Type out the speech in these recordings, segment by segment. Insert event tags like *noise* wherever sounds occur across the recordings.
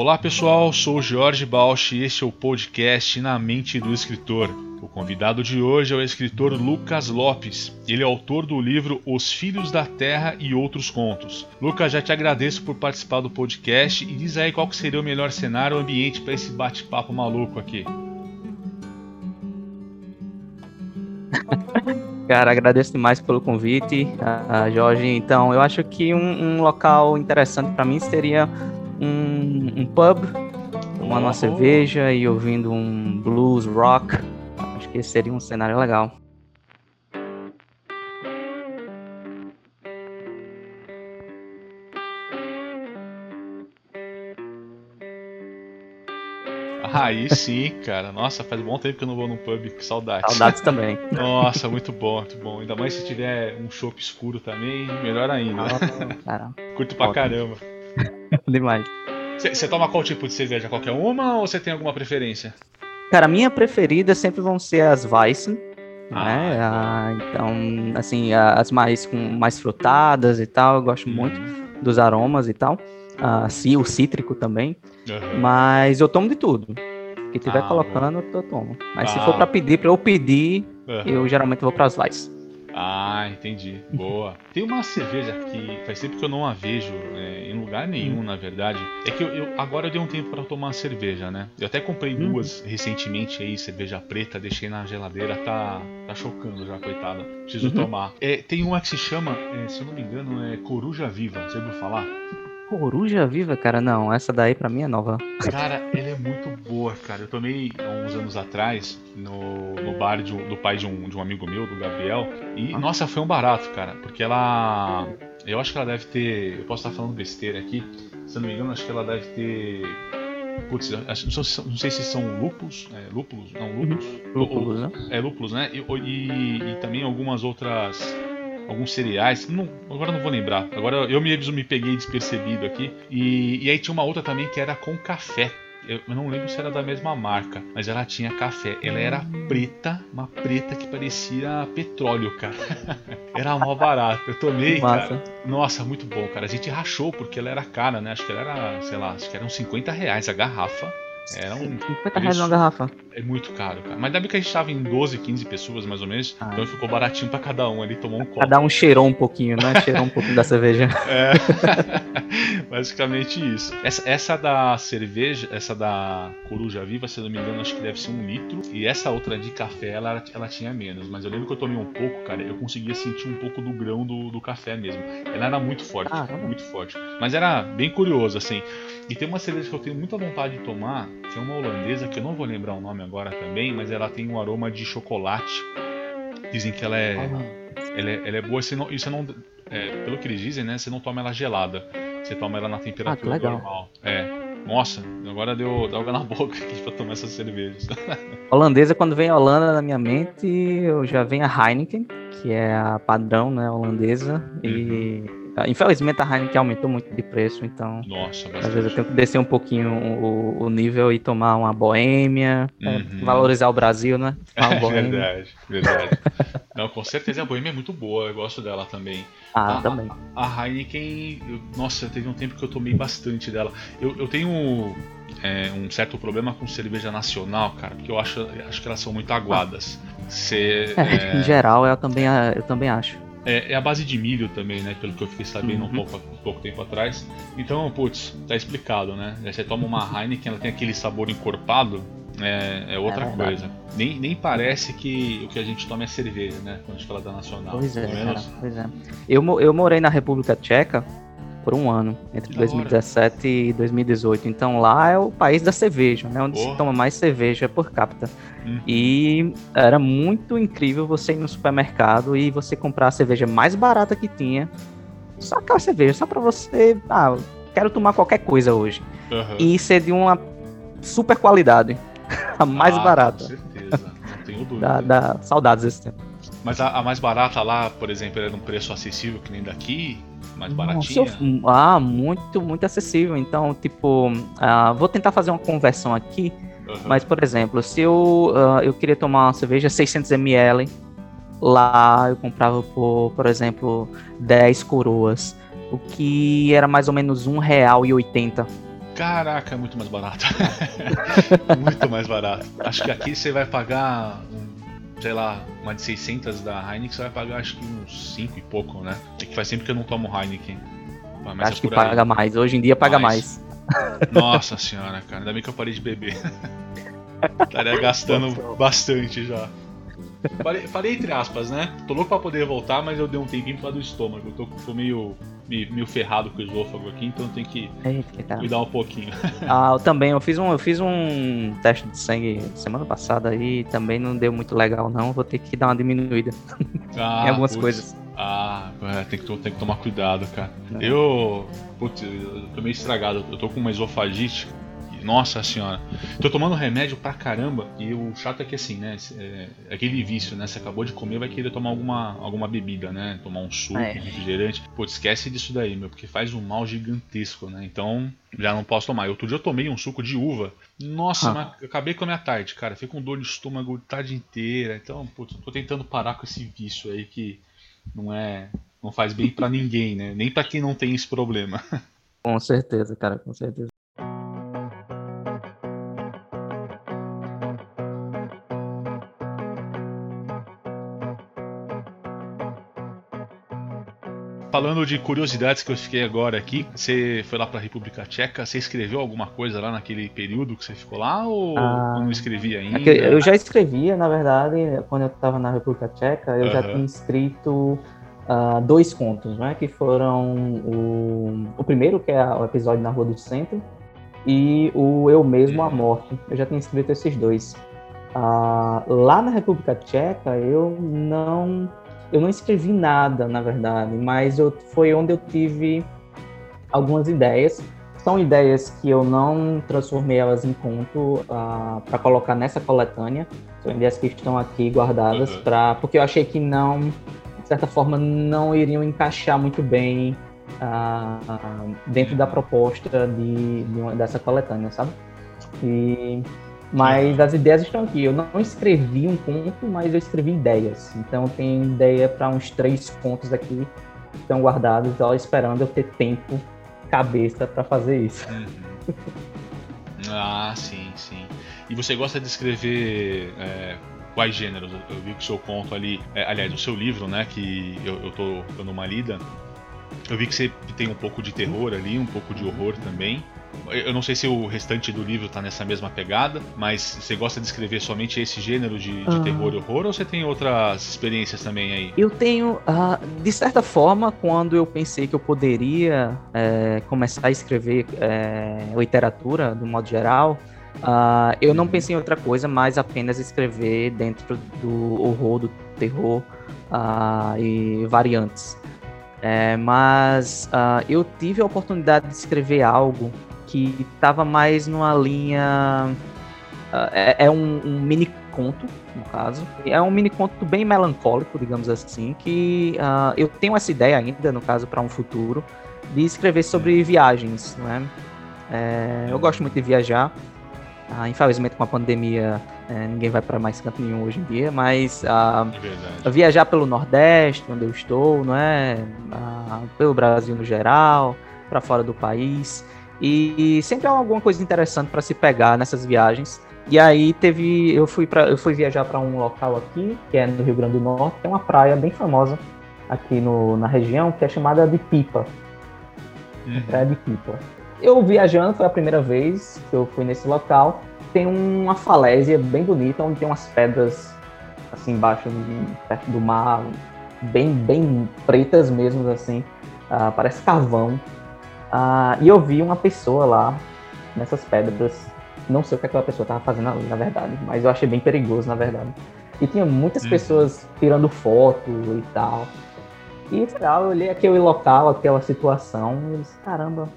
Olá pessoal, sou Jorge Bausch e este é o podcast Na Mente do Escritor. O convidado de hoje é o escritor Lucas Lopes. Ele é autor do livro Os Filhos da Terra e Outros Contos. Lucas, já te agradeço por participar do podcast e diz aí qual seria o melhor cenário ou ambiente para esse bate-papo maluco aqui. Cara, agradeço demais pelo convite, uh, Jorge. Então, eu acho que um, um local interessante para mim seria um, um pub, tomando uma cerveja e ouvindo um blues rock. Acho que esse seria um cenário legal. Aí sim, cara. Nossa, faz bom tempo que eu não vou num pub, que saudades. Saudades também. Nossa, muito bom, muito bom. Ainda mais se tiver um chopp escuro também, melhor ainda. Ah, Curto pra Ótimo. caramba. *laughs* Demais. Você toma qual tipo de cerveja? Qualquer uma ou você tem alguma preferência? Cara, a minha preferida sempre vão ser as Weissen. Ah, né? Ah, então, assim, as mais com mais frutadas e tal, eu gosto muito uhum. dos aromas e tal. Ah, sim, o cítrico também. Uhum. Mas eu tomo de tudo. Que tiver ah, colocando, eu tomo. Mas se for para pedir, para eu pedir, uhum. eu geralmente vou para as Weiss. Ah, entendi. Boa. *laughs* Tem uma cerveja que faz tempo que eu não a vejo é, em lugar nenhum, hum. na verdade. É que eu, eu agora eu dei um tempo para tomar cerveja, né? Eu até comprei hum. duas recentemente aí, cerveja preta, deixei na geladeira, tá, tá chocando já, coitada. Preciso uhum. tomar. É, tem uma que se chama, é, se eu não me engano, é Coruja Viva. Você ouviu falar? Coruja Viva, cara, não. Essa daí pra mim é nova. Cara, ela é muito boa, cara. Eu tomei uns anos atrás no, no bar de, do pai de um, de um amigo meu, do Gabriel. E, ah. nossa, foi um barato, cara. Porque ela. Eu acho que ela deve ter. Eu posso estar falando besteira aqui. Se eu não me engano, acho que ela deve ter. Putz, não sei, não sei se são lúpulos. É, lúpulos? Não, lúpulos. Lúpulos, né? É, lúpulos, né? E, e, e também algumas outras alguns cereais. Não, agora não vou lembrar. Agora eu mesmo me peguei despercebido aqui. E, e aí tinha uma outra também que era com café. Eu, não lembro se era da mesma marca, mas ela tinha café. Ela era preta, uma preta que parecia petróleo, cara. *laughs* era mó barata. Eu tomei, cara. Nossa, muito bom, cara. A gente rachou porque ela era cara, né? Acho que ela era, sei lá, acho que eram 50 reais a garrafa. Era um. 50 reais uma garrafa. É muito caro, cara. Mas ainda bem que a gente tava em 12, 15 pessoas mais ou menos. Ah. Então ficou baratinho pra cada um ali, tomou um copo. Cada um cheirou um pouquinho, né? Cheirou um pouquinho da cerveja. *laughs* É. *laughs* Basicamente isso. Essa, essa da cerveja, essa da Coruja Viva, se eu não me engano, acho que deve ser um litro. E essa outra de café, ela, ela tinha menos. Mas eu lembro que eu tomei um pouco, cara. Eu conseguia sentir um pouco do grão do, do café mesmo. Ela era muito forte, ah, muito forte. Mas era bem curioso, assim. E tem uma cerveja que eu tenho muita vontade de tomar, é uma holandesa, que eu não vou lembrar o nome agora também, mas ela tem um aroma de chocolate. Dizem que ela é. Ela é, ela é boa, você não, e você não. É, pelo que eles dizem, né? Você não toma ela gelada. Você toma ela na temperatura ah, normal. É. Nossa, agora deu, deu água na boca aqui pra tomar essas cervejas. *laughs* Holandesa, quando vem a Holanda na minha mente, eu já vem a Heineken, que é a padrão, né, holandesa. Uhum. E Infelizmente a Heineken aumentou muito de preço, então Nossa, às vezes eu tenho que descer um pouquinho o, o nível e tomar uma boêmia, é, uhum. é, valorizar o Brasil, né? *laughs* Uma verdade, verdade. Não, com certeza a boêmia é muito boa, eu gosto dela também. Ah, a, também. A, a Heineken, eu, nossa, teve um tempo que eu tomei bastante dela. Eu, eu tenho é, um certo problema com cerveja nacional, cara, porque eu acho, acho que elas são muito aguadas. Cê, é, é... Em geral, eu também, eu também acho. É, é, a base de milho também, né? Pelo que eu fiquei sabendo uhum. um, pouco, um pouco tempo atrás. Então, putz, tá explicado, né? Você toma uma Heineken, ela tem aquele sabor encorpado, é, é outra é coisa. Nem, nem parece que o que a gente toma é cerveja, né? Quando a gente fala da Nacional. Pois é, cara, pois é. Eu, eu morei na República Tcheca por um ano, entre da 2017 hora. e 2018. Então lá é o país da cerveja, né? Onde Porra. se toma mais cerveja por capita. Uhum. E era muito incrível você ir no supermercado e você comprar a cerveja mais barata que tinha. Só aquela cerveja, só pra você. Ah, quero tomar qualquer coisa hoje. Uhum. E ser de uma super qualidade. *laughs* a mais ah, barata. Com certeza, não *laughs* tenho dúvida. Dá, dá saudades desse tempo. Mas a, a, mais barata lá, por exemplo, era um preço acessível que nem daqui? Mais baratinha? Ah, muito, muito acessível. Então, tipo, uh, vou tentar fazer uma conversão aqui. Uhum. Mas, por exemplo, se eu, uh, eu queria tomar uma cerveja 600ml, lá eu comprava por, por exemplo, 10 coroas, o que era mais ou menos R$1,80. Caraca, é muito mais barato. *laughs* muito mais barato. Acho que aqui você vai pagar, sei lá, uma de 600 da Heineken, você vai pagar acho que uns 5 e pouco, né? É que faz sempre que eu não tomo Heineken. Mas acho é que paga mais. Hoje em dia paga mais. mais. Nossa senhora, cara. Ainda bem que eu parei de beber. *laughs* Estaria gastando bastante já. Parei, parei, entre aspas, né? Tô louco pra poder voltar, mas eu dei um tempinho por causa do estômago. Eu tô, tô meio, meio, ferrado com o esôfago aqui, então tem que Eita, cuidar um pouquinho. *laughs* Ah, eu também. Eu fiz, um, eu fiz um teste de sangue semana passada e também não deu muito legal, não. Vou ter que dar uma diminuída *laughs* ah, em algumas putz. coisas. Ah, é, tem, que, tem que tomar cuidado, cara. É. Eu. Putz, eu tô meio estragado. Eu tô com uma esofagite nossa senhora. Tô tomando remédio pra caramba e o chato é que assim, né? É, aquele vício, né? Você acabou de comer, vai querer tomar alguma, alguma bebida, né? Tomar um suco, é. um refrigerante. Pô, esquece disso daí, meu, porque faz um mal gigantesco, né? Então, já não posso tomar. Outro dia eu tomei um suco de uva. Nossa, ah. mas acabei com a minha tarde, cara. Fiquei com dor de estômago a tarde inteira. Então, putz, tô tentando parar com esse vício aí que não é. Não faz bem para ninguém, né? Nem para quem não tem esse problema. *laughs* Com certeza, cara, com certeza. Falando de curiosidades que eu fiquei agora aqui, você foi lá para a República Tcheca, você escreveu alguma coisa lá naquele período que você ficou lá ou ah, não escrevia ainda? Eu já escrevia, na verdade, quando eu estava na República Tcheca, eu já tinha escrito uh, dois contos, né, que foram o, o primeiro, que é o episódio na Rua do Centro, e o Eu Mesmo, a Morte. Eu já tinha escrito esses dois. Uh, lá na República Tcheca, eu não eu não escrevi nada, na verdade, mas eu, foi onde eu tive algumas ideias. São ideias que eu não transformei elas em conto uh, ah, para colocar nessa coletânea. São ideias que estão aqui guardadas uhum. para porque eu achei que não, de certa forma, não iriam encaixar muito bem uh, dentro da proposta de, de uma, dessa coletânea, sabe? E mas as ideias estão aqui. Eu não escrevi um conto, mas eu escrevi ideias. Então tem ideia para uns três contos aqui que estão guardados, só esperando eu ter tempo, cabeça para fazer isso. Uhum. *laughs* Ah, sim, sim. E você gosta de escrever é, quais gêneros? Eu vi que o seu conto ali, é, aliás, o seu livro, né, que eu, eu tô uma lida, eu vi que você tem um pouco de terror ali, um pouco de horror também. Eu não sei se o restante do livro tá nessa mesma pegada, mas você gosta de escrever somente esse gênero de, de ah. terror e horror ou você tem outras experiências também aí? Eu tenho, uh, de certa forma, quando eu pensei que eu poderia é, começar a escrever é, literatura, do modo geral, uh, eu não uhum. pensei em outra coisa, mas apenas escrever dentro do horror, do terror e variantes. É, mas eu tive a oportunidade de escrever algo que estava mais numa linha. Uh, é, é um, um, mini conto, no caso. É um mini conto bem melancólico, digamos assim, que uh, eu tenho essa ideia ainda, no caso, para um futuro, de escrever sobre viagens, né? É, eu gosto muito de viajar. Ah, infelizmente, com a pandemia, é, ninguém vai para mais canto nenhum hoje em dia, mas ah, é viajar pelo Nordeste, onde eu estou, não é? Ah, pelo Brasil no geral, para fora do país. E, sempre há alguma coisa interessante para se pegar nessas viagens. E aí teve, eu fui para, eu fui viajar para um local aqui, que é no Rio Grande do Norte, que é uma praia bem famosa aqui no, na região, que é chamada de Pipa. Uhum. Praia de Pipa. Eu viajando, foi a primeira vez que eu fui nesse local. Tem uma falésia bem bonita, onde tem umas pedras assim embaixo, perto do mar, bem, bem pretas mesmo, assim. Uh, parece carvão. Ah, e eu vi uma pessoa lá, nessas pedras. Não sei o que aquela pessoa estava fazendo ali, na verdade, mas eu achei bem perigoso, na verdade. E tinha muitas hum. pessoas tirando foto e tal. E sei lá, eu olhei aquele local, aquela situação, e disse, caramba,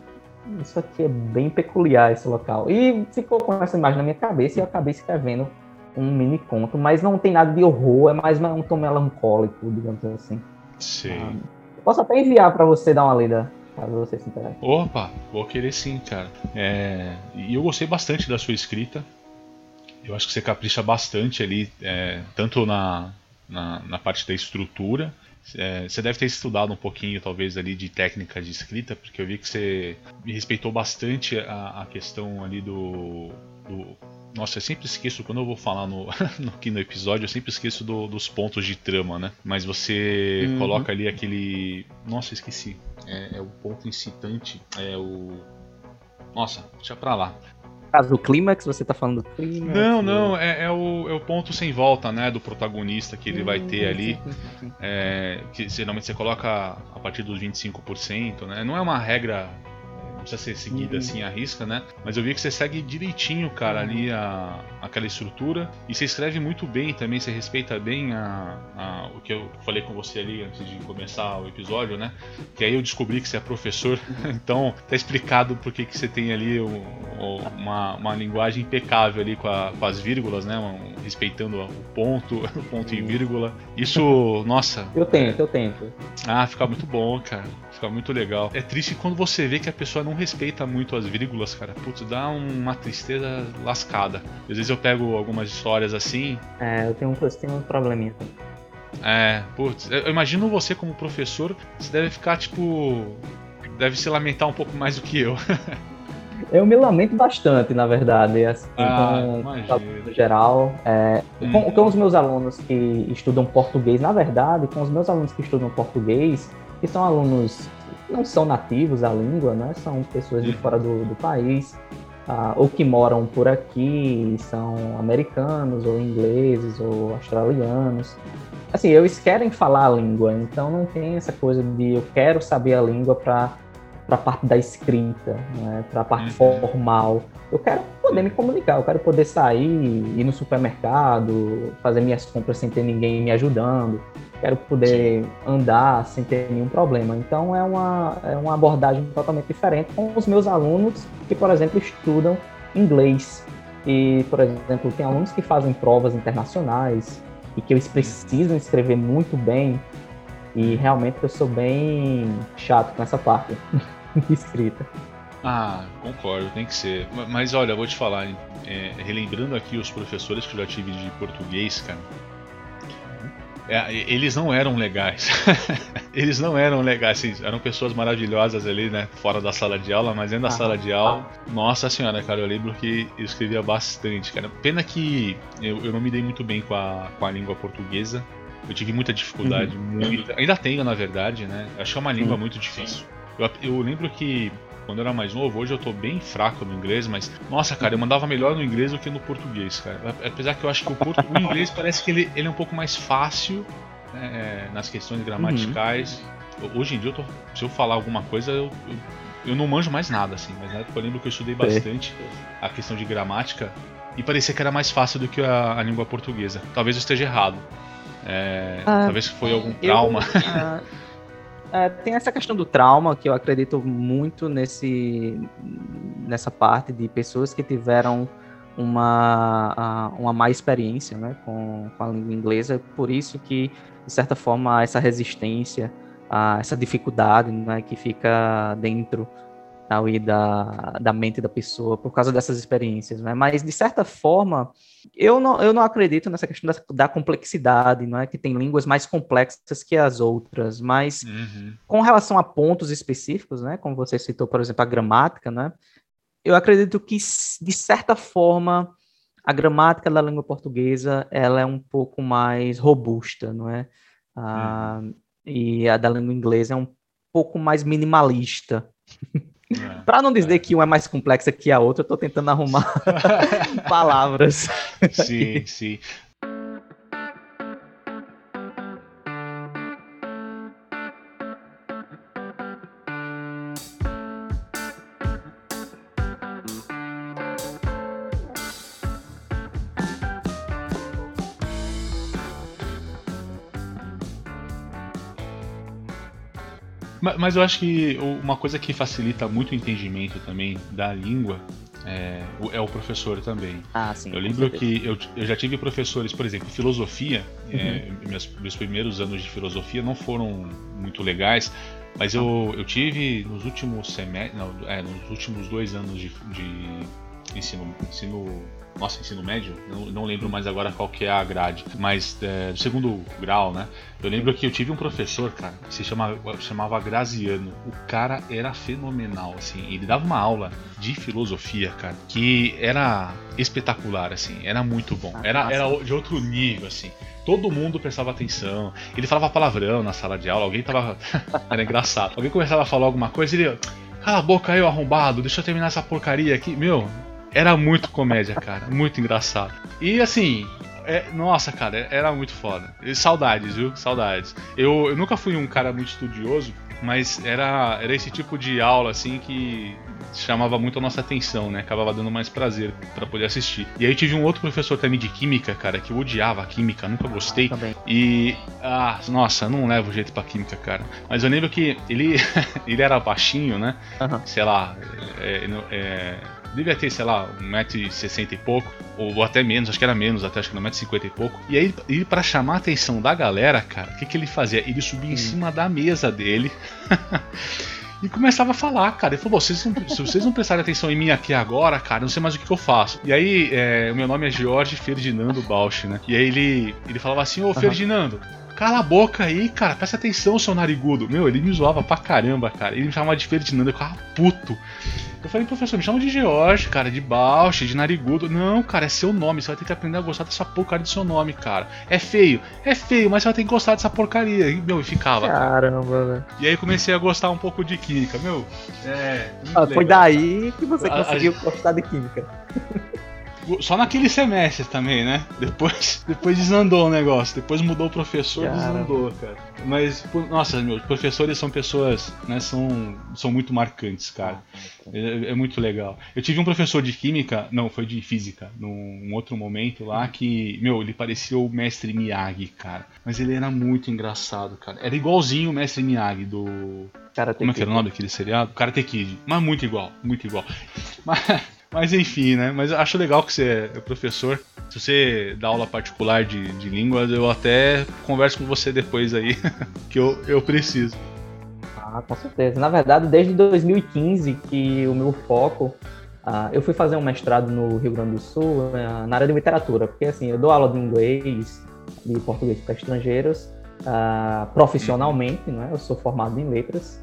isso aqui é bem peculiar, esse local. E ficou com essa imagem na minha cabeça e eu acabei escrevendo um mini conto, mas não tem nada de horror, é mais um tom melancólico, digamos assim. Sim. Ah, posso até enviar para você dar uma lida caso você se interesse. Opa, vou querer sim, cara. É, e eu gostei bastante da sua escrita. Eu acho que você capricha bastante ali, é, tanto na, na, na, parte da estrutura É, você deve ter estudado um pouquinho, talvez, ali de técnica de escrita, porque eu vi que você me respeitou bastante a, a questão ali do, do nossa, eu sempre esqueço, quando eu vou falar no, *laughs* aqui no episódio, eu sempre esqueço do, dos pontos de trama, né? Mas você uhum. coloca ali aquele. Nossa, esqueci. É, é, o ponto incitante. É o. Nossa, deixa pra lá. Caso do clímax, você tá falando do clímax? Não, não, é, é, o, é o ponto sem volta, né? Do protagonista que ele vai ter ali. É, que geralmente você coloca a partir dos 25%, né? Não é uma regra precisa ser seguida uhum. assim à risca, né? Mas eu vi que você segue direitinho, cara, uhum. ali a, aquela estrutura. E você escreve muito bem também, você respeita bem a, a, o que eu falei com você ali antes de começar o episódio, né? Que aí eu descobri que você é professor, *laughs* então tá explicado por que você tem ali o, o, uma, uma linguagem impecável ali com, a, com as vírgulas, né? Um, respeitando o ponto, *laughs* o ponto e vírgula. Isso, nossa. Eu tento, eu tento. Ah, fica muito bom, cara fica muito legal. É triste quando você vê que a pessoa não respeita muito as vírgulas, cara. Putz, dá uma tristeza lascada. Às vezes eu pego algumas histórias assim. É, eu tenho, eu tenho um probleminha. É, putz, eu imagino você como professor, você deve ficar tipo. Deve se lamentar um pouco mais do que eu. *laughs* Eu me lamento bastante, na verdade, assim, ah, com, no geral. É, hum. com, com, os meus alunos que estudam português, na verdade, com os meus alunos que estudam português, que são alunos que não são nativos da língua, né? São pessoas de fora do, do país, ah, ou que moram por aqui, são americanos, ou ingleses, ou australianos. Assim, eles querem falar a língua, então não tem essa coisa de eu quero saber a língua para para a parte da escrita, né, para a parte uhum. formal. Eu quero poder me comunicar, eu quero poder sair, ir no supermercado, fazer minhas compras sem ter ninguém me ajudando quero poder andar sem ter nenhum problema. Então é uma, é uma abordagem totalmente diferente com os meus alunos que, por exemplo, estudam inglês. E, por exemplo, tem alunos que fazem provas internacionais e que eles precisam escrever muito bem. E realmente eu sou bem chato com essa parte *laughs* de escrita. Ah, concordo, tem que ser. Mas olha, eu vou te falar, é, relembrando aqui os professores que eu já tive de português, cara, é, eles não eram legais. *laughs* eles não eram legais, assim, eram pessoas maravilhosas ali, né? Fora da sala de aula, mas dentro da ah, sala de aula. Ah. Nossa senhora, cara, eu lembro que eu escrevia bastante, cara. Pena que eu, eu não me dei muito bem com a, com a língua portuguesa. Eu tive muita dificuldade, uhum. muita. Ainda tenho, na verdade, né? Acho que é uma língua uhum. muito difícil. Eu, eu lembro que quando eu era mais novo, hoje eu tô bem fraco no inglês, mas nossa, cara, eu mandava melhor no inglês do que no português, cara. Apesar que eu acho que o, portu... o inglês *laughs* parece que ele, ele é um pouco mais fácil né, nas questões gramaticais. Uhum. Hoje em dia, eu tô, se eu falar alguma coisa, eu, eu, eu, não manjo mais nada, assim. Mas na época eu lembro que eu estudei bastante a questão de gramática e parecia que era mais fácil do que a, a língua portuguesa. Talvez eu esteja errado. É, ah, talvez foi algum trauma. Eu, ah, *laughs* é, tem essa questão do trauma que eu acredito muito nesse, nessa parte de pessoas que tiveram uma, uma má experiência né, com, com a língua inglesa, por isso que, de certa forma, essa resistência, essa dificuldade né, que fica dentro e da, da mente da pessoa por causa dessas experiências, né? Mas de certa forma, eu não, eu não acredito nessa questão da, da complexidade, não é que tem línguas mais complexas que as outras, mas uhum. com relação a pontos específicos, né? Como você citou, por exemplo, a gramática, né? Eu acredito que de certa forma a gramática da língua portuguesa ela é um pouco mais robusta, não é? Ah, uhum. E a da língua inglesa é um pouco mais minimalista. *laughs* *laughs* É, para não dizer é. que uma é mais complexa que a outra, eu tô tentando arrumar *laughs* *laughs* palavras. Sim, sim. Mas eu acho que uma coisa que facilita muito o entendimento também da língua é, é o professor também. Ah, sim. Eu lembro que eu, eu já tive professores, por exemplo, filosofia. Uhum. É, meus, meus primeiros anos de filosofia não foram muito legais, mas eu, eu tive nos últimos semestres, é, nos últimos dois anos de, de ensino, ensino nossa, ensino médio, não, não lembro mais agora qual que é a grade, mas é, do segundo grau, né? Eu lembro que eu tive um professor, cara, que se chama, chamava Graziano. O cara era fenomenal, assim. Ele dava uma aula de filosofia, cara, que era espetacular, assim. Era muito bom. Ah, era, era de outro nível, assim. Todo mundo prestava atenção. Ele falava palavrão na sala de aula. Alguém tava. *laughs* era engraçado. Alguém começava a falar alguma coisa e ele. Cala a boca aí, arrombado. Deixa eu terminar essa porcaria aqui. Meu, era muito comédia, cara. Muito engraçado. E assim, é, nossa, cara, era muito foda. Saudades, viu? Saudades. Eu, eu nunca fui um cara muito estudioso, mas era, era esse tipo de aula, assim, que chamava muito a nossa atenção, né? Acabava dando mais prazer para poder assistir. E aí tive um outro professor também de química, cara, que eu odiava a química, nunca gostei. Ah, e ah, nossa, não levo jeito para química, cara. Mas eu lembro que ele *laughs* ele era baixinho, né? Uhum. Sei lá, é, é, devia ter, sei lá, 1,60m e pouco, ou até menos, acho que era menos, até acho que era 1,50m e pouco. E aí, ele, para chamar a atenção da galera, cara, o que, que ele fazia? Ele subia hum. em cima da mesa dele. *laughs* e começava a falar, cara. Ele falou: vocês não, se vocês não prestarem atenção em mim aqui agora, cara, não sei mais o que, que eu faço. E aí, é, o meu nome é Jorge Ferdinando Bausch, né? E aí ele, ele falava assim: Ô uhum. Ferdinando, cala a boca aí, cara, presta atenção, seu narigudo. Meu, ele me zoava pra caramba, cara. Ele me chamava de Ferdinando, eu ficava puto. Eu falei, professor, me chama de George, cara, de Bausch, de Narigudo. Não, cara, é seu nome, você vai ter que aprender a gostar dessa porcaria do seu nome, cara. É feio, é feio, mas você vai ter que gostar dessa porcaria. E, meu, e ficava. Caramba, velho. E aí comecei a gostar um pouco de química, meu. É. Ah, foi daí que você conseguiu a, gostar de química. Só naquele semestre também, né? Depois, *laughs* depois desandou o negócio. Depois mudou o professor, cara. desandou, cara. Mas, nossa, meus professores são pessoas, né? São, são muito marcantes, cara. É, é, muito legal. Eu tive um professor de química, não, foi de física, num outro momento lá, que, meu, ele parecia o mestre Miyagi, cara. Mas ele era muito engraçado, cara. Era igualzinho o mestre Miyagi do. Karate Como é que era o nome daquele seriado? Karate Kid. Mas muito igual, muito igual. *laughs* Mas. Mas enfim, né? Mas acho legal que você é professor. Se você dá aula particular de, de línguas, eu até converso com você depois aí, *laughs* que eu, eu preciso. Ah, com certeza. Na verdade, desde 2015 que o meu foco. Uh, eu fui fazer um mestrado no Rio Grande do Sul uh, na área de literatura, porque assim, eu dou aula de inglês, de português para estrangeiros, uh, profissionalmente, né? Eu sou formado em letras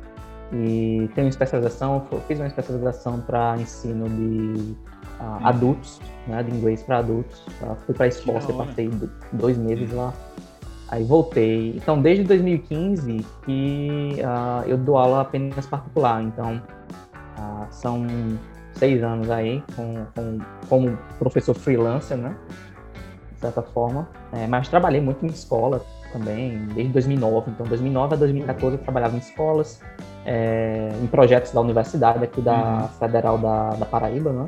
e tenho especialização, fiz uma especialização para ensino de uh, adultos, né, de inglês para adultos. Uh, fui para a Escócia, passei dois meses lá. Aí voltei. Então, desde 2015 que uh, eu dou aula apenas particular. Então, são seis anos aí com, com, como professor freelancer, né? De certa forma. É, mas trabalhei muito em escola também, desde 2009. Então, 2009 a 2014 eu trabalhava em escolas, é, em projetos da universidade aqui da uhum. Federal da, da Paraíba, né?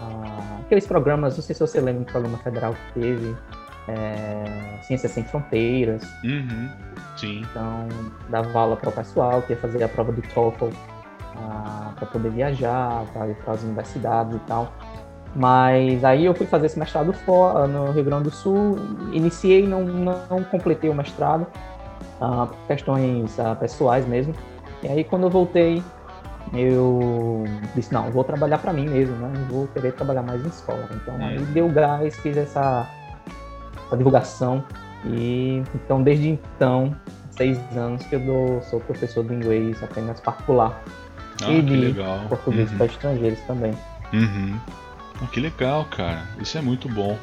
Ah, aqueles programas, não sei se você lembra do programa federal que teve, é, Ciências Sem Fronteiras. Uhum. Sim. Então, dava aula para o pessoal que ia fazer a prova do TOEFL ah, para poder viajar, para ir para as universidades e tal. Mas aí eu fui fazer esse mestrado fora, no Rio Grande do Sul, iniciei, não, não completei o mestrado, ah, por questões ah, pessoais mesmo. E aí quando eu voltei, eu disse, não, vou trabalhar para mim mesmo, né? Não vou querer trabalhar mais em escola. Então é. aí deu gás, fiz essa, essa, divulgação e então desde então, seis anos que eu dou, sou professor de inglês apenas particular. Ah, e de legal. português uhum. para estrangeiros também. Uhum. Ah, que legal, cara. Isso é muito bom.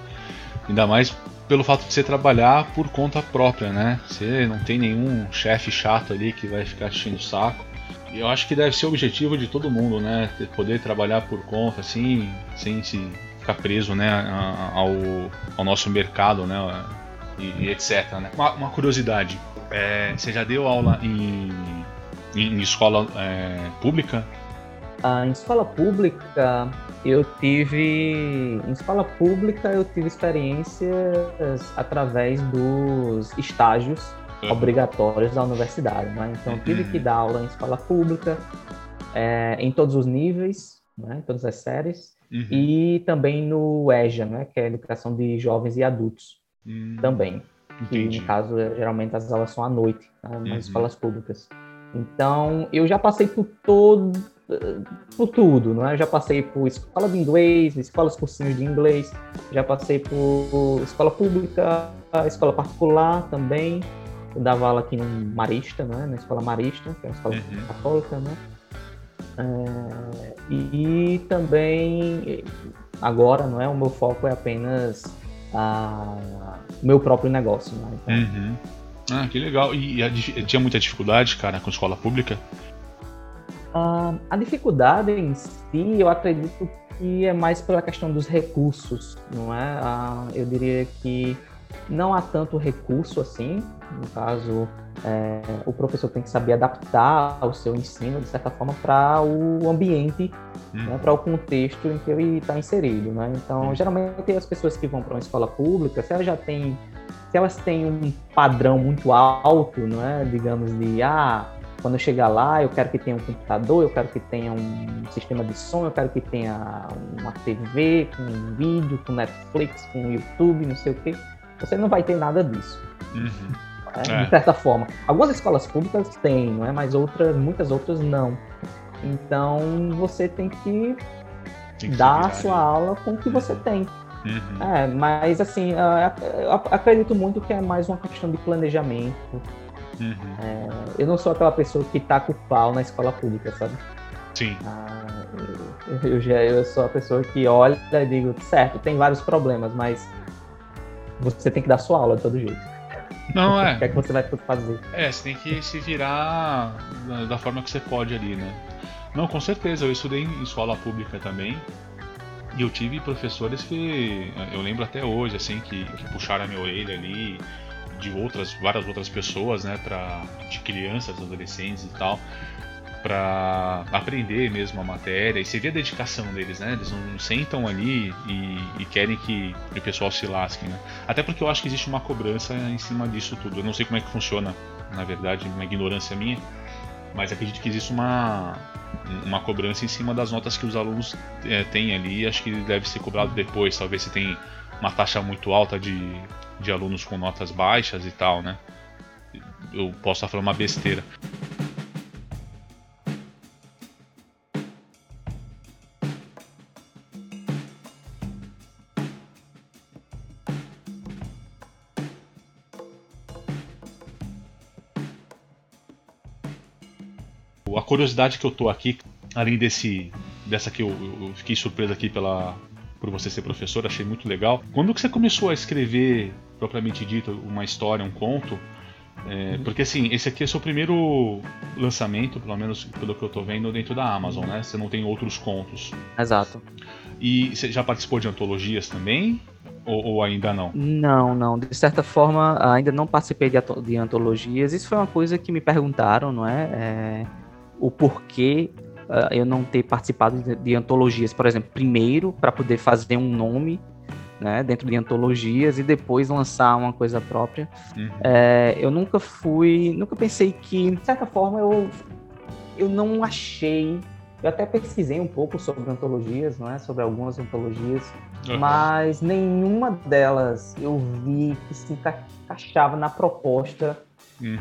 Ainda mais pelo fato de você trabalhar por conta própria, né? Você não tem nenhum chefe chato ali que vai ficar enchendo o saco. E eu acho que deve ser o objetivo de todo mundo, né? Poder trabalhar por conta, assim, sem se ficar preso, né, ao, ao nosso mercado, né? E, e etc. Né? Uma, uma curiosidade: é, você já deu aula em, em escola é, pública? Ah, em escola pública, eu tive em escola pública eu tive experiências através dos estágios uhum. obrigatórios da universidade, né? Então eu tive que uhum. dar aula em escola pública é, em todos os níveis, né? Em todas as séries uhum. e também no EJA, né? Que é a educação de jovens e adultos uhum. também. Entendi. Que no caso geralmente as aulas são à noite né? nas uhum. escolas públicas. Então eu já passei por todo por tudo, não é? Já passei por escola de inglês, escolas cursinhos de inglês, já passei por escola pública, escola particular também. Eu dava aula aqui no Marista, né? Na escola Marista, que é uma escola uhum. católica, né? É, e também agora, não é? O meu foco é apenas o meu próprio negócio, né? Então, uhum. Ah, que legal. E, e tinha muita dificuldade, cara, com escola pública? Uh, a dificuldade em si, eu acredito que é mais pela questão dos recursos, não é? Uh, eu diria que não há tanto recurso assim, no caso, é, o professor tem que saber adaptar o seu ensino, de certa forma, para o ambiente, hum. né, para o contexto em que ele está inserido. Né? Então, hum. geralmente, as pessoas que vão para uma escola pública, se elas já têm, se elas têm um padrão muito alto, não é? digamos, de, ah, quando eu chegar lá, eu quero que tenha um computador, eu quero que tenha um sistema de som, eu quero que tenha uma TV com um vídeo, com Netflix, com YouTube, não sei o quê. Você não vai ter nada disso. Uhum. É, é. De certa forma. Algumas escolas públicas têm, não é? Mas outras, muitas outras não. Então você tem que, tem que dar a sua aula com o que você uhum. tem. Uhum. É, mas assim, eu acredito muito que é mais uma questão de planejamento. Uhum. É, eu não sou aquela pessoa que tá com o pau na escola pública, sabe? Sim. Ah, eu, eu, já, eu sou a pessoa que olha e digo, certo, tem vários problemas, mas você tem que dar sua aula de todo jeito. Não, *laughs* é. O que é que você vai fazer? É, você tem que se virar da forma que você pode ali, né? Não, com certeza. Eu estudei em escola pública também. E eu tive professores que eu lembro até hoje, assim, que, que puxaram a minha orelha ali, de outras, várias outras pessoas, né, pra, de crianças, adolescentes e tal, para aprender mesmo a matéria. E você vê a dedicação deles, né? Eles não sentam ali e, e, querem que o pessoal se lasque, né? Até porque eu acho que existe uma cobrança em cima disso tudo. Eu não sei como é que funciona, na verdade, uma ignorância minha, mas acredito que existe uma, uma cobrança em cima das notas que os alunos é, têm ali. Acho que deve ser cobrado depois. Talvez você tenha uma taxa muito alta de, de alunos com notas baixas e tal, né? Eu posso estar falando uma besteira. A curiosidade que eu tô aqui, além desse dessa que eu, eu fiquei surpreso aqui pela por você ser professor, achei muito legal. Quando que você começou a escrever propriamente dito uma história, um conto? É, porque assim, esse aqui é seu primeiro lançamento, pelo menos pelo que eu tô vendo, dentro da Amazon, né? Você não tem outros contos. Exato. E você já participou de antologias também? Ou, ou, ainda não? Não, não. De certa forma, ainda não participei de, de antologias. Isso foi uma coisa que me perguntaram, não é? é o porquê uh, eu não ter participado de, de antologias, por exemplo, primeiro para poder fazer um nome né, dentro de antologias e depois lançar uma coisa própria. Uhum. É, eu nunca fui, nunca pensei que, de certa forma, eu, eu não achei. Eu até pesquisei um pouco sobre antologias, não é? Sobre algumas antologias, uhum. mas nenhuma delas eu vi que se encaixava na proposta uhum.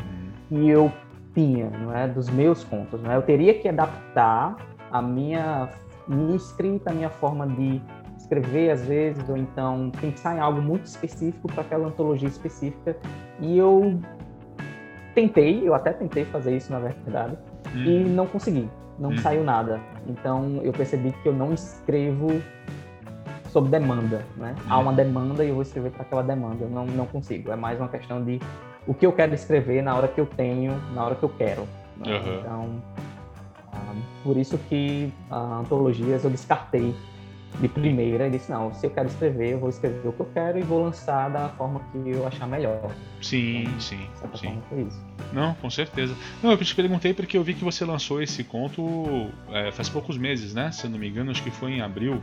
que eu tinha, não é, dos meus contos, não é? Eu teria que adaptar a minha minha escrita, a minha forma de escrever às vezes, ou então pensar em algo muito específico para aquela antologia específica. E eu tentei, eu até tentei fazer isso na verdade, hum. e não consegui, não hum. saiu nada. Então eu percebi que eu não escrevo sob demanda, né? Há uma demanda e eu vou escrever para aquela demanda. Eu não, não consigo. É mais uma questão de o que eu quero escrever na hora que eu tenho, na hora que eu quero. Né? Uhum. Então, ah, por isso que a antologias eu descartei de primeira e disse, não, se eu quero escrever, eu vou escrever o que eu quero e vou lançar da forma que eu achar melhor. Sim, então, sim, sim. Não, com certeza. Não, eu te perguntei porque eu vi que você lançou esse conto é, faz poucos meses, né? Se eu não me engano, acho que foi em abril.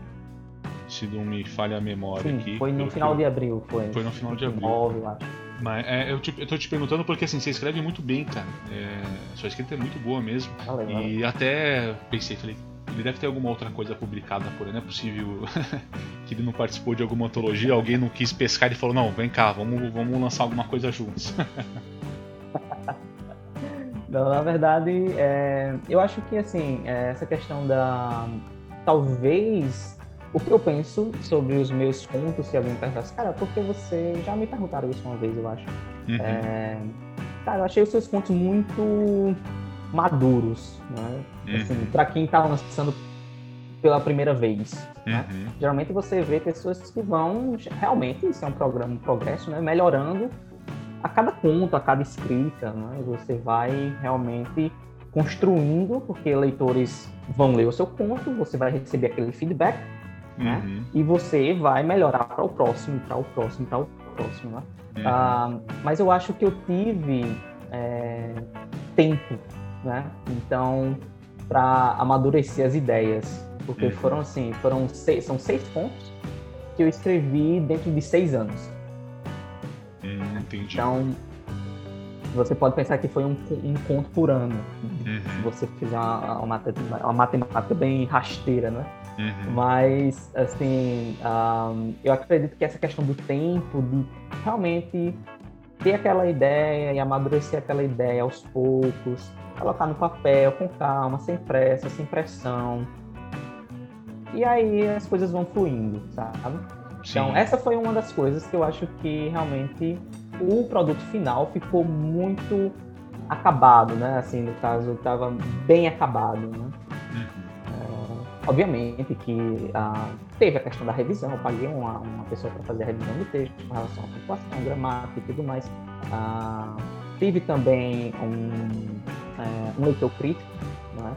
Se não me falha a memória sim, aqui. Foi no final de abril, foi. Foi no final de abril. 9, acho. Mas é, eu, te, eu tô te perguntando porque assim, você escreve muito bem, cara. É, sua escrita é muito boa mesmo. Valeu, valeu. E até pensei, falei, ele deve ter alguma outra coisa publicada por aí, não é possível *laughs* que ele não participou de alguma antologia, alguém não quis pescar e falou, não, vem cá, vamos, vamos lançar alguma coisa juntos. *laughs* Não, na verdade, é, eu acho que assim, é, essa questão da. Talvez o que eu penso sobre os meus contos, se alguém perguntasse, cara, porque você. Já me perguntaram isso uma vez, eu acho. Uhum. É, cara, eu achei os seus contos muito maduros, né? Uhum. Assim, para quem tá lançando pela primeira vez. Né? Uhum. Geralmente você vê pessoas que vão realmente, isso é um programa, um progresso, né? Melhorando a cada conto, a cada escrita, né? Você vai realmente construindo, porque leitores vão ler o seu conto, você vai receber aquele feedback, né? uhum. E você vai melhorar para o próximo, para o próximo, para o próximo, né? Uhum. Ah, mas eu acho que eu tive é, tempo, né? Então, para amadurecer as ideias, porque uhum. foram assim, foram seis, são seis pontos que eu escrevi dentro de seis anos. Hum, entendi. Então, você pode pensar que foi um, um conto por ano. Uhum. Se você fizer uma, uma, uma, matemática bem rasteira, né? Uhum. Mas, assim, um, eu acredito que essa questão do tempo, de realmente ter aquela ideia e amadurecer aquela ideia aos poucos, colocar no papel com calma, sem pressa, sem pressão. E aí as coisas vão fluindo, sabe? Então, essa foi uma das coisas que eu acho que realmente o produto final ficou muito acabado, né? Assim, no caso, estava bem acabado, né? Uhum. Obviamente que ah, teve a questão da revisão, eu paguei uma, uma pessoa para fazer a revisão do texto com relação à pontuação, gramática e tudo mais. Ah, tive também um, é, um leitor crítico, né?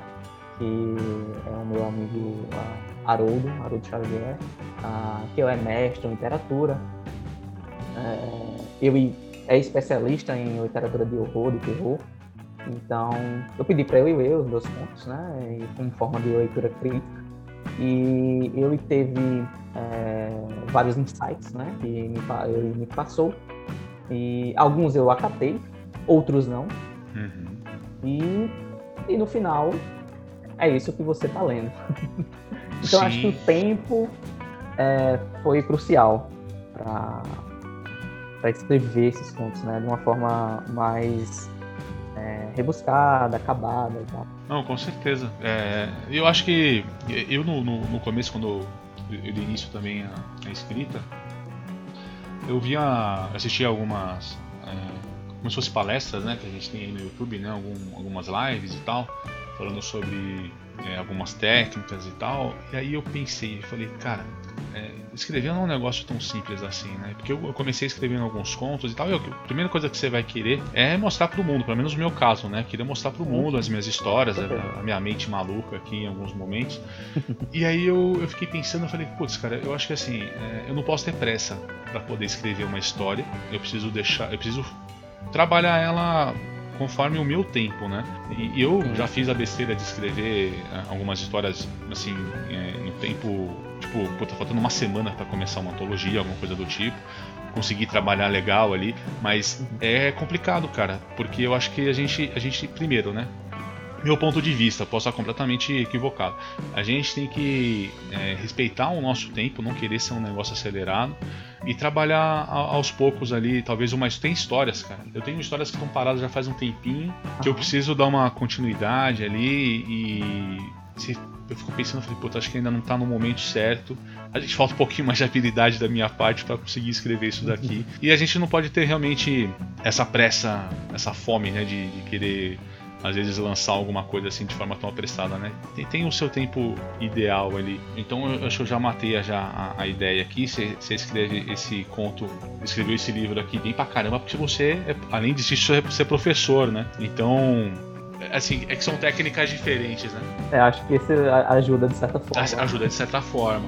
que é o meu amigo ah, Haroldo, Haroldo Xavier, ah, que é mestre em literatura. É, eu é especialista em literatura de horror, de terror. Então, eu pedi para ele ler os meus contos, né, como forma de leitura crítica. E ele teve é, vários insights, né, que me, ele me passou. E alguns eu acatei, outros não. Uhum. E, e no final, é isso que você está lendo. *laughs* então, Sim. acho que o tempo é, foi crucial para para escrever esses contos, né, de uma forma mais é, rebuscada, acabada e tal. Não, com certeza. É, eu acho que eu no, no, no, começo, quando eu, eu dei início também a escrita, eu via, assistia algumas, é, como se fossem palestras, né, que a gente tem aí no YouTube, né, algum, algumas lives e tal, falando sobre é, algumas técnicas e tal. E aí eu pensei, falei, cara, é, escrever não é um negócio tão simples assim, né? Porque eu comecei escrevendo alguns contos e tal, e a primeira coisa que você vai querer é mostrar para o mundo, pelo menos no meu caso, né? Queria mostrar para o mundo as minhas histórias, a, minha mente maluca aqui em alguns momentos. *laughs* e aí eu, eu fiquei pensando, eu falei, putz, cara, eu acho que assim, é, eu não posso ter pressa para poder escrever uma história, eu preciso deixar, eu preciso trabalhar ela conforme o meu tempo, né? E eu já fiz a besteira de escrever eh, algumas histórias assim eh, no tempo, tipo, pô, tá faltando uma semana para começar uma antologia, alguma coisa do tipo. Consegui trabalhar legal ali, mas é complicado, cara, porque eu acho que a gente, a gente primeiro, né? meu ponto de vista, posso estar completamente equivocado. A gente tem que é, respeitar o nosso tempo, não querer ser um negócio acelerado e trabalhar aos poucos ali, talvez uma tem histórias, cara. Eu tenho histórias que estão paradas já faz um tempinho, que eu preciso dar uma continuidade ali e se eu fico pensando, falei, puta, acho que ainda não está no momento certo. A gente falta um pouquinho mais de habilidade da minha parte para conseguir escrever isso daqui. *laughs* E a gente não pode ter realmente essa pressa, essa fome, né, de, de querer às vezes lançar alguma coisa assim de forma tão apressada, né? Tem, tem o seu tempo ideal ali. Então eu acho que eu já matei já a, a ideia aqui. Você escreve esse conto, escreveu esse livro aqui bem pra caramba, porque você, é, além disso, você é professor, né? Então assim, é que são técnicas diferentes, né? É, acho que isso ajuda de certa forma. Ajuda de certa forma.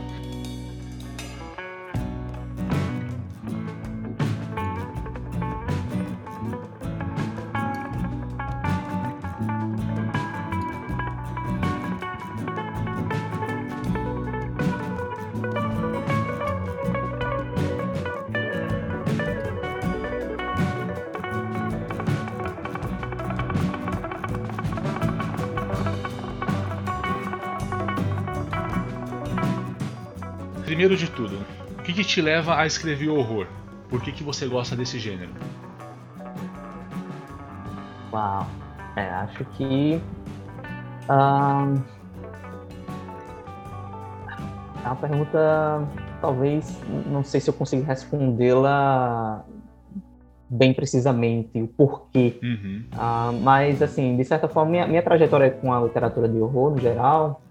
Te leva a escrever horror? Por que, que você gosta desse gênero? Uau. É, acho que. Uh, é uma pergunta, talvez, não sei se eu consigo respondê-la bem precisamente, o porquê. Uhum. Uh, mas, assim, de certa forma, minha, minha trajetória com a literatura de horror, no geral,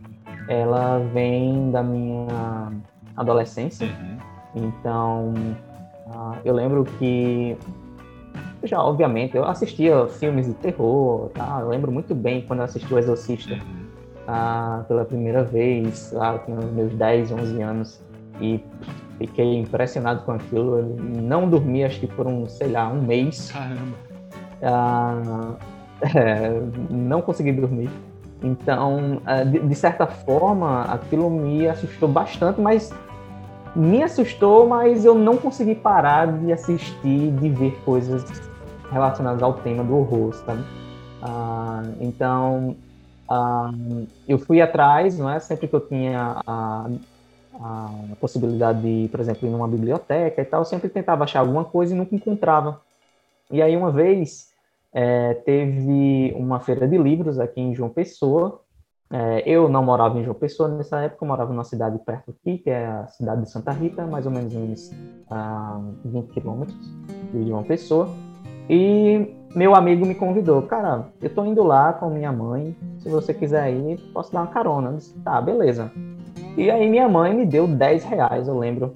ela vem da minha adolescência. Uhum. Então, uh, eu lembro que já, obviamente, eu assistia filmes de terror, tá? Eu lembro muito bem quando eu assisti O Exorcista uh, pela primeira vez, lá com meus 10, 11 anos, e fiquei impressionado com aquilo. Eu não dormi, acho que por um, sei lá, um mês. Caramba! Uh, *laughs* é, não consegui dormir. Então, de certa forma, aquilo me assustou bastante, mas me assustou, mas eu não consegui parar de assistir, de ver coisas relacionadas ao tema do horror, sabe? Ah, então, ah, eu fui atrás, não é? Sempre que eu tinha a, a, possibilidade de, por exemplo, ir numa biblioteca e tal, eu sempre tentava achar alguma coisa e nunca encontrava. E aí, uma vez, é, teve uma feira de livros aqui em João Pessoa, é, eu não morava em João Pessoa nessa época, eu morava numa cidade perto aqui, que é a cidade de Santa Rita, mais ou menos uns ah, 20 quilômetros de João Pessoa. E meu amigo me convidou, cara, eu tô indo lá com minha mãe, se você quiser ir, posso dar uma carona. Eu disse, tá, beleza. E aí minha mãe me deu 10 reais, eu lembro.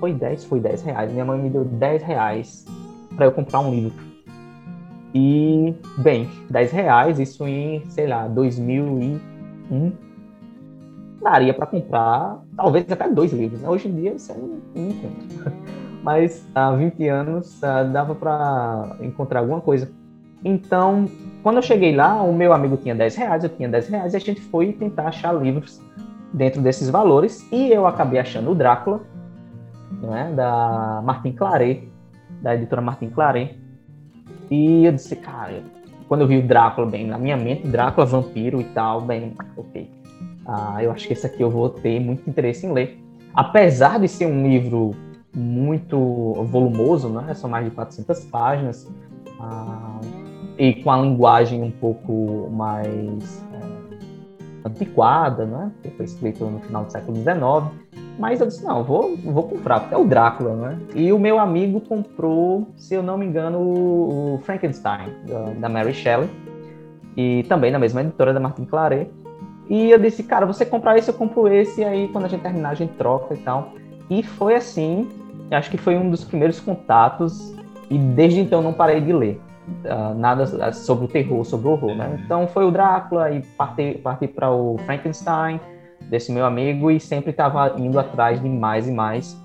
Foi 10? Foi 10 reais. Minha mãe me deu 10 reais para eu comprar um livro. E, bem, 10 reais, isso em, sei lá, 2001, daria para comprar talvez até dois livros. Né? Hoje em dia você não, não encontra. Mas há 20 anos uh, dava para encontrar alguma coisa. Então, quando eu cheguei lá, o meu amigo tinha 10 reais, eu tinha 10 reais, e a gente foi tentar achar livros dentro desses valores, e eu acabei achando o Drácula, né, da Martin Claret, da editora Martin Claret, e eu disse, cara, quando eu vi o Drácula, bem, na minha mente, Drácula, vampiro e tal, bem, ok. Ah, eu acho que esse aqui eu vou ter muito interesse em ler. Apesar de ser um livro muito volumoso, né? São mais de 400 páginas. Ah, e com a linguagem um pouco mais antiquada, né? Que foi escrito no final do século XIX. Mas eu disse, não, vou, vou comprar, porque é o Drácula, né? E o meu amigo comprou, se eu não me engano, o Frankenstein, da, Mary Shelley. E também na mesma editora da Martin Claret. E eu disse, cara, você comprar esse, eu compro esse, e aí quando a gente terminar, a gente troca e tal. E foi assim, acho que foi um dos primeiros contatos, e desde então não parei de ler. Uh, nada sobre o terror, sobre o horror, né? Então foi o Drácula e parti, parti para o Frankenstein, desse meu amigo e sempre estava indo atrás de mais e mais.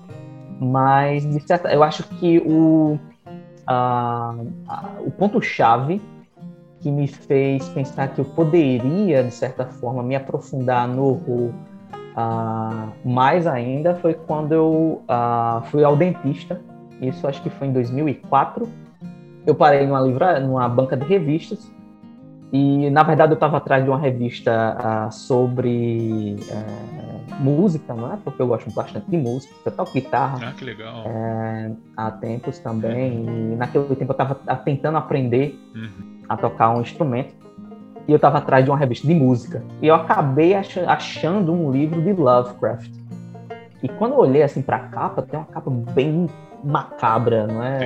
Mas, de certa, eu acho que o, o ponto-chave que me fez pensar que eu poderia, de certa forma, me aprofundar no horror uh, mais ainda foi quando eu uh, fui ao dentista. Isso acho que foi em 2004. Eu parei numa, livra, numa banca de revistas e, na verdade, eu estava atrás de uma revista uh, sobre uh, música, não é? Porque eu gosto bastante de música. Eu toco guitarra. Ah, que legal. Uh, há tempos também. Uhum. E naquele tempo eu estava tentando aprender uhum. a tocar um instrumento. E eu estava atrás de uma revista de música. E eu acabei achando um livro de Lovecraft. E quando eu olhei assim para a capa, tem uma capa bem macabra, não é?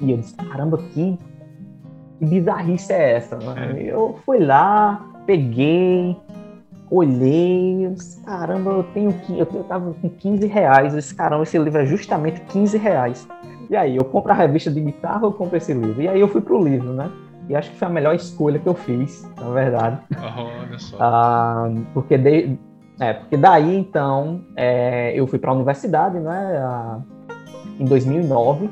E eu disse, caramba, que que bizarrice é essa? Né? Eu fui lá, peguei, olhei, eu disse, caramba, eu tenho eu, eu tava com 15 reais, esse caramba, esse livro é justamente 15 reais. E aí, eu compro a revista de guitarra ou compro esse livro? E aí eu fui pro livro, né? E acho que foi a melhor escolha que eu fiz, na verdade. Oh, olha só. Ah, porque, de, é, porque daí, então, é, eu fui para a universidade, né? Ah, em 2009.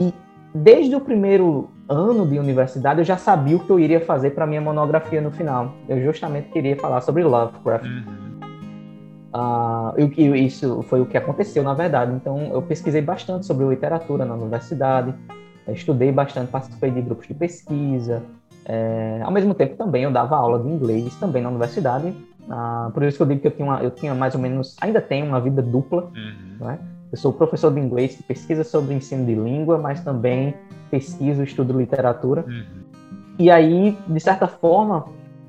E desde o primeiro ano de universidade, eu já sabia o que eu iria fazer para minha monografia no final. Eu justamente queria falar sobre Lovecraft. Uhum. Uh, isso foi o que aconteceu, na verdade. Então, eu pesquisei bastante sobre literatura na universidade, estudei bastante, participei de grupos de pesquisa. É, ao mesmo tempo, também eu dava aula de inglês também na universidade. Uh, por isso que eu digo que eu tinha, uma, eu tinha mais ou menos, ainda tenho uma vida dupla, uhum. né? Eu sou professor de inglês que pesquisa sobre ensino de língua, mas também pesquiso, estudo literatura. Uhum. e aí, de certa forma,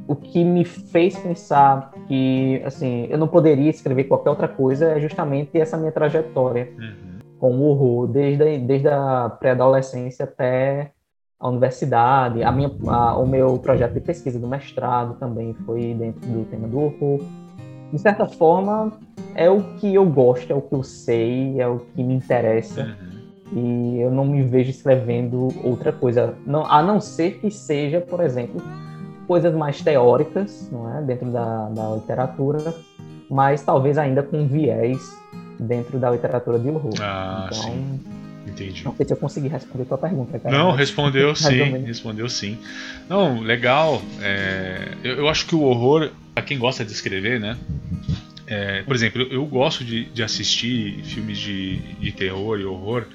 o que me fez pensar que, assim, eu não poderia escrever qualquer outra coisa é justamente essa minha trajetória uhum. com o horror, desde, desde a pré-adolescência até a universidade. A minha, a, o meu projeto de pesquisa do mestrado também foi dentro do tema do horror. De certa forma, é o que eu gosto, é o que eu sei, é o que me interessa. Uhum. E eu não me vejo escrevendo outra coisa, não, a não ser que seja, por exemplo, coisas mais teóricas, não é, dentro da, da literatura, mas talvez ainda com viés dentro da literatura de horror. Ah, então, sim. Entendi. Não sei se eu consegui responder a tua pergunta, cara. Não, respondeu *laughs* sim, respondeu sim. Não, legal. É, eu, eu, acho que o horror, para quem gosta de escrever, né? É, por exemplo, eu, eu gosto de, de, assistir filmes de, de terror e horror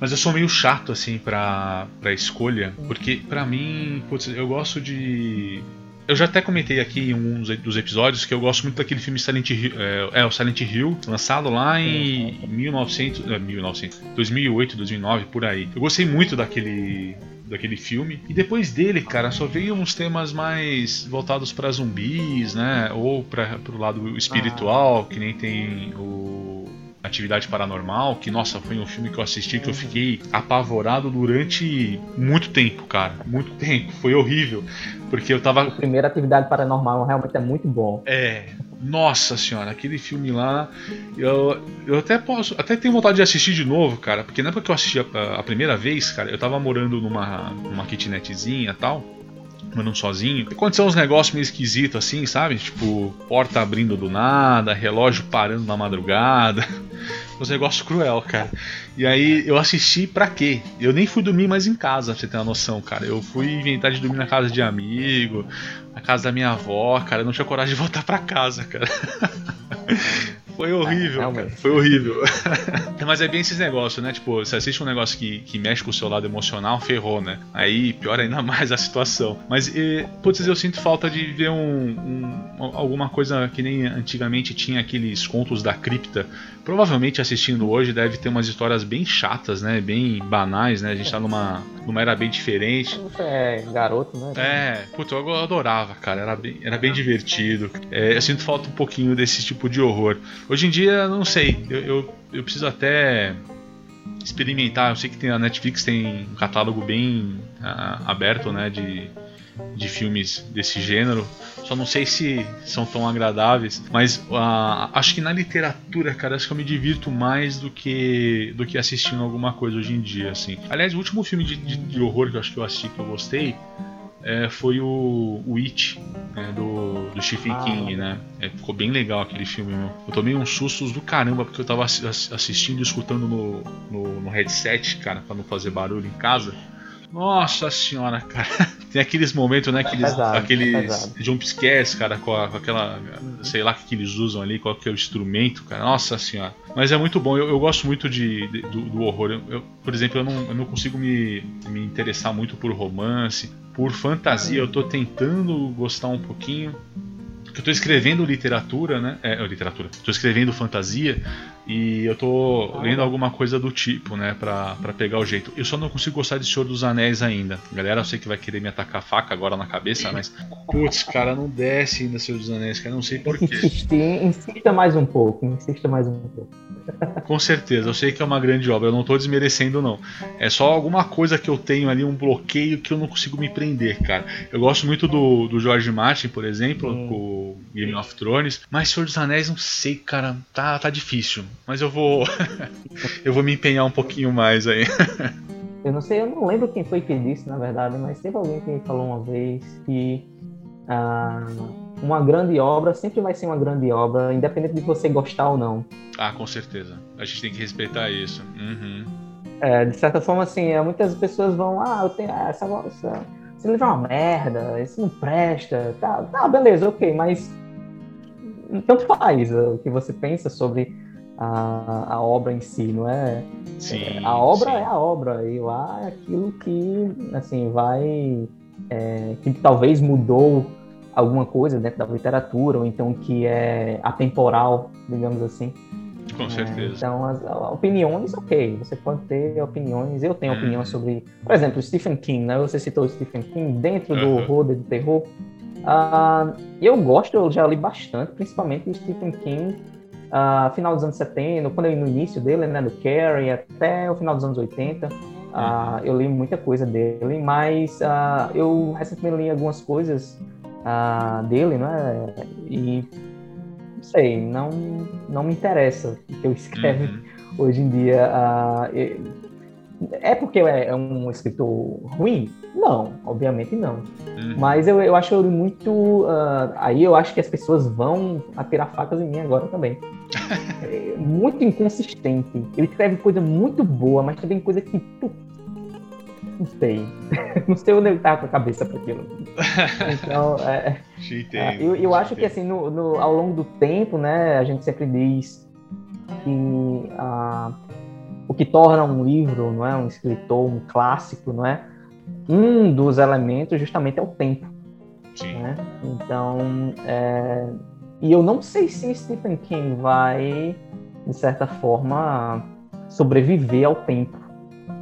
mas eu sou meio chato, assim, pra, pra escolha. Porque, pra mim, putz, eu gosto de. Eu já até comentei aqui em um dos episódios que eu gosto muito daquele filme Silent Hill, é, é o Silent Hill, lançado lá em 1900, é, 1900, 2008, 2009, por aí. Eu gostei muito daquele daquele filme. E depois dele, cara, só veio uns temas mais voltados para zumbis, né? Ou para pro lado espiritual, que nem tem o Atividade Paranormal, que nossa, foi um filme que eu assisti que eu fiquei apavorado durante muito tempo, cara. Muito *laughs* tempo. Foi horrível. Porque eu tava. A primeira Atividade Paranormal realmente é muito bom. É. Nossa senhora, aquele filme lá. Eu, eu até posso. Até tenho vontade de assistir de novo, cara. Porque na época que eu assisti a, a primeira vez, cara, eu tava morando numa, numa kitnetzinha e tal morando sozinho. Aconteceu uns negócios meio esquisitos assim, sabe? Tipo, porta abrindo do nada, relógio parando na madrugada. *laughs* Uns negócios cruel, cara. E aí eu assisti pra quê? Eu nem fui dormir mais em casa, pra você ter uma noção, cara. Eu fui inventar de dormir na casa de amigo, na casa da minha avó, cara. Eu não tinha coragem de voltar pra casa, cara. *laughs* Foi horrível, é, foi horrível. *laughs* Mas é bem esses negócios, né? Tipo, você assiste um negócio que, que mexe com o seu lado emocional, ferrou, né? Aí piora ainda mais a situação. Mas, e, putz, eu sinto falta de ver um, um, alguma coisa que nem antigamente tinha aqueles contos da cripta. Provavelmente assistindo hoje deve ter umas histórias bem chatas, né? Bem banais, né? A gente tá numa, numa era bem diferente. É garoto, né? É, putz, eu adorava, cara. Era bem, era bem divertido. É, eu sinto falta um pouquinho desse tipo de horror. Hoje em dia, não sei, eu, eu, eu, preciso até experimentar. Eu sei que tem, a Netflix tem um catálogo bem uh, aberto, né, de, de filmes desse gênero. Só não sei se são tão agradáveis, mas uh, acho que na literatura, cara, acho que eu me divirto mais do que do que assistindo alguma coisa hoje em dia, assim. Aliás, o último filme de, de, de horror que eu acho que eu assisti que eu gostei é, foi o, o It, né, do, do Stephen ah. King, né? É, ficou bem legal aquele filme, meu. Eu tomei uns sustos do caramba, porque eu tava assistindo e escutando no, no, no headset, cara, pra não fazer barulho em casa. Nossa senhora, cara. *laughs* Tem aqueles momentos, né? Aqueles, pesado, aqueles jumpscares, cara, com, a, com aquela. Sei lá o que eles usam ali, qual que é o instrumento, cara. Nossa senhora. Mas é muito bom, eu, eu gosto muito de, de do, do, horror. Eu, eu, por exemplo, eu não, eu não consigo me, me interessar muito por romance. Por fantasia, eu tô tentando gostar um pouquinho eu tô escrevendo literatura, né? É, literatura. Tô escrevendo fantasia e eu tô lendo alguma coisa do tipo, né? Pra, pra pegar o jeito. Eu só não consigo gostar de Senhor dos Anéis ainda. Galera, eu sei que vai querer me atacar faca agora na cabeça, mas. Putz, cara, não desce ainda Senhor dos Anéis, cara. Não sei porquê. insista mais um pouco, insista mais um pouco. Com certeza, eu sei que é uma grande obra, eu não estou desmerecendo, não. É só alguma coisa que eu tenho ali, um bloqueio que eu não consigo me prender, cara. Eu gosto muito do, do George Martin, por exemplo, hum. com o Game of Thrones, mas Senhor dos Anéis, não sei, cara, tá, tá difícil. Mas eu vou. *laughs* eu vou me empenhar um pouquinho mais aí. eu não sei, eu não lembro quem foi que disse, na verdade, mas teve alguém que falou uma vez que. Ah, uma grande obra sempre vai ser uma grande obra, independente de você gostar ou não. Ah, com certeza. A gente tem que respeitar isso. Uhum. É, de certa forma, assim, é, muitas pessoas vão, ah, eu tenho ah, essa, essa esse livro é uma merda, isso não presta, tá, tá, beleza, ok, mas tanto faz o que você pensa sobre a, a obra em si, não é? Sim, é, a obra sim. é a obra e lá é aquilo que, assim, vai, é, que talvez mudou alguma coisa dentro da literatura, ou então que é atemporal, digamos assim. Com certeza. Então, as, as, opiniões, ok, você pode ter opiniões. Eu tenho hum. opiniões sobre, por exemplo, Stephen King, né? Você citou Stephen King dentro do horror, do terror. Uh, eu gosto, eu já li bastante, principalmente Stephen King, uh, final dos anos 70, quando eu no início dele, né, do Carrie, até o final dos anos 80. Uh, ah, eu li muita coisa dele, mas uh, eu recentemente li algumas coisas uh, dele, né? E não sei, não, não me interessa o que eu escrevo uhum. hoje em dia. é porque é, é um escritor ruim? Não, obviamente não. Uhum. Mas eu, eu acho ele muito. Uh, aí eu acho que as pessoas vão atirar facas em mim agora também. *laughs* é muito inconsistente. Ele escreve coisa muito boa, mas também coisa que. Não sei. *laughs* não sei onde ele tá com a cabeça para aquilo. Então, é, *laughs* uh, eu, eu acho que assim, no, no, ao longo do tempo, né, a gente sempre diz que. Uh, o que torna um livro, não é, um escritor, um clássico, não é, um dos elementos justamente é o tempo. Né? Então, é... e eu não sei se Stephen King vai, de certa forma, sobreviver ao tempo.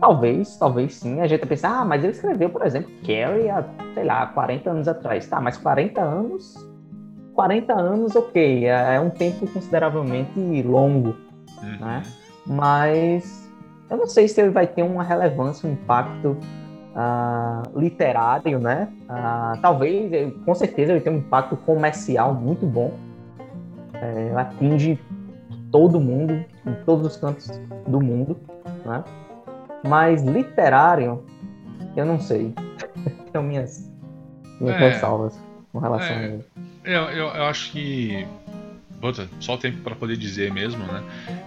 Talvez, talvez sim. A gente pensa, ah, mas ele escreveu, por exemplo, Carrie há, sei lá, 40 anos atrás. Tá, mas 40 anos. 40 anos, ok, é, é um tempo consideravelmente longo, uhum. né? Mas eu não sei se ele vai ter uma relevância, um impacto uh, literário, né? Uh, talvez, com certeza, ele tem um impacto comercial muito bom. É, atinge todo mundo, em todos os cantos do mundo, né? Mas literário, eu não sei. *laughs* Tenho minhas, minhas é, ressalvas com relação é, a ele. Eu, eu, eu acho que Puta, só tempo para poder dizer mesmo, né?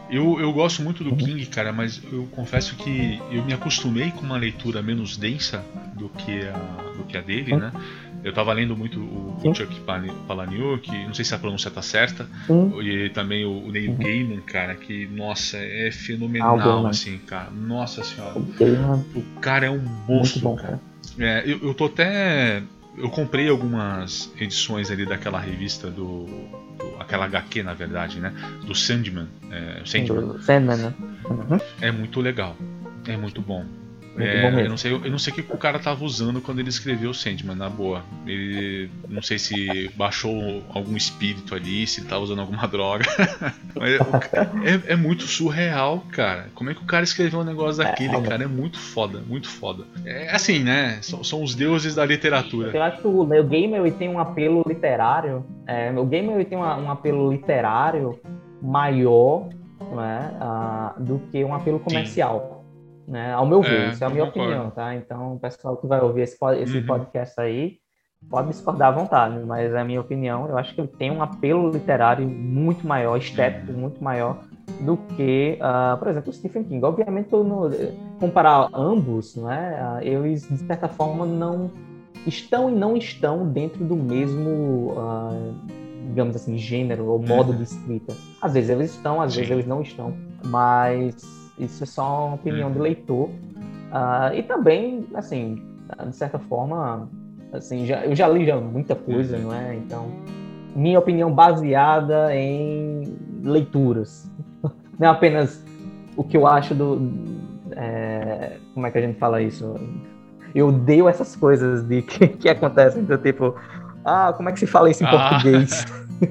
Eu, eu gosto muito do uhum. King, cara, mas eu confesso que eu me acostumei com uma leitura menos densa do que a, do que a dele, uhum. né? Eu tava lendo muito o, o Chuck Palahniuk, não sei se a pronúncia tá certa, e também o, o Neil uhum. Gaiman, cara, que, nossa, é fenomenal, assim, cara. Nossa senhora. O cara é um monstro, bom, cara. É, eu, eu tô até eu comprei algumas edições ali daquela revista do, do aquela HQ na verdade, né? Do Sandman, é, Sandman. Sandman, né? Uhum. É muito legal, é muito bom. É, eu não sei, eu não sei o que o cara tava usando quando ele escreveu Sandman, na boa. Ele não sei se baixou algum espírito ali, se tá usando alguma *laughs* droga. É, é, muito surreal, cara. Como é que o cara escreveu um negócio é, daquele, cara? É muito foda, muito foda. É assim, né? São, são os deuses da literatura. Eu acho que o, o gamer tem um apelo literário. É, o gamer tem uma, um apelo literário maior não é, uh, do que um apelo comercial. Sim né? Ao meu ver, é, isso é a minha concordo. opinião, tá? Então, o pessoal que vai ouvir esse, esse uhum. podcast aí pode discordar à vontade, mas é a minha opinião. Eu acho que ele tem um apelo literário muito maior, estético uhum. muito maior do que, uh, por exemplo, o Stephen King. Obviamente, no, comparar ambos, né, eles de certa forma não estão e não estão dentro do mesmo, uh, digamos assim, gênero ou modo uhum. de escrita. Às vezes eles estão, às Sim. vezes eles não estão, mas isso é só uma opinião do uhum. leitor. Uh, e também, assim, de certa forma, assim, já, eu já li já muita coisa, uhum. não é? Então, minha opinião baseada em leituras. *laughs* Não é apenas o que eu acho do. É, como é que a gente fala isso? Eu odeio essas coisas de que, *laughs* que acontecem, então, tipo, ah, como é que se fala isso em ah. português?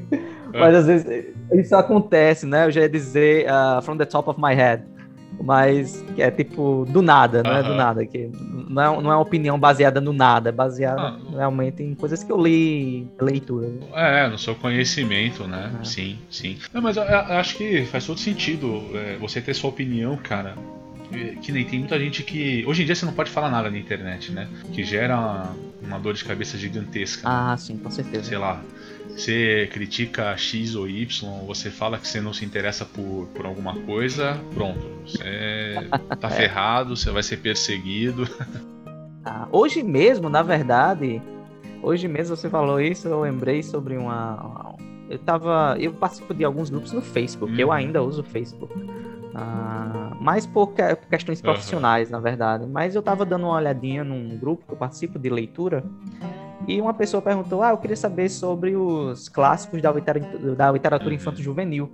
*laughs* Mas às vezes isso acontece, né? Eu já ia dizer uh, from the top of my head mas é tipo do nada, não é do nada, que não é, não é uma opinião baseada no nada, é baseada ah. realmente em coisas que eu li, leitura. Né? É, no seu conhecimento, né? É. Sim, sim. Não, mas eu, eu acho que faz todo sentido é, você ter sua opinião, cara. Que nem tem muita gente que. Hoje em dia você não pode falar nada na internet, né? Que gera uma, uma dor de cabeça gigantesca. Ah, né? sim, com certeza. Sei lá você critica X ou Y, você fala que você não se interessa por, por alguma coisa, pronto. Você *laughs* tá ferrado, você vai ser perseguido. Ah, hoje mesmo, na verdade, hoje mesmo você falou isso, eu lembrei sobre uma. Eu tava. Eu participo de alguns grupos no Facebook, hum. eu ainda uso o Facebook. Ah, mais por, por questões profissionais, uhum. na verdade. Mas eu tava dando uma olhadinha num grupo que eu participo de leitura. E uma pessoa perguntou: Ah, eu queria saber sobre os clássicos da literatura, da literatura infanto-juvenil.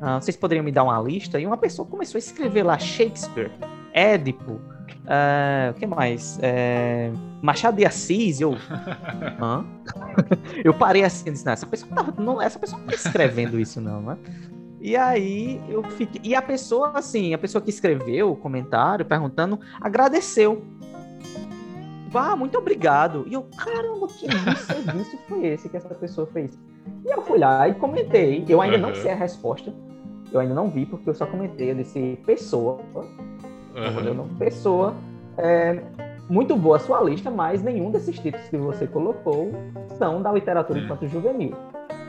ah, vocês poderiam me dar uma lista? E uma pessoa começou a escrever lá Shakespeare, Édipo, Uh, o que mais? É, Machado de Assis, eu. *laughs* Hã? *laughs* eu parei assim disse, não, essa pessoa não, essa pessoa não tá escrevendo isso, não, né? E aí eu fiquei. E a pessoa, assim, a pessoa que escreveu o comentário perguntando, agradeceu. Ah, muito obrigado. E eu, caramba, que serviço foi esse que essa pessoa fez? E eu fui lá e comentei. Eu ainda uhum. não sei a resposta. Eu ainda não vi, porque eu só comentei. Eu disse, pessoa Uhum. Pessoa. É, muito boa a sua lista, mas nenhum desses títulos que você colocou são da literatura infanto juvenil.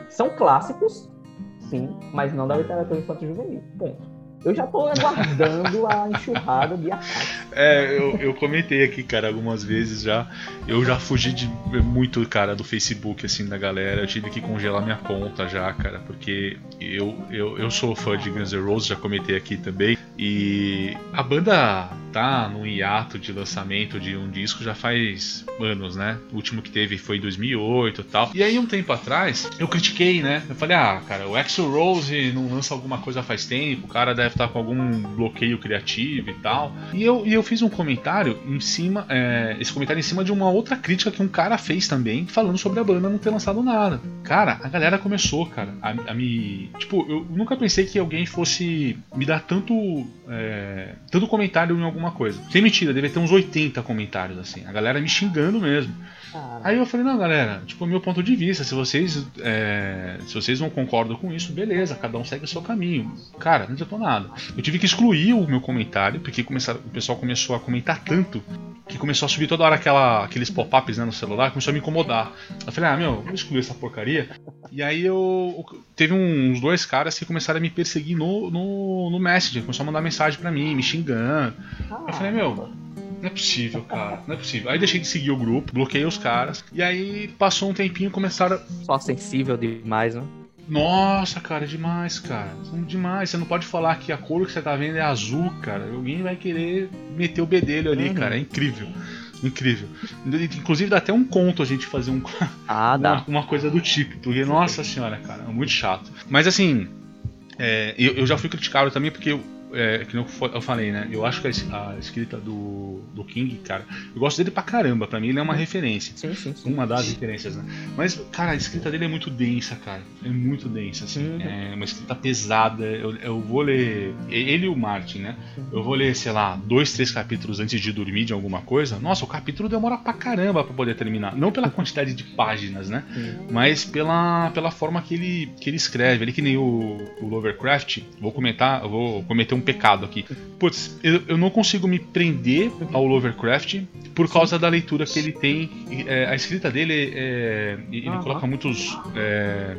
São clássicos, sim, mas não da literatura infanto juvenil. Ponto. Eu já tô aguardando a enxurrada de ataques. É, eu, eu comentei aqui, cara, algumas vezes já. Eu já fugi de muito, cara, do Facebook, assim, da galera. Eu tive que congelar minha conta já, cara, porque eu, eu, eu sou fã de Guns N' Roses, já comentei aqui também. E a banda tá num hiato de lançamento de um disco já faz anos, né? O último que teve foi em 2008 e tal. E aí, um tempo atrás, eu critiquei, né? Eu falei, ah, cara, o Axel Rose não lança alguma coisa faz tempo, o cara deve estar tá com algum bloqueio criativo e tal. E eu, e eu fiz um comentário em cima, é, esse comentário em cima de uma outra crítica que um cara fez também, falando sobre a banda não ter lançado nada. Cara, a galera começou, cara, a, a me. Tipo, eu nunca pensei que alguém fosse me dar tanto é, comentário em alguma coisa. Sem mentira, deve ter uns 80 comentários, assim. A galera me xingando mesmo. Aí eu falei, não, galera, tipo, meu ponto de vista, se vocês é, se vocês não concordam com isso, beleza, cada um segue o seu caminho. Cara, não adiantou nada. Eu tive que excluir o meu comentário, porque começaram, o pessoal começou a comentar tanto que começou a subir toda hora aquela, aqueles pop-ups né, no celular, começou a me incomodar. Eu falei, ah, meu, vou excluir essa porcaria. E aí eu. Teve uns dois caras que começaram a me perseguir no, no, no Messenger, começou a mandar mensagem pra mim, me xingando. Eu falei, meu, não é possível, cara. Não é possível. Aí deixei de seguir o grupo, bloqueei os caras. E aí passou um tempinho começaram. Só sensível demais, né? Nossa, cara, é demais, cara. Demais. Você não pode falar que a cor que você tá vendo é azul, cara. Alguém vai querer meter o bedelho ali, uhum. cara. É incrível. Incrível. Inclusive dá até um conto a gente fazer um, *laughs* ah, dá. Uma, uma coisa do tipo. Porque, nossa senhora, cara, é muito chato. Mas assim, é, eu, eu, já fui criticado também porque eu, é, que eu falei, né? Eu acho que a, escrita do, do King, cara, eu gosto dele pra caramba. Pra mim ele é uma referência. Sim, sim, sim. Uma das referências, né? Mas, cara, a escrita dele é muito densa, cara. É muito densa, assim. Uhum. É uma escrita pesada. Eu, eu vou ler. Ele e o Martin, né? Eu vou ler, sei lá, dois, três capítulos antes de dormir de alguma coisa. Nossa, o capítulo demora pra caramba pra poder terminar. Não pela quantidade de páginas, né? Uhum. Mas pela, pela forma que ele, que ele escreve. Ele que nem o, o Lovecraft. Vou comentar, eu vou cometer um pecado aqui. Putz, eu, eu não consigo me prender ao Lovecraft por causa da leitura que ele tem. É, a escrita dele, é, ele uhum. coloca muitos. É,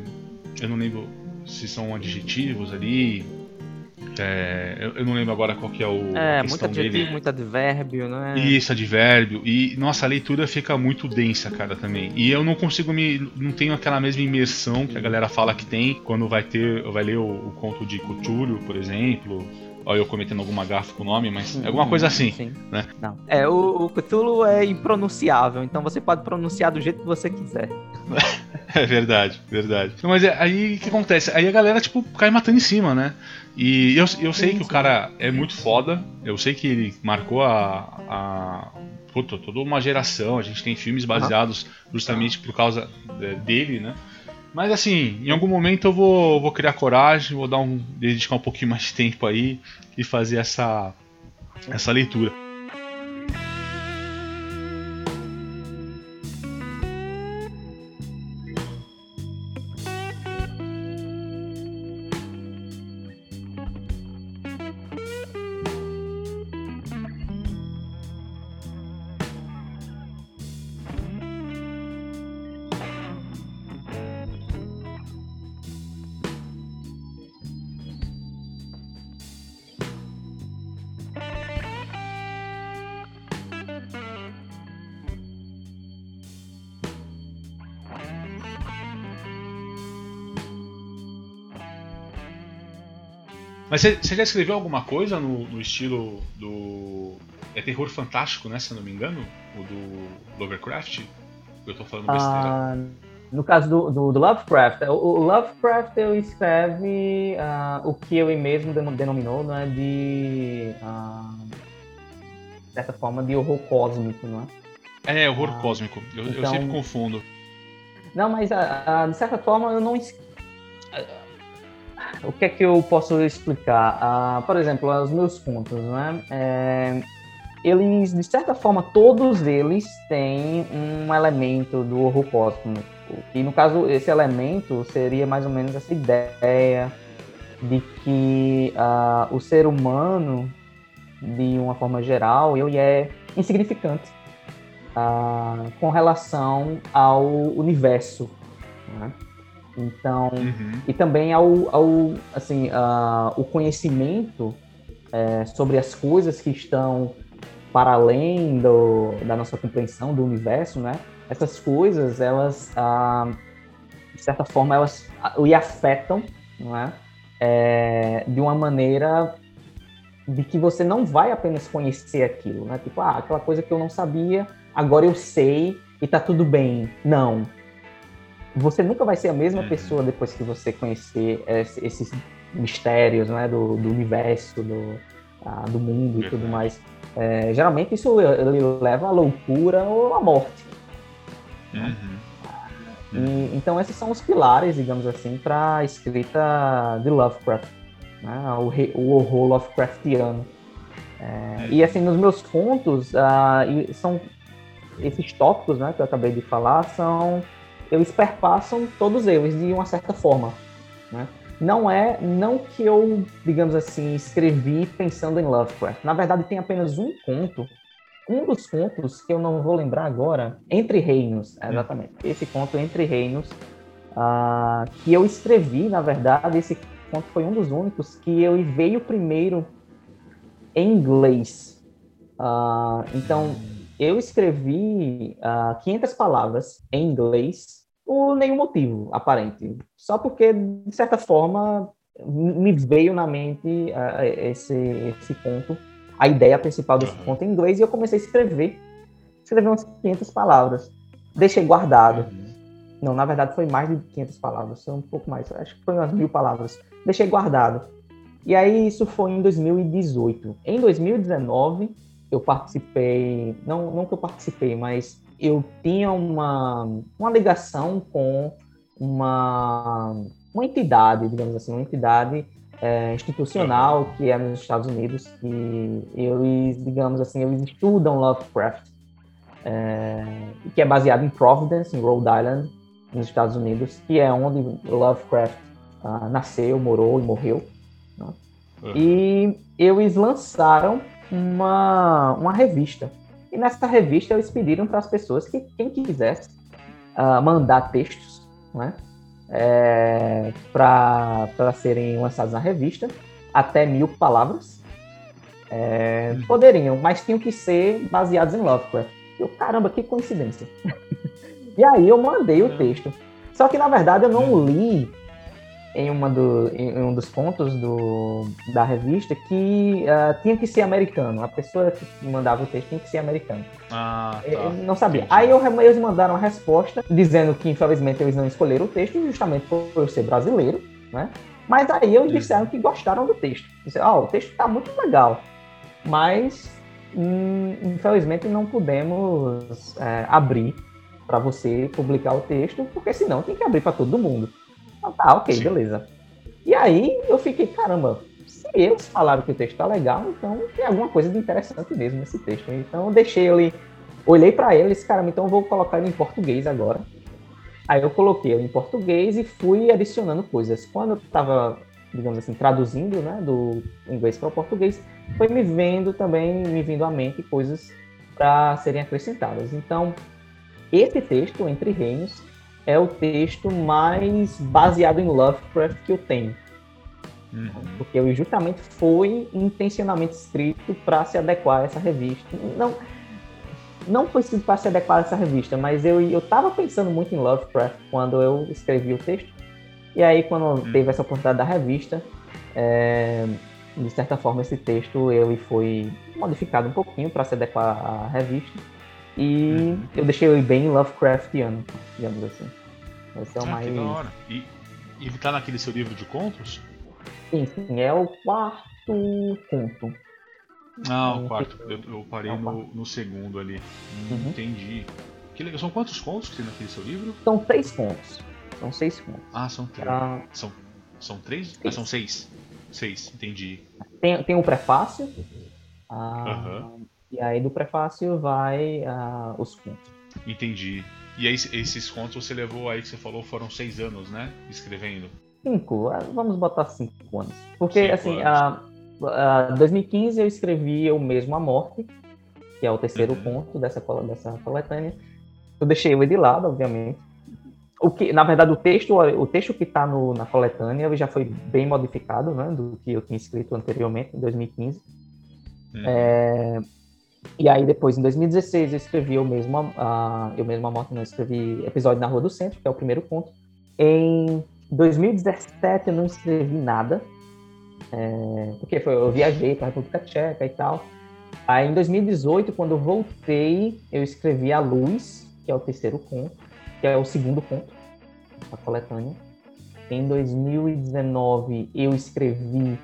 eu não lembro se são adjetivos ali, é, eu, eu, não lembro agora qual que é o. É, muito adjetivo, dele. muito advérbio, né? Isso, advérbio. E, nossa, a leitura fica muito densa, cara, também. E eu não consigo me. Não tenho aquela mesma imersão que a galera fala que tem quando vai ter. Vai ler o, o conto de Cthulhu, por exemplo. Olha eu cometendo alguma gafa com o nome, mas é alguma coisa assim. Sim. Né? Não. É, o, o Cthulhu é impronunciável, então você pode pronunciar do jeito que você quiser. *laughs* é verdade, verdade. Mas é, aí o que acontece? Aí a galera, tipo, cai matando em cima, né? E eu, eu sei que o cara é muito foda, eu sei que ele marcou a, a puta, toda uma geração. A gente tem filmes baseados justamente por causa é, dele, né? Mas assim, em algum momento eu vou, vou criar coragem, vou dar um, dedicar um pouquinho mais de tempo aí e fazer essa, essa leitura. Mas você já escreveu alguma coisa no, no, estilo do. É terror fantástico, né? Se eu não me engano? O do Lovecraft? Eu tô falando besteira. Ah, No caso do, do, do Lovecraft, o, o, Lovecraft eu escreve uh, o que ele mesmo denominou né, de, uh, de certa forma, de horror cósmico, não é? É, horror ah, cósmico. Eu, então, eu, sempre confundo. Não, mas de certa forma eu não. O que é que eu posso explicar? por exemplo, os meus contos, né? É, eles, de certa forma, todos eles têm um elemento do horror cósmico e no caso, esse elemento seria mais ou menos essa ideia de que uh, o ser humano, de uma forma geral, ele é insignificante uh, com relação ao universo. Né? Então, uhum. e também ao, ao assim, uh, o conhecimento é, sobre as coisas que estão para além do, da nossa compreensão do universo, né? essas coisas, elas, ah, de certa forma, elas lhe afetam, não é? é? de uma maneira de que você não vai apenas conhecer aquilo, né? Tipo, ah, aquela coisa que eu não sabia, agora eu sei e tá tudo bem. Não. Você nunca vai ser a mesma uhum. pessoa depois que você conhecer esses mistérios, né? Do, do universo, do, ah, do mundo e tudo mais. É, geralmente isso leva à loucura ou à morte. Uhum. E, então esses são os pilares, digamos assim, para a escrita de Lovecraft, né? o, o, horror Lovecraftiano. É, e assim, nos meus contos, uh, são esses tópicos né, que eu acabei de falar, são eles perpassam todos eles de uma certa forma. Né? Não é, não que eu, digamos assim, escrevi pensando em Lovecraft. Na verdade, tem apenas um conto um dos contos que eu não vou lembrar agora, Entre Reinos, hum. exatamente. Esse conto Entre Reinos, uh, que eu escrevi, na verdade, esse conto foi um dos únicos que eu veio primeiro em inglês. Uh, então, eu escrevi uh, ah, 500 palavras em inglês por nenhum motivo aparente. Só porque, de certa forma, me veio na mente uh, esse, esse conto a ideia principal desse conto em inglês e eu comecei a escrever. Escrevi umas 500 palavras. Deixei guardado. Uhum. Não, na verdade foi mais de 500 palavras, foi um pouco mais, acho que foi umas mil palavras. Deixei guardado. E aí isso foi em 2018. Em 2019 eu participei, não, não que eu participei, mas eu tinha uma, uma ligação com uma, uma entidade, digamos assim, uma entidade é, institucional que é nos Estados Unidos, que eles, digamos assim, eles estudam Lovecraft, é, que é baseado em Providence, em Rhode Island, nos Estados Unidos, que é onde Lovecraft uh, nasceu, morou e morreu. Né? Uhum. E eles lançaram uma, uma revista. E nessa revista eles pediram para as pessoas que quem quisesse uh, mandar textos, né? é, para serem lançados na revista, até mil palavras. É, uhum. poderiam, mas tinham que ser baseados em Lovecraft. Eu, caramba, que coincidência. *laughs* e aí eu mandei o texto. Só que na verdade eu não li em, uma do, em um dos pontos do, da revista que uh, tinha que ser americano. A pessoa que mandava o texto tinha que ser americano. Ah, tá. Eu não sabia. Aí eu, eles mandaram a resposta dizendo que infelizmente eles não escolheram o texto justamente por eu ser brasileiro, né? Mas aí eles disseram que gostaram do texto. Disseram, oh, o texto está muito legal, mas hum, infelizmente não podemos é, abrir para você publicar o texto, porque senão tem que abrir para todo mundo. Então tá, ok, Sim. beleza. E aí eu fiquei, caramba, se eles falaram que o texto tá legal, então tem alguma coisa de interessante mesmo nesse texto. Então eu deixei ele, olhei para ele e disse, caramba, então eu vou colocar ele em português agora. Aí eu coloquei ele em português e fui adicionando coisas. Quando eu tava, digamos assim, traduzindo, né, do inglês para o português, foi me vendo também, me vindo à mente coisas para serem acrescentadas. Então, esse texto, Entre Reinos, é o texto mais baseado em Lovecraft que eu tenho. Uhum. Porque ele justamente foi intencionalmente escrito para se adequar a essa revista. Não, não foi escrito para se adequar a essa revista, mas eu eu estava pensando muito em Lovecraft quando eu escrevi o texto. E aí, quando uhum. teve essa oportunidade da revista, é, de certa forma, esse texto ele foi modificado um pouquinho para se adequar à revista. E uhum. eu deixei ele bem Lovecraftiano, digamos assim. Esse é o ah, mais. Que da hora. E, e ele tá naquele seu livro de contos? Sim, sim, é o quarto conto. Ah, o quarto. Eu, eu parei é no, no, segundo ali. Hum, uhum. Entendi. Que legal. São quantos contos que tem naquele seu livro? São três contos. São seis contos. Ah, são três. Ah, são, são três? Ah, são seis. Seis, entendi. Tem, tem o um prefácio. Ah, uhum. E aí do prefácio vai ah, os contos. Entendi. E aí, esses contos você levou aí que você falou foram seis anos, né? Escrevendo. Cinco, ah, vamos botar cinco anos. Porque cinco assim, anos. a, a 2015 eu escrevi Eu Mesmo a Morte, que é o terceiro uhum. conto dessa, dessa coletânea. Eu deixei ele de lado, obviamente. O que, na verdade, o texto, o texto que está na coletânea já foi bem modificado, né, do que eu tinha escrito anteriormente, em 2015. Uhum. É, e aí depois, em 2016, eu escrevi eu mesmo, uh, eu mesmo a morte, não escrevi episódio na Rua do Centro, que é o primeiro conto. Em 2017 eu não escrevi nada, é, porque foi, eu viajei para a República Tcheca e tal. Aí em 2018, quando eu voltei, eu escrevi A Luz, que é o terceiro conto, que é o segundo conto da coletânea. Em 2019 eu escrevi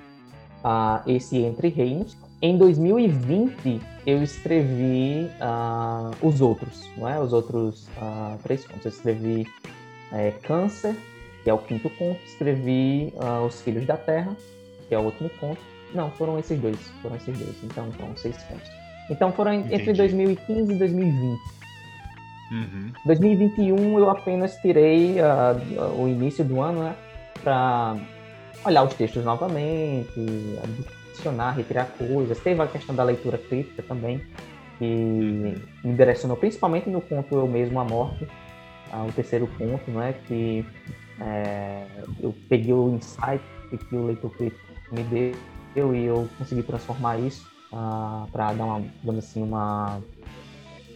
uh, esse Entre Reinos, em 2020, eu escrevi uh, os outros, não é? Os outros uh, três contos. Eu escrevi é, Câncer, que é o quinto conto. Escrevi uh, Os Filhos da Terra, que é o último conto. Não, foram esses dois. Foram esses dois. Então, foram seis contos. Então, foram Entendi. entre 2015 e 2020. Uhum. 2021 eu apenas tirei o início do ano, né? Para olhar os textos novamente, adicionar, retirar coisas. Teve a questão da leitura crítica também, que me direcionou principalmente no conto Eu Mesmo a Morte, ah, o terceiro ponto, né, que é, eu peguei o insight que o leitor crítico me deu e eu consegui transformar isso ah, para dar uma, digamos assim, uma,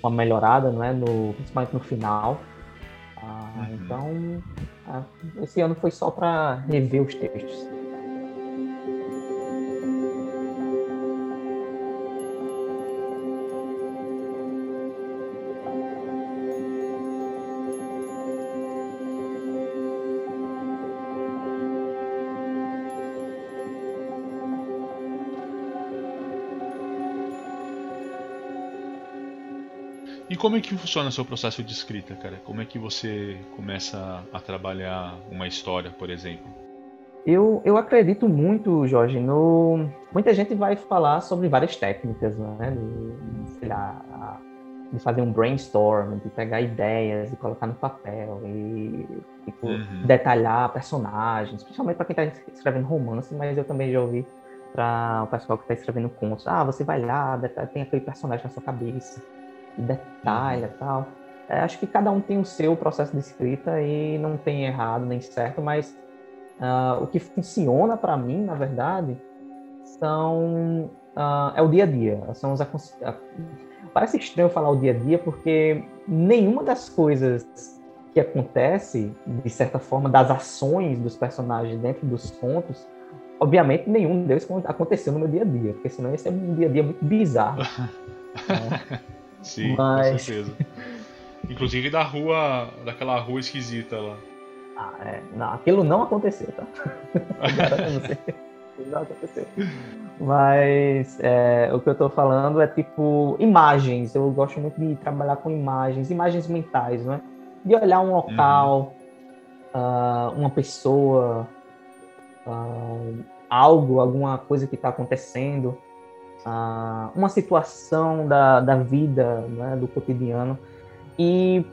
uma melhorada, não é, no, principalmente no final. Uhum. Então, ah, esse ano foi só para rever os textos. E como é que funciona o seu processo de escrita, cara? Como é que você começa a trabalhar uma história, por exemplo? Eu, eu acredito muito, Jorge, no... Muita gente vai falar sobre várias técnicas, né? De, sei lá, de fazer um brainstorm, de pegar ideias e colocar no papel e tipo, uhum. detalhar personagens, principalmente para quem está escrevendo romance, mas eu também já ouvi para o pessoal que está escrevendo contos. Ah, você vai lá, tem aquele personagem na sua cabeça detalha tal. É, acho que cada um tem o seu processo de escrita e não tem errado nem certo, mas uh, o que funciona para mim, na verdade, são uh, é o dia a dia. São os parece estranho falar o dia a dia porque nenhuma das coisas que acontece de certa forma das ações dos personagens dentro dos contos, obviamente nenhum deles aconteceu no meu dia a dia, porque senão ia ser um dia a dia muito bizarro. *laughs* né? Sim, Mas... com certeza. Inclusive da rua, daquela rua esquisita lá. Ah, é. Não, aquilo não aconteceu, tá? *laughs* não aconteceu. Mas é, o que eu tô falando é tipo imagens. Eu gosto muito de trabalhar com imagens, imagens mentais, né? De olhar um local, uhum. uh, uma pessoa, uh, algo, alguma coisa que está acontecendo uma situação da, da vida, né, do cotidiano. E,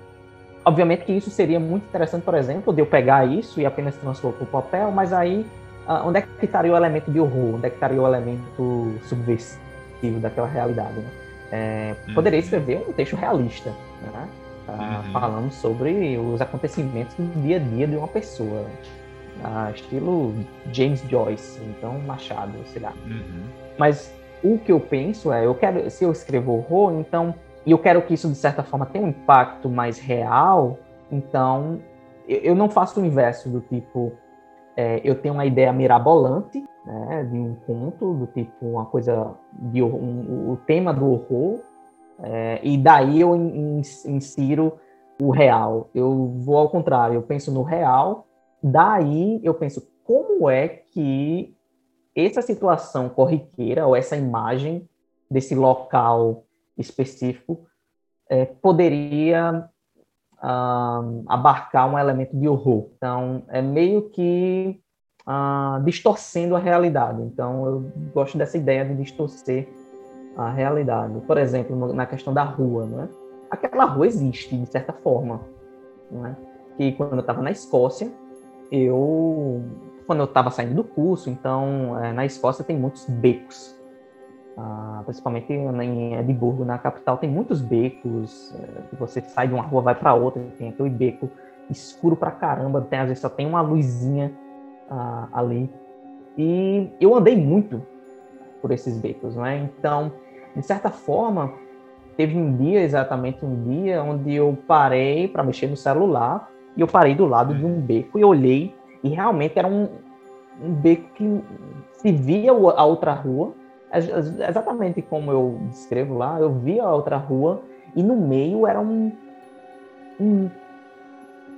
obviamente, que isso seria muito interessante, por exemplo, de eu pegar isso e apenas transpor para o papel, mas aí, uh, onde é que estaria o elemento de horror? Onde é que estaria o elemento subversivo daquela realidade? Né? É, poderia uhum. escrever um texto realista, né? Uh, uhum. falando sobre os acontecimentos do dia a dia de uma pessoa. Uh, estilo James Joyce, então Machado, sei lá. Uhum. Mas o que eu penso é, eu quero, se eu escrevo horror, então, e eu quero que isso de certa forma tenha um impacto mais real, então eu, eu não faço o inverso do tipo, é, eu tenho uma ideia mirabolante, né, de um conto, do tipo uma coisa de um, o tema do horror, é, e daí eu insiro o real. Eu vou ao contrário, eu penso no real, daí eu penso como é que essa situação corriqueira ou essa imagem desse local específico é, poderia uh, abarcar um elemento de horror. Então, é meio que uh, distorcendo a realidade. Então, eu gosto dessa ideia de distorcer a realidade. Por exemplo, na questão da rua, né? Aquela rua existe, de certa forma. Né? Que quando eu estava na Escócia, eu... Quando eu estava saindo do curso, então, é, na Escócia tem muitos becos. Ah, principalmente em Edimburgo, na capital, tem muitos becos. É, você sai de uma rua, vai para outra, tem aquele beco escuro pra caramba, tem, às vezes só tem uma luzinha ah, ali. E eu andei muito por esses becos, não é? Então, de certa forma, teve um dia, exatamente um dia, onde eu parei para mexer no celular e eu parei do lado de um beco e olhei e realmente era um, um beco que se via a outra rua, exatamente como eu descrevo lá, eu via a outra rua e no meio era um, um,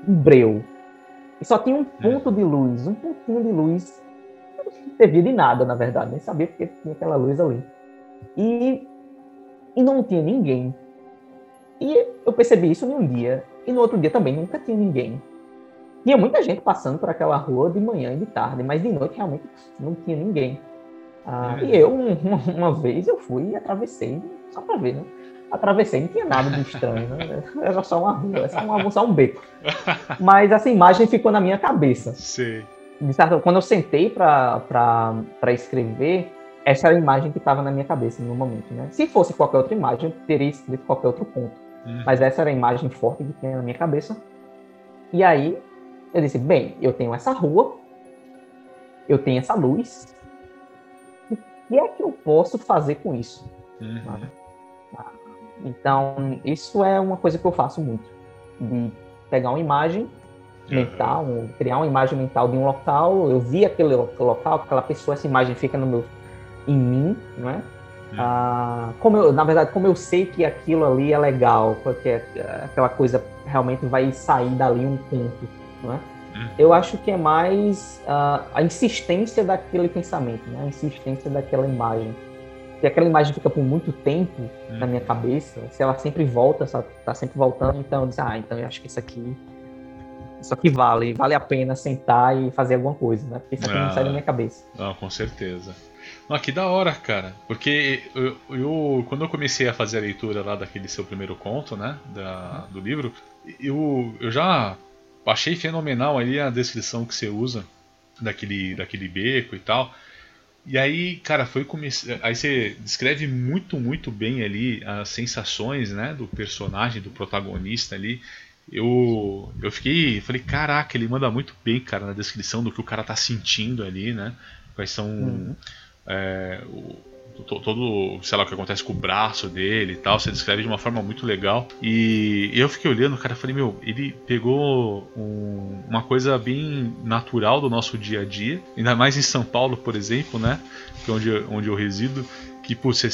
um breu. E só tinha um ponto de luz, um pontinho de luz. Não servia de nada, na verdade, nem sabia porque tinha aquela luz ali. E, e não tinha ninguém. E eu percebi isso em um dia. E no outro dia também nunca tinha ninguém. Tinha muita gente passando por aquela rua de manhã e de tarde, mas de noite realmente não tinha ninguém. Ah, e eu, uma, uma, vez, eu fui e atravessei, só para ver, né? Atravessei, não tinha nada de estranho, né? *laughs* Era só uma rua, era só, uma, só um beco. Mas essa imagem ficou na minha cabeça. Sim. Quando eu sentei para escrever, essa era a imagem que estava na minha cabeça no momento, né? Se fosse qualquer outra imagem, eu teria escrito qualquer outro ponto. Uhum. Mas essa era a imagem forte que tinha na minha cabeça. E aí eu disse, bem, eu tenho essa rua, eu tenho essa luz, o que é que eu posso fazer com isso? Uhum. Então, isso é uma coisa que eu faço muito, de pegar uma imagem mental, uhum. criar uma imagem mental de um local, eu vi aquele local, aquela pessoa, essa imagem fica no meu em mim, não é? Hum. Ah, como eu, na verdade, como eu sei que aquilo ali é legal, porque aquela coisa realmente vai sair dali um ponto, não é? Hum. Eu acho que é mais uh, a insistência daquele pensamento, né? a insistência daquela imagem. Se aquela imagem fica por muito tempo hum. na minha cabeça, se ela sempre volta, está sempre voltando, então eu disse, ah, então eu acho que isso aqui isso aqui vale, vale a pena sentar e fazer alguma coisa, né? Porque isso aqui ah, não sai da minha cabeça. Não, com certeza. Ah, que da hora, cara. Porque eu, eu, quando eu comecei a fazer a leitura lá daquele seu primeiro conto, né? Da, do livro, eu, eu já achei fenomenal ali a descrição que você usa daquele, daquele beco e tal. E aí, cara, foi começar. Aí você descreve muito, muito bem ali as sensações, né, do personagem, do protagonista ali. Eu, eu fiquei, falei, caraca, ele manda muito bem, cara, na descrição do que o cara tá sentindo ali, né? Quais são uhum é, o, todo, sei lá, o que acontece com o braço dele e tal, você descreve de uma forma muito legal. E eu fiquei olhando, cara, falei, meu, ele pegou um, uma coisa bem natural do nosso dia a dia, ainda mais em São Paulo, por exemplo, né, que é onde, onde eu resido, que, pô, você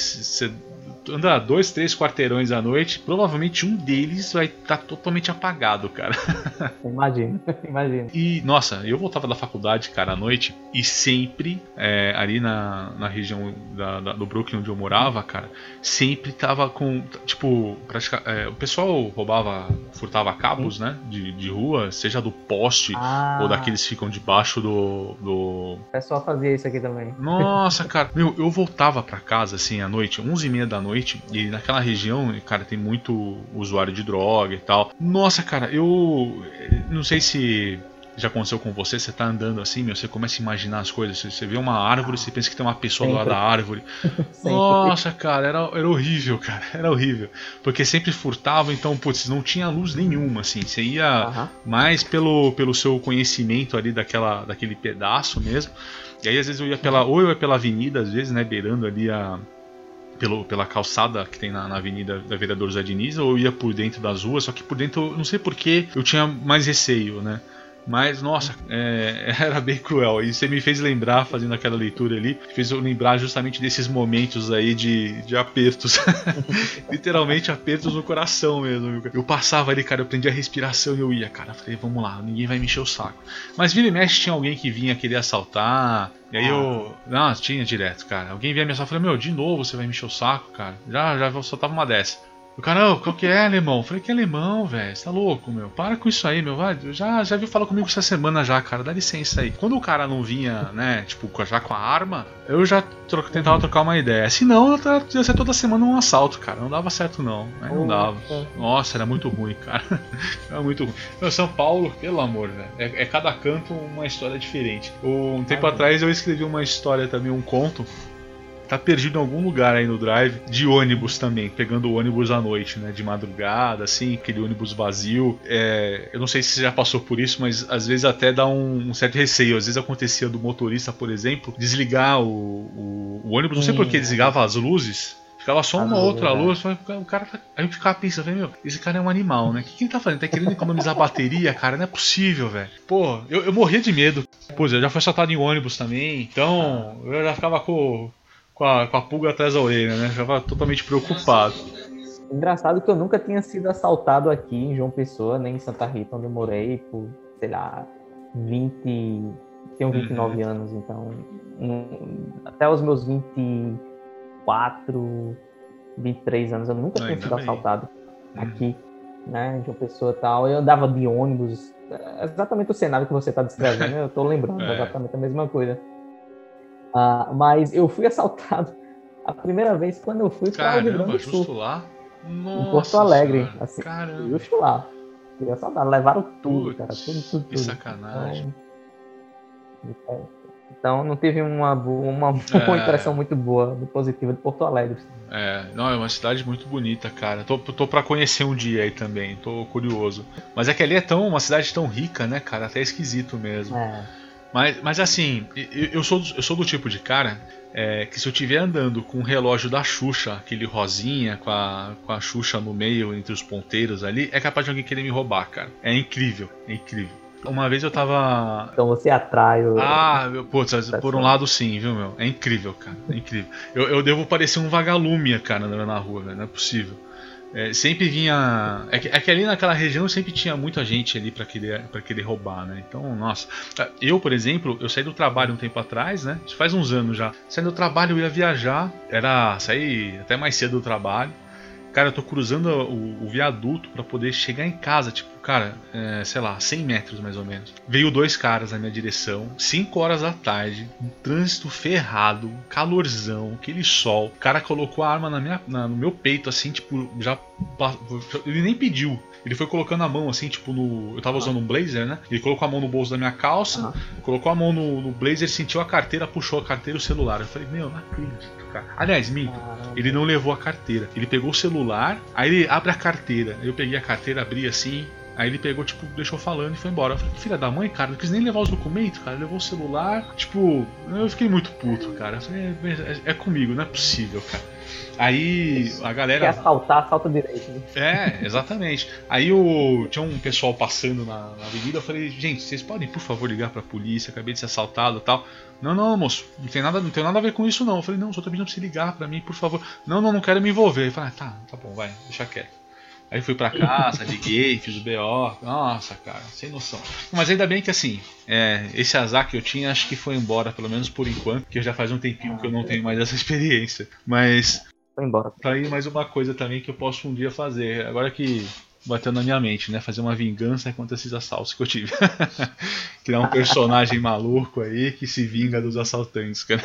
anda dois, três quarteirões à noite, provavelmente um deles vai estar tá totalmente apagado, cara. *laughs* Imagina, imagina. *laughs* E, nossa, eu voltava da faculdade, cara, à noite, e sempre, é, ali na, na região da, da, do Brooklyn onde eu morava, cara, sempre tava com, tipo, pratica, é, o pessoal roubava, furtava cabos, né, de, de rua, seja do poste ah. ou daqueles que ficam debaixo do, do... O pessoal fazia isso aqui também. Nossa, *laughs* cara, meu, eu voltava pra casa, assim, à noite, onze e meia da noite, noite. E naquela região, cara, tem muito usuário de droga e tal. Nossa, cara, eu não sei se já aconteceu com você, você tá andando assim, meu, você começa a imaginar as coisas. Você vê uma árvore, você pensa que tem uma pessoa sempre. do lado da árvore. *laughs* Nossa, cara, era, era horrível, cara, *laughs* era horrível. Porque sempre furtava, então, putz, não tinha luz nenhuma, assim. Você ia mais pelo, pelo seu conhecimento ali daquela, daquele pedaço mesmo. E aí, às vezes, eu ia pela. Ou eu ia pela avenida, às vezes, né, beirando ali a pelo, pela calçada que tem na, na Avenida da Vereador Zé Diniz, ou ia por dentro das ruas, só que por dentro, não sei porquê, eu tinha mais receio, né? Mas, nossa, é, *laughs* era bem cruel. E você me fez lembrar, fazendo aquela leitura ali, fez eu lembrar justamente desses momentos aí de, de apertos. *laughs* Literalmente apertos no coração mesmo. Eu passava ali, cara, eu prendia a respiração e eu ia, cara. Falei, vamos lá, ninguém vai me encher o saco. Mas vira e mexe tinha alguém que vinha querer assaltar. E aí eu. Não, tinha direto, cara. Alguém vinha me assaltar. Eu falei, meu, de novo você vai me encher o saco, cara. Já, já soltava uma dessa. O cara, qual que é, alemão? Eu falei, que alemão, velho? Você tá louco, meu? Para com isso aí, meu. Vai, já, já viu falar comigo essa semana já, cara. Dá licença aí. Quando o cara não vinha, né, tipo, já com a arma, eu já tro tentava trocar uma ideia. Se não, ia ser toda semana um assalto, cara. Não dava certo, não. Aí não dava. Nossa, era muito ruim, cara. *laughs* era muito ruim. Meu, São Paulo, pelo amor, velho. É, é, cada canto uma história diferente. Um tempo atrás eu escrevi uma história também, um conto tá perdido em algum lugar aí no drive, de ônibus também, pegando o ônibus à noite, né? De madrugada, assim, aquele ônibus vazio. É, eu não sei se você já passou por isso, mas às vezes até dá um, um certo receio. Às vezes acontecia do motorista, por exemplo, desligar o, o, o ônibus, não sei por que desligava as luzes. Ficava só uma outra luz, o cara tá... Aí eu ficava pensando, meu, esse cara é um animal, né? O que, que ele tá fazendo? Tá querendo economizar bateria, cara? Não é possível, velho. Pô, eu, eu morria de medo. Pô, eu já fui assaltado em ônibus também, então eu já ficava com com a, com a pulga atrás da orelha, né? Já totalmente preocupado. Engraçado que eu nunca tinha sido assaltado aqui em João Pessoa, nem em Santa Rita, onde eu morei por, sei lá, 20. Tenho 29 uhum. anos, então. Até os meus 24, 23 anos, eu nunca tinha sido bem. assaltado uhum. aqui, né? Em João Pessoa e tal. Eu andava de ônibus. É exatamente o cenário que você está descrevendo, *laughs* eu estou lembrando é. exatamente a mesma coisa. Uh, mas eu fui *laughs* assaltado a primeira vez quando eu fui para o Rio Grande do Sul. justo lá? Nossa, em Porto Alegre. Assim, caramba. Justo lá. Fui assaltado. Levaram tudo, Puts, cara. Tudo, tudo, Que sacanagem. Então, então não tive uma, uma, uma é... *laughs* impressão muito boa, positiva de Porto Alegre. É, não, é uma cidade muito bonita, cara. Tô, tô pra conhecer um dia aí também, tô curioso. Mas é que ali é tão, uma cidade tão rica, né, cara? Até esquisito mesmo. É. Mas, mas assim, eu, eu, sou, eu sou do tipo de cara é, que se eu estiver andando com o relógio da Xuxa, aquele rosinha com a, com a Xuxa no meio, entre os ponteiros ali, é capaz de alguém querer me roubar, cara. É incrível, é incrível. Uma vez eu tava. Então você atrai o. Ah, meu, putz, por um lado sim, viu, meu? É incrível, cara. É incrível. Eu, eu devo parecer um vagalume, cara, na rua, velho. Não é possível. É, sempre vinha. É que, é que, ali naquela região sempre tinha muita gente ali para querer, pra querer roubar, né? Então, nossa. Eu, por exemplo, eu saí do trabalho um tempo atrás, né? Isso faz uns anos já. Saindo do trabalho, eu ia viajar. Era sair até mais cedo do trabalho. Cara, eu tô cruzando o, o viaduto para poder chegar em casa, tipo, cara, é, sei lá, 100 metros mais ou menos. Veio dois caras na minha direção, 5 horas da tarde, um trânsito ferrado, calorzão, aquele sol. O cara colocou a arma na minha, na, no meu peito, assim, tipo, já. Ele nem pediu. Ele foi colocando a mão assim, tipo, no. Eu tava usando um blazer, né? Ele colocou a mão no bolso da minha calça, uhum. colocou a mão no, no blazer, sentiu a carteira, puxou a carteira e o celular. Eu falei, meu, não acredito, cara. Aliás, minto, ele não levou a carteira. Ele pegou o celular, aí ele abre a carteira. Eu peguei a carteira, abri assim, Aí ele pegou, tipo, deixou falando e foi embora. Eu falei, filha da mãe, cara, não quis nem levar os documentos, cara. Levou o celular. Tipo, eu fiquei muito puto, cara. Falei, é, é, é comigo, não é possível, cara. Aí a galera. Quer assaltar, assalta direito. Né? É, exatamente. Aí o... tinha um pessoal passando na, na avenida. Eu falei, gente, vocês podem, por favor, ligar pra polícia? Acabei de ser assaltado e tal. Não, não, moço, não tem, nada, não tem nada a ver com isso, não. Eu falei, não, só tô pedindo pra você ligar pra mim, por favor. Não, não, não quero me envolver. Eu falei, ah, tá, tá bom, vai, deixa quieto. Aí fui pra casa, liguei, fiz o BO. Nossa, cara, sem noção. Mas ainda bem que assim, é, esse azar que eu tinha, acho que foi embora, pelo menos por enquanto, porque já faz um tempinho que eu não tenho mais essa experiência. Mas. Foi embora. Tá aí mais uma coisa também que eu posso um dia fazer. Agora que bateu na minha mente, né? Fazer uma vingança contra esses assaltos que eu tive. *laughs* Criar um personagem maluco aí que se vinga dos assaltantes, cara.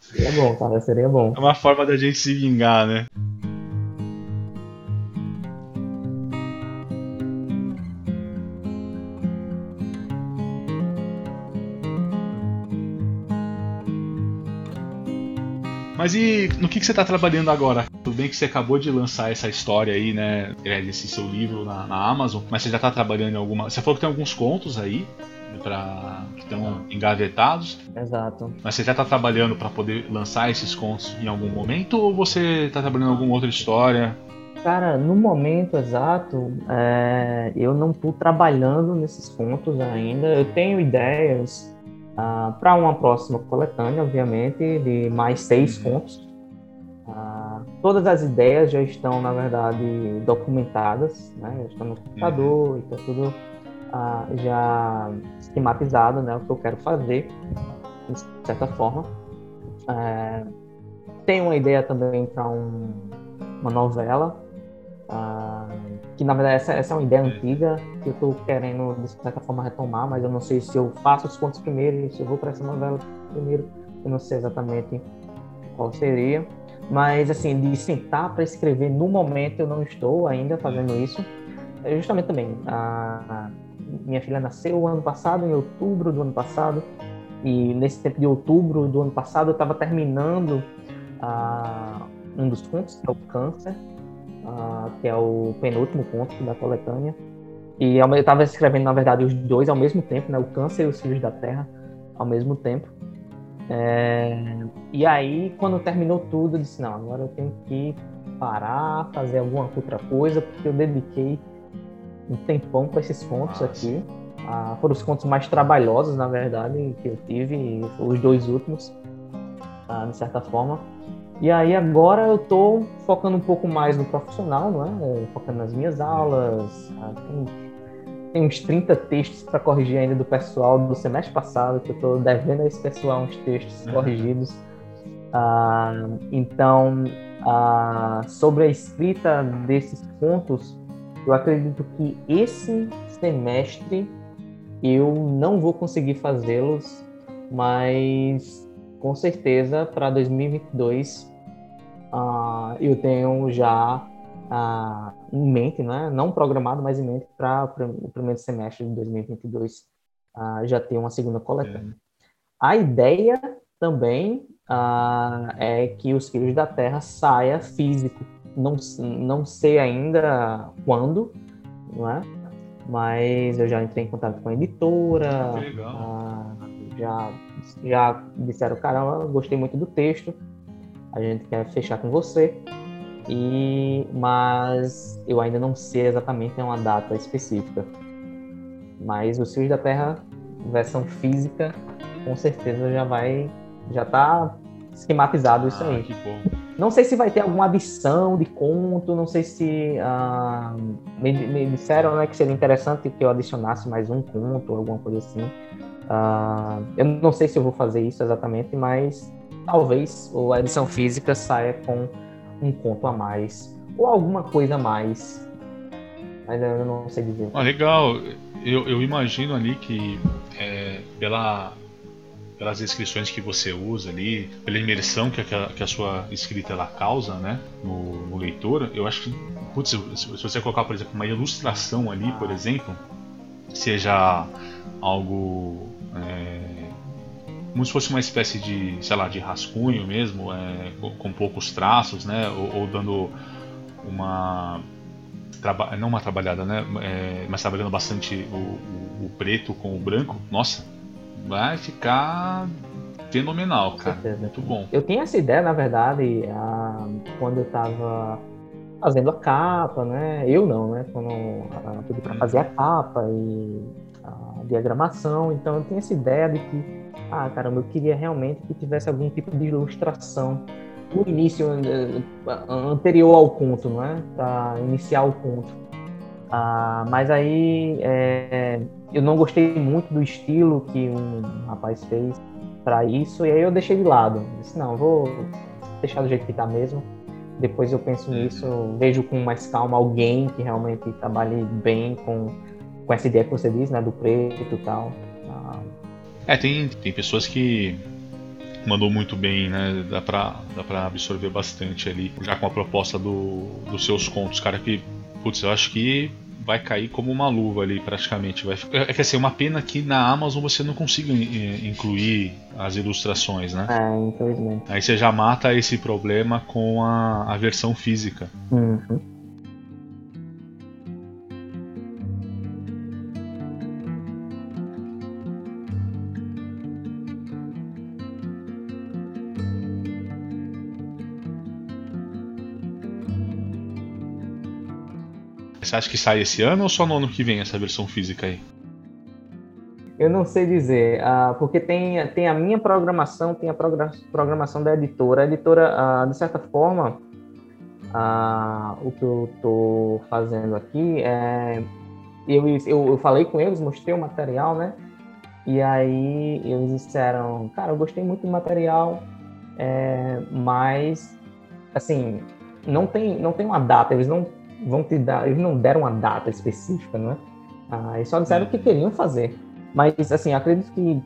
Seria bom, cara, seria bom. É uma forma da gente se vingar, né? Mas e no que, que você está trabalhando agora? Tudo bem que você acabou de lançar essa história aí, né? Esse seu livro na, na Amazon, mas você já está trabalhando em alguma. Você falou que tem alguns contos aí para que estão engavetados. Exato. Mas você já está trabalhando para poder lançar esses contos em algum momento ou você está trabalhando em alguma outra história? Cara, no momento exato, é, eu não estou trabalhando nesses contos ainda. Eu tenho ideias ah, para uma próxima coletânea, obviamente, de mais seis uhum. contos. Ah, todas as ideias já estão, na verdade, documentadas, né? Já estão no computador, uhum. está tudo ah, já esquematizado, né? O que eu quero fazer, de certa forma. É, tem uma ideia também para um, uma novela ah, que na verdade essa, essa, é uma ideia antiga que eu estou querendo de certa forma retomar, mas eu não sei se eu faço os contos primeiro, se eu vou para essa novela primeiro, eu não sei exatamente qual seria. Mas assim, de sentar para escrever no momento eu não estou ainda fazendo isso. É justamente também, a minha filha nasceu ano passado, em outubro do ano passado, e nesse tempo de outubro do ano passado eu estava terminando uh, um dos contos, que é o Câncer, uh, que é o penúltimo conto da coletânea. E eu estava escrevendo, na verdade, os dois ao mesmo tempo, né? O Câncer e os Filhos da Terra ao mesmo tempo. É... E aí, quando terminou tudo, eu disse, não, agora eu tenho que parar, fazer alguma outra coisa, porque eu dediquei um tempão com esses contos aqui. Ah, foram os contos mais trabalhosos, na verdade, que eu tive, os dois últimos, ah, de certa forma. E aí agora eu estou focando um pouco mais no profissional, não é? Focando nas minhas aulas. Ah, tem, tem uns 30 textos para corrigir ainda do pessoal do semestre passado, que eu estou devendo a esse pessoal uns textos uhum. corrigidos. Ah, então, ah, sobre a escrita desses contos, eu acredito que esse semestre eu não vou conseguir fazê-los, mas com certeza para 2022 uh, eu tenho já uh, em mente, né? não programado, mas em mente para o primeiro semestre de 2022 uh, já ter uma segunda coletânea. É. A ideia também é que os Filhos da Terra saia físico. Não, não sei ainda quando, não é? mas eu já entrei em contato com a editora. já já disseram, caramba, gostei muito do texto, a gente quer fechar com você. E mas eu ainda não sei exatamente uma data específica. Mas os Fios da Terra versão física, com certeza já vai já tá esquematizado isso ah, aí. Não sei se vai ter alguma adição de conto, não sei se ah, me, me, disseram né, que seria interessante que eu adicionasse mais um conto, alguma coisa assim. Uh, eu não sei se eu vou fazer isso exatamente, mas talvez a edição física saia com um conto a mais ou alguma coisa a mais. Mas eu não sei dizer. Ah, legal. Eu, eu imagino ali que é, pela, pelas descrições que você usa ali, pela imersão que a, que a sua escrita ela causa né, no, no leitor, eu acho que, putz, se você colocar, por exemplo, uma ilustração ali, por exemplo, seja algo é, como se fosse uma espécie de, sei lá, de rascunho mesmo, é, com poucos traços, né? Ou, ou dando uma traba não uma trabalhada, né? É, mas trabalhando bastante o, o, o, preto com o branco. Nossa, vai ficar fenomenal, cara. Muito bom. Eu tinha essa ideia, na verdade, a, quando eu estava fazendo a capa, né? Eu não, né? Quando eu pedi para hum. fazer a capa e diagramação. Então eu tenho essa ideia de que, ah, caramba, eu queria realmente que tivesse algum tipo de ilustração no início, eh, anterior ao conto, não é? Para iniciar o conto. Ah, mas aí é, eu não gostei muito do estilo que um rapaz fez para isso, e aí eu deixei de lado. disse, não, vou deixar do jeito que está mesmo. Depois eu penso nisso, vejo com mais calma alguém que realmente trabalhe bem com com essa ideia que você diz, né, do preto e tal. Ah. É, tem, tem pessoas que mandou muito bem, né? Dá pra, dá pra absorver bastante ali, já com a proposta do, dos seus contos, cara, que, putz, eu acho que vai cair como uma luva ali praticamente. Vai ficar... É que assim, uma pena que na Amazon você não consiga incluir as ilustrações, né? É, infelizmente. Aí você já mata esse problema com a, a versão física. Uhum. Você acha que sai esse ano ou só no ano que vem essa versão física aí? Eu não sei dizer, uh, porque tem, tem a minha programação, tem a programação da editora. A editora, uh, de certa forma, uh, o que eu estou fazendo aqui é. Eu, eu, eu falei com eles, mostrei o material, né? E aí eles disseram, cara, eu gostei muito do material, é, mas assim, não tem, não tem uma data, eles não vão te dar, eles não deram uma data específica, né? Ah, eles só disseram o que queriam fazer. Mas, assim, acredito que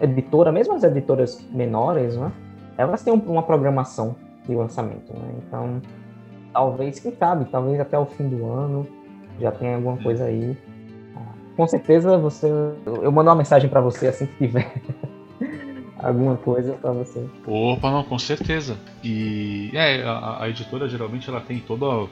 editora, mesmo as editoras menores, né? Elas têm uma programação de lançamento, né? Então, talvez, quem sabe, talvez até o fim do ano já tenha alguma coisa aí. Ah, com certeza você. Eu mando uma mensagem para você assim que tiver. *laughs* alguma coisa para você. Opa, não, com certeza. E é, a, a editora geralmente ela tem todo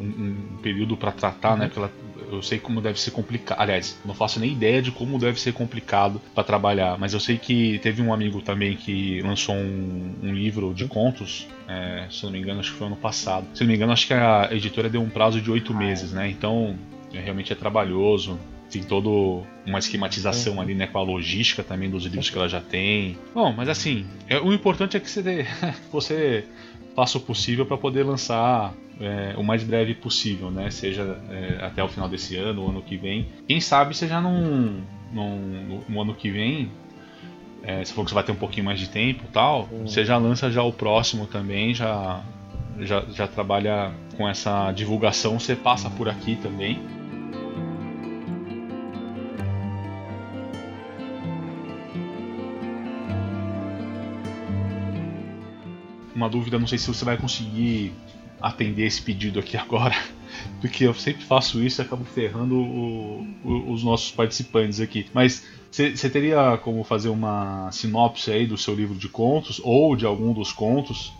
um, um período para tratar, né, uhum. né? Porque ela, eu sei como deve ser complicado. Aliás, não faço nem ideia de como deve ser complicado para trabalhar. Mas eu sei que teve um amigo também que lançou um, um livro de contos. É, se não me engano, acho que foi ano passado. Se não me engano, acho que a editora deu um prazo de oito meses, né? Então, é, realmente é trabalhoso tem toda uma esquematização ali, né, com a logística também dos livros que ela já tem. Bom, mas assim, é, o importante é que você, *laughs* você faça o possível para poder lançar é, o mais breve possível, né? Seja é, até o final desse ano, o ano que vem. Quem sabe você já não, no, no ano que vem, é, se for que você vai ter um pouquinho mais de tempo tal, você já lança já o próximo também, já, já, já trabalha com essa divulgação, você passa por aqui também. uma dúvida, não sei se você vai conseguir atender esse pedido aqui agora, *laughs* porque eu sempre faço isso e acabo ferrando o, o, os nossos participantes aqui. Mas você teria como fazer uma sinopse aí do seu livro de contos ou de algum dos contos?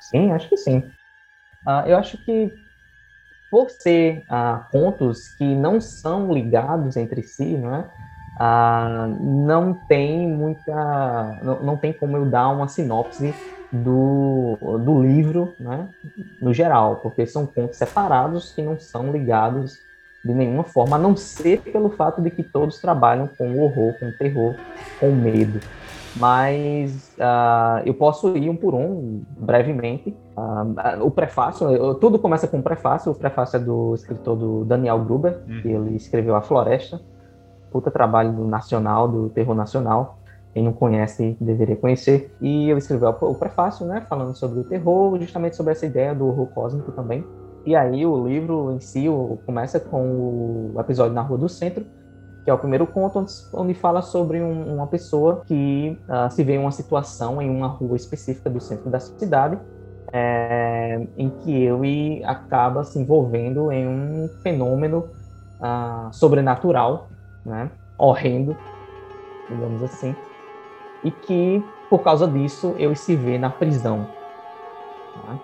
Sim, acho que sim. Uh, eu acho que por ser uh, contos que não são ligados entre si, não é? ah, não tem muita. Não, não tem como eu dar uma sinopse do, do livro, né, no geral, porque são contos separados que não são ligados de nenhuma forma, a não ser pelo fato de que todos trabalham com horror, com terror, com medo. Mas uh, eu posso ir um por um, brevemente. Uh, o prefácio, eu, tudo começa com o prefácio. O prefácio é do escritor do Daniel Gruber, uhum. que ele escreveu A Floresta puta trabalho do nacional, do terror nacional. Quem não conhece deveria conhecer. E eu escrevi o prefácio, né, falando sobre o terror, justamente sobre essa ideia do horror cósmico também. E aí o livro em si começa com o episódio na Rua do Centro, que é o primeiro conto onde, fala sobre um, uma pessoa que uh, se vê em uma situação em uma rua específica do centro da cidade, é, em que ele acaba se envolvendo em um fenômeno uh, sobrenatural né? horrendo, digamos assim, e que por causa disso ele se vê na prisão. Né?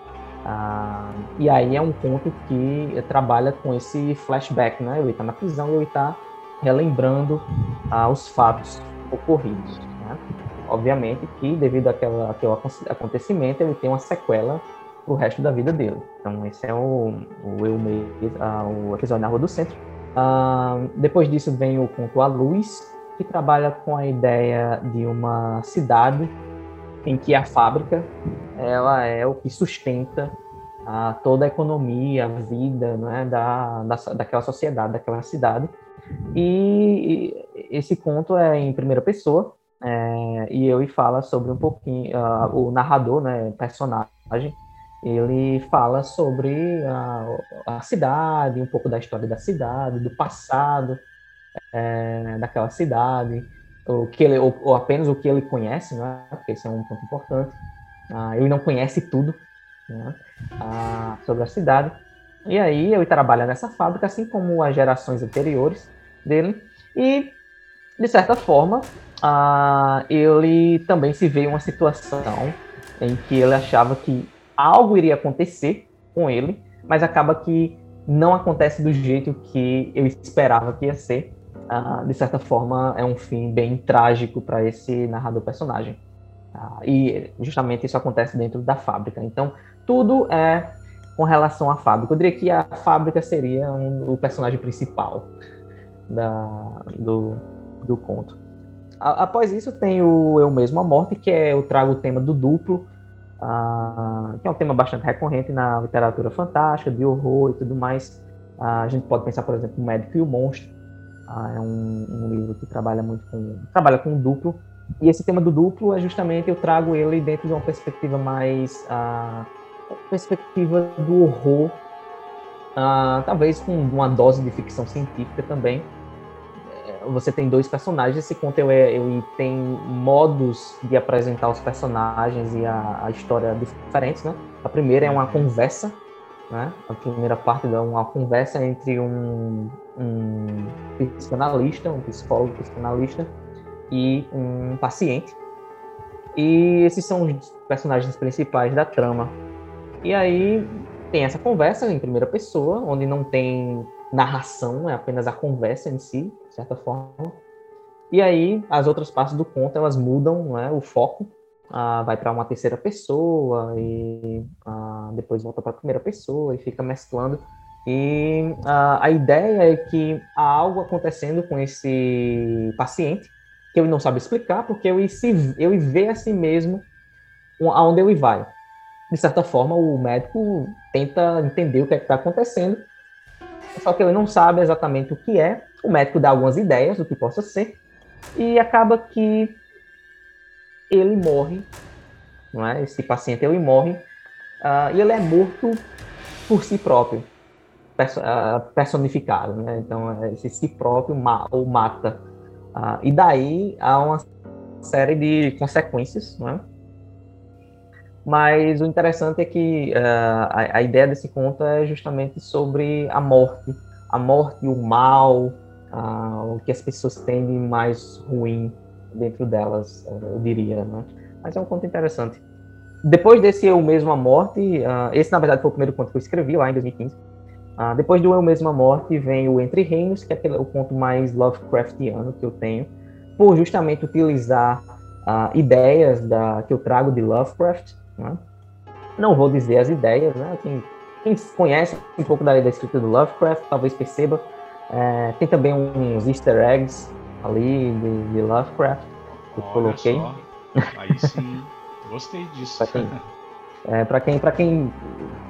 Ah, e aí é um ponto que trabalha com esse flashback, né? Ele está na prisão e ele está relembrando ah, os fatos ocorridos. Né? Obviamente que devido àquela, àquele acontecimento ele tem uma sequela para o resto da vida dele. Então esse é o, o, eu, ah, o episódio na Rua do Centro Uh, depois disso vem o conto A Luz, que trabalha com a ideia de uma cidade em que a fábrica ela é o que sustenta uh, toda a economia, a vida né, da, da, daquela sociedade, daquela cidade. E, esse conto é em primeira pessoa, é, e ele fala sobre um pouquinho, uh, o narrador, né, personagem, ele fala sobre a, a, cidade, um pouco da história da cidade, do passado é, daquela cidade, o que ele, ou, ou, apenas o que ele conhece, né? porque esse é um ponto importante. Ah, ele não conhece tudo né? ah, sobre a cidade. E aí ele trabalha nessa fábrica, assim como as gerações anteriores dele. E, de certa forma, ah, ele também se vê em uma situação em que ele achava que algo iria acontecer com ele, mas acaba que não acontece do jeito que eu esperava que ia ser. Uh, de certa forma, é um fim bem trágico para esse narrador personagem. Uh, e justamente isso acontece dentro da fábrica. Então, tudo é com relação à fábrica. Eu diria que a fábrica seria um, o personagem principal da, do, do conto. A, após isso tem o Eu Mesmo a Morte, que é eu trago o tema do duplo, uh, que é um tema bastante recorrente na literatura fantástica, de horror e tudo mais. A gente pode pensar, por exemplo, o Médico e o Monstro. Uh, é um, um, livro que trabalha muito com trabalha com o duplo. E esse tema do duplo é justamente eu trago ele dentro de uma perspectiva mais perspectiva do horror, talvez com uma dose de ficção científica também você tem dois personagens, esse conto ele, ele tem modos de apresentar os personagens e a, a, história diferentes, né? A primeira é uma conversa, né? A primeira parte é uma conversa entre um, um psicanalista, um psicólogo psicanalista e um paciente. E esses são os personagens principais da trama. E aí tem essa conversa em primeira pessoa, onde não tem narração, é apenas a conversa em si, de certa forma. E aí, as outras partes do conto, elas mudam né, o foco, ah, vai para uma terceira pessoa, e ah, depois volta para a primeira pessoa, e fica mesclando. E ah, a ideia é que há algo acontecendo com esse paciente, que ele não sabe explicar, porque ele, se, ele vê a si mesmo aonde ele vai. De certa forma, o médico tenta entender o que é está acontecendo, só que ele não sabe exatamente o que é. O médico dá algumas ideias do que possa ser e acaba que ele morre, não é? Esse paciente ele morre uh, e ele é morto por si próprio, perso uh, personificado, né? Então esse si próprio ma o mata uh, e daí há uma série de consequências, não é? Mas o interessante é que a, a, ideia desse conto é justamente sobre a morte, a morte, o mal, uh, o que as pessoas têm de mais ruim dentro delas, uh, eu diria, né? Mas é um conto interessante. Depois desse Eu Mesmo a Morte, esse na verdade foi o primeiro conto que eu escrevi lá em 2015. depois do Eu Mesmo a Morte vem o Entre Reinos, que é o conto mais Lovecraftiano que eu tenho, por justamente utilizar ideias da, que eu trago de Lovecraft, né? Não vou dizer as ideias, né? Quem, quem conhece um pouco da, da escrita do Lovecraft talvez perceba. É, tem também uns easter eggs ali de, de Lovecraft que eu coloquei. Só. Aí sim, gostei disso. para quem, é, para quem, quem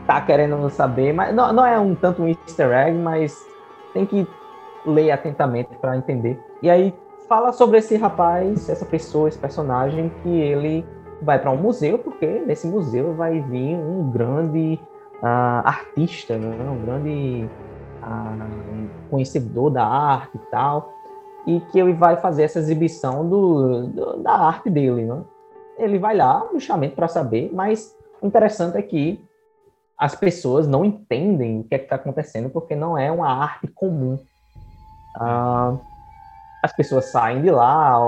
tá querendo saber, mas não, não é um tanto um easter egg, mas tem que ler atentamente para entender. E aí fala sobre esse rapaz, essa pessoa, esse personagem que ele vai para um museu, porque nesse museu vai vir um grande uh, artista, né? um grande uh, conhecedor da arte e tal, e que ele vai fazer essa exibição do, do da arte dele. Né? Ele vai lá justamente para saber, mas o interessante é que as pessoas não entendem o que é está acontecendo, porque não é uma arte comum. Uh, as pessoas saem de lá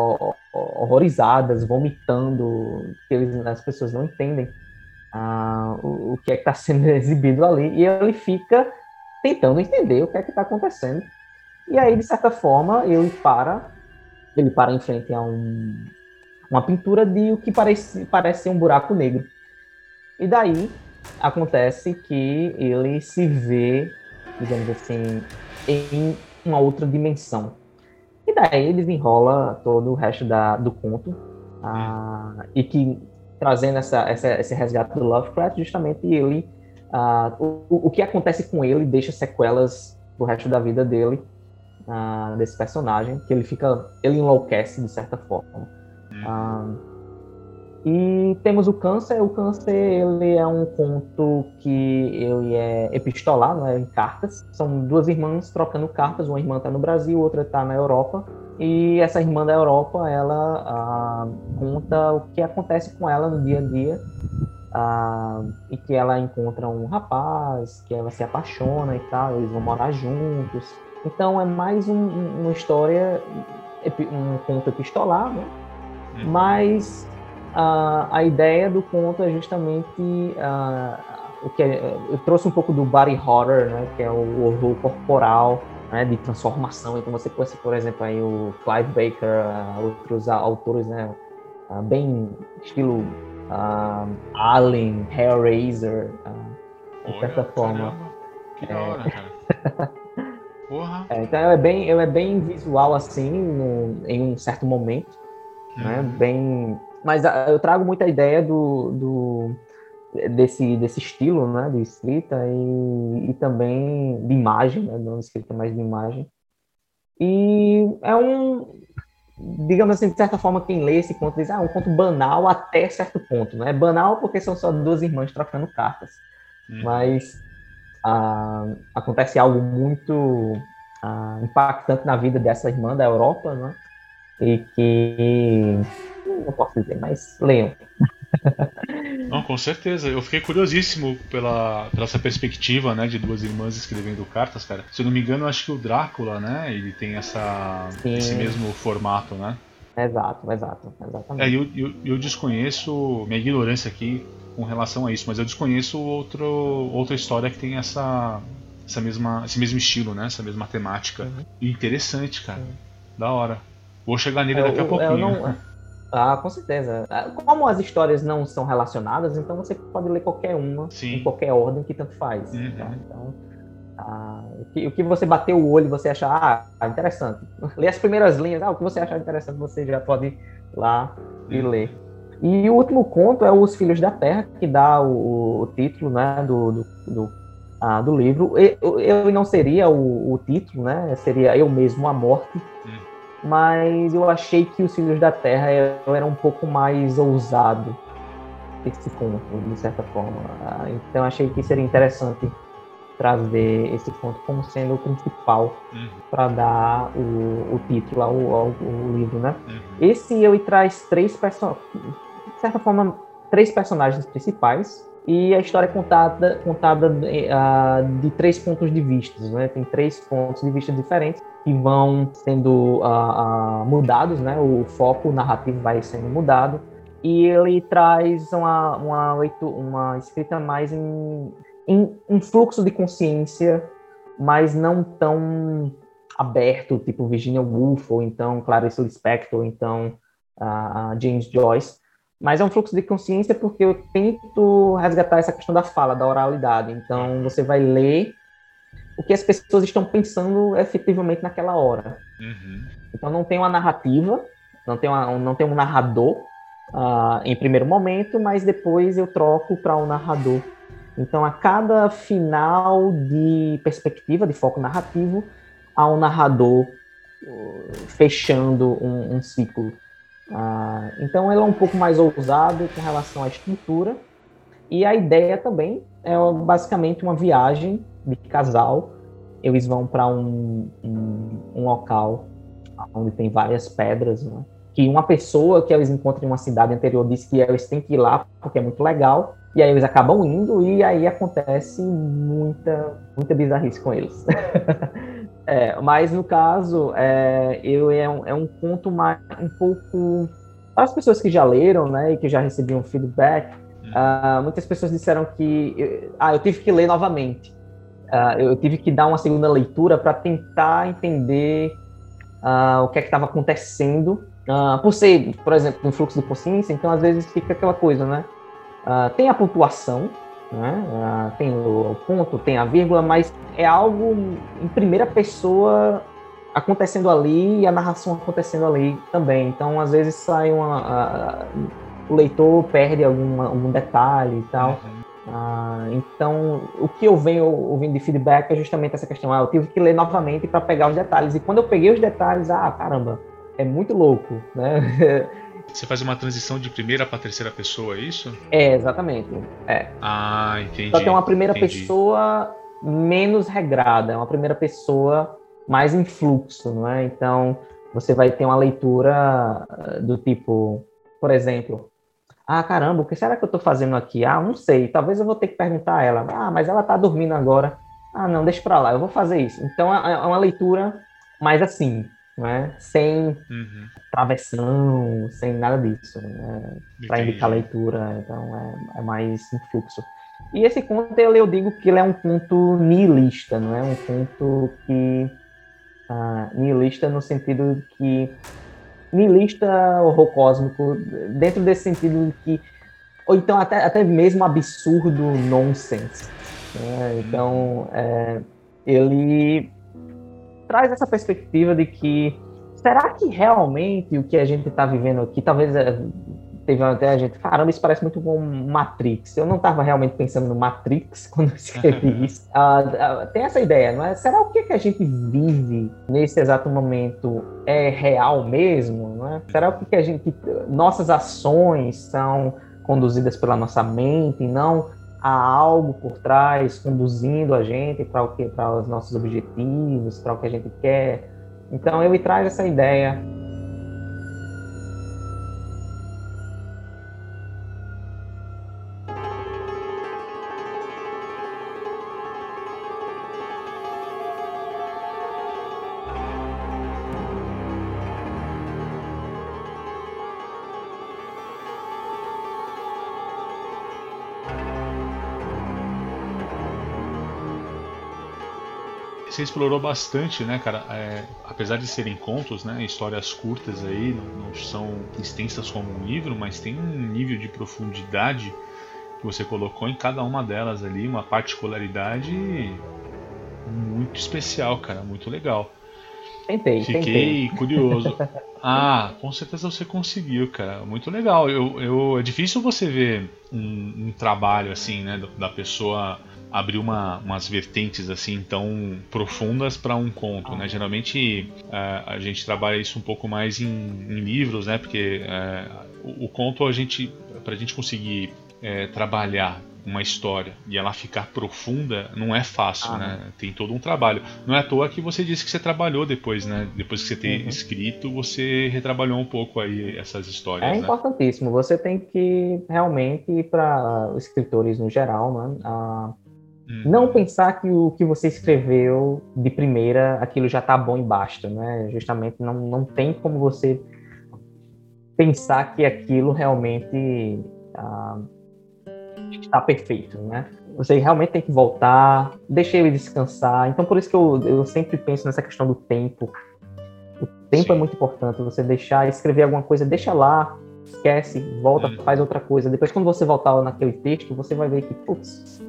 horrorizadas, vomitando, eles, as pessoas não entendem ah, o, o, que é está *laughs* sendo exibido ali, e ele fica tentando entender o que é que está acontecendo. E aí, de certa forma, ele para, ele para em frente a um, uma pintura de o que parece, parece ser um buraco negro. E daí acontece que ele se vê, digamos assim, em uma outra dimensão e daí desenrola todo o resto da, do conto. Ah, e que trazendo essa, essa, esse resgate do Lovecraft, justamente ele. Ah, o, o que acontece com ele deixa sequelas pro resto da vida dele, ah, desse personagem, que ele fica. ele enlouquece de certa forma. Hum. Ah, e temos o Câncer. O Câncer ele é um conto que ele é epistolar, não é em cartas. São duas irmãs trocando cartas. Uma irmã está no Brasil, outra está na Europa. E essa irmã da Europa, ela ah, conta o que acontece com ela no dia a dia. Ah, e que ela encontra um rapaz, que ela se apaixona e tal, eles vão morar juntos. Então é mais um, uma história, um conto epistolar, né? Uhum. Mas a, a ideia do conto é justamente uh, o que é, eu trouxe um pouco do body horror, né, que é o horror corporal, né, de transformação. Então você conhece, por exemplo, aí o Clive Baker, uh, outros autores, né, uh, bem estilo Alien, Hellraiser, de certa forma. Caramba. Que da hora, cara. *laughs* Porra. É, então é bem, é bem visual assim, no, em um certo momento, né? Uhum. Bem, mas ah, eu trago muita ideia do, do desse, desse estilo, né, de escrita e, e também de imagem, né, não escrita, mas de imagem. E é um, digamos assim, de certa forma, quem lê esse conto diz, ah, é um conto banal até certo ponto, né? É banal porque são só duas irmãs trocando cartas, uhum. mas ah, acontece algo muito ah, impactante na vida dessa irmã da Europa, né? E que não posso dizer, mas leiam. *laughs* Não, com certeza. Eu fiquei curiosíssimo pela, pela essa perspectiva, né, de duas irmãs escrevendo cartas, cara. Se eu não me engano, acho que o Drácula, né, ele tem essa, esse mesmo formato, né? Exato, exato, exatamente. É, eu, eu, eu desconheço, minha ignorância aqui com relação a isso, mas eu desconheço outro, outra história que tem essa, essa mesma, esse mesmo estilo, né, essa mesma temática. Uhum. Interessante, cara. Uhum. Da hora. Vou chegar nele daqui a pouquinho. Não... Ah, com certeza. Ah, como as histórias não são relacionadas, então você pode ler qualquer uma, Sim. em qualquer ordem que tanto faz. Uhum. Tá? Então, ah, o, que, o, que, você bater o olho e você achar ah, interessante. *laughs* Lê as primeiras linhas, ah, o que você achar interessante, você já pode ir lá e uhum. ler. E o último conto é Os Filhos da Terra, que dá o, o título né, do, do, do, ah, do livro. Eu, eu, não seria o, o, título, né? Seria Eu Mesmo a Morte. Uhum mas eu achei que os Filhos da Terra era um pouco mais ousado esse ponto, de certa forma. Então achei que seria interessante trazer esse ponto como sendo o principal uhum. para dar o, o título ao, ao, ao, livro, né? Uhum. Esse eu traz três personagens, certa forma, três personagens principais e a história é contada, contada uh, de três pontos de vista, né? Tem três pontos de vista diferentes que vão sendo uh, uh, mudados, né? O foco narrativo vai sendo mudado e ele traz uma, uma, uma escrita mais em, em um fluxo de consciência, mas não tão aberto, tipo Virginia Woolf, ou então Clarice Lispector, ou então James Joyce, mas é um fluxo de consciência porque eu tento resgatar essa questão da fala, da oralidade. Então, você vai ler o que as pessoas estão pensando efetivamente naquela hora. Uhum. Então, não tem uma narrativa, não tem, uma, não tem um narrador uh, em primeiro momento, mas depois eu troco para um narrador. Então, a cada final de perspectiva, de foco narrativo, há um narrador uh, fechando um, um ciclo. Ah, então ela é um pouco mais ousado com relação à estrutura. E a ideia também é basicamente uma viagem de casal. Eles vão para um, um, um, local onde tem várias pedras, né? que uma pessoa que eles encontram em uma cidade anterior disse que eles têm que ir lá porque é muito legal. E aí eles acabam indo e aí acontece muita, muita bizarrice com eles. *laughs* É, mas no caso, é, eu é um, é um conto mais um pouco. Para as pessoas que já leram, né, e que já recebiam feedback, uh, muitas pessoas disseram que eu, ah, eu tive que ler novamente. Uh, eu tive que dar uma segunda leitura para tentar entender uh, o que é que estava acontecendo. por ser, por exemplo, um fluxo de consciência, então às vezes fica aquela coisa, né? tem a pontuação, né? Ah, tem o ponto, tem a vírgula, mas é algo em primeira pessoa acontecendo ali e a narração acontecendo ali também. Então, às vezes sai uma, a, o leitor perde alguma, algum detalhe e tal. Uhum. Ah, então, o que eu venho ouvindo de feedback é justamente essa questão. Ah, eu tive que ler novamente para pegar os detalhes. E quando eu peguei os detalhes, ah, caramba, é muito louco, né? *laughs* Você faz uma transição de primeira para terceira pessoa, é isso? É, exatamente. É. Ah, entendi. Só tem uma primeira entendi. pessoa menos regrada, é uma primeira pessoa mais em fluxo, não é? Então, você vai ter uma leitura ah, do tipo, por exemplo, ah, caramba, o que será que eu estou fazendo aqui? Ah, não sei, talvez eu vou ter que perguntar a ela. Ah, mas ela está dormindo agora. Ah, não, deixa para lá, eu vou fazer isso. Então, é, é uma leitura mais assim, né? sem uhum. Travessão, sem nada disso, né? para indicar leitura, então é, é, mais um fluxo. E esse conto eu, eu digo que ele é um conto nihilista, não é um conto que uh, nihilista no sentido que nihilista horror cósmico dentro desse sentido que ou então até, até mesmo absurdo nonsense Né? Então, é, ele traz essa perspectiva de que será que realmente o que a gente está vivendo aqui, talvez é, teve até a gente, caramba, isso parece muito com Matrix. Eu não estava realmente pensando no Matrix *laughs* quando eu escrevi isso. Uh, uh, tem essa ideia, não é? Será o que, que a gente vive nesse exato momento é real mesmo? Não é? Será o que, que a gente. Nossas ações são conduzidas pela nossa mente e não há algo por trás conduzindo a gente para o que para os nossos objetivos, para o que a gente quer. Então eu me traz essa ideia você explorou bastante, né, cara? É, apesar de serem contos, né, histórias curtas aí, não, não, são extensas como um livro, mas tem um nível de profundidade que você colocou em cada uma delas ali, uma particularidade muito especial, cara, muito legal. Tentei, Fiquei tentei. curioso. *laughs* Ah, com certeza você conseguiu, cara. Muito legal. Eu, eu, é difícil você ver um, um trabalho assim, né, da pessoa abrir uma, umas vertentes assim tão profundas para um conto, né? Geralmente a, a gente trabalha isso um pouco mais em, em livros, né? Porque é, o, o, conto a gente, para a gente conseguir é, trabalhar uma história e ela ficar profunda não é fácil, ah, né? Tem todo um trabalho. Não é à toa que você disse que você trabalhou depois, né? Depois que você ter uhum. escrito, você retrabalhou um pouco aí essas histórias. É né? importantíssimo. Você tem que realmente para escritores no geral, né? A Uhum. Não pensar que o que você escreveu de primeira, aquilo já está bom e basta, né? Justamente não, não tem como você pensar que aquilo realmente ah, está perfeito, né? Você realmente tem que voltar, deixar ele descansar. Então, por isso que eu, eu sempre penso nessa questão do tempo. O tempo é Sim. é muito importante. Você deixar, escrever alguma coisa, deixa lá, esquece, volta, uhum. faz outra coisa. Depois, quando você voltar naquele texto, você vai ver que, putz,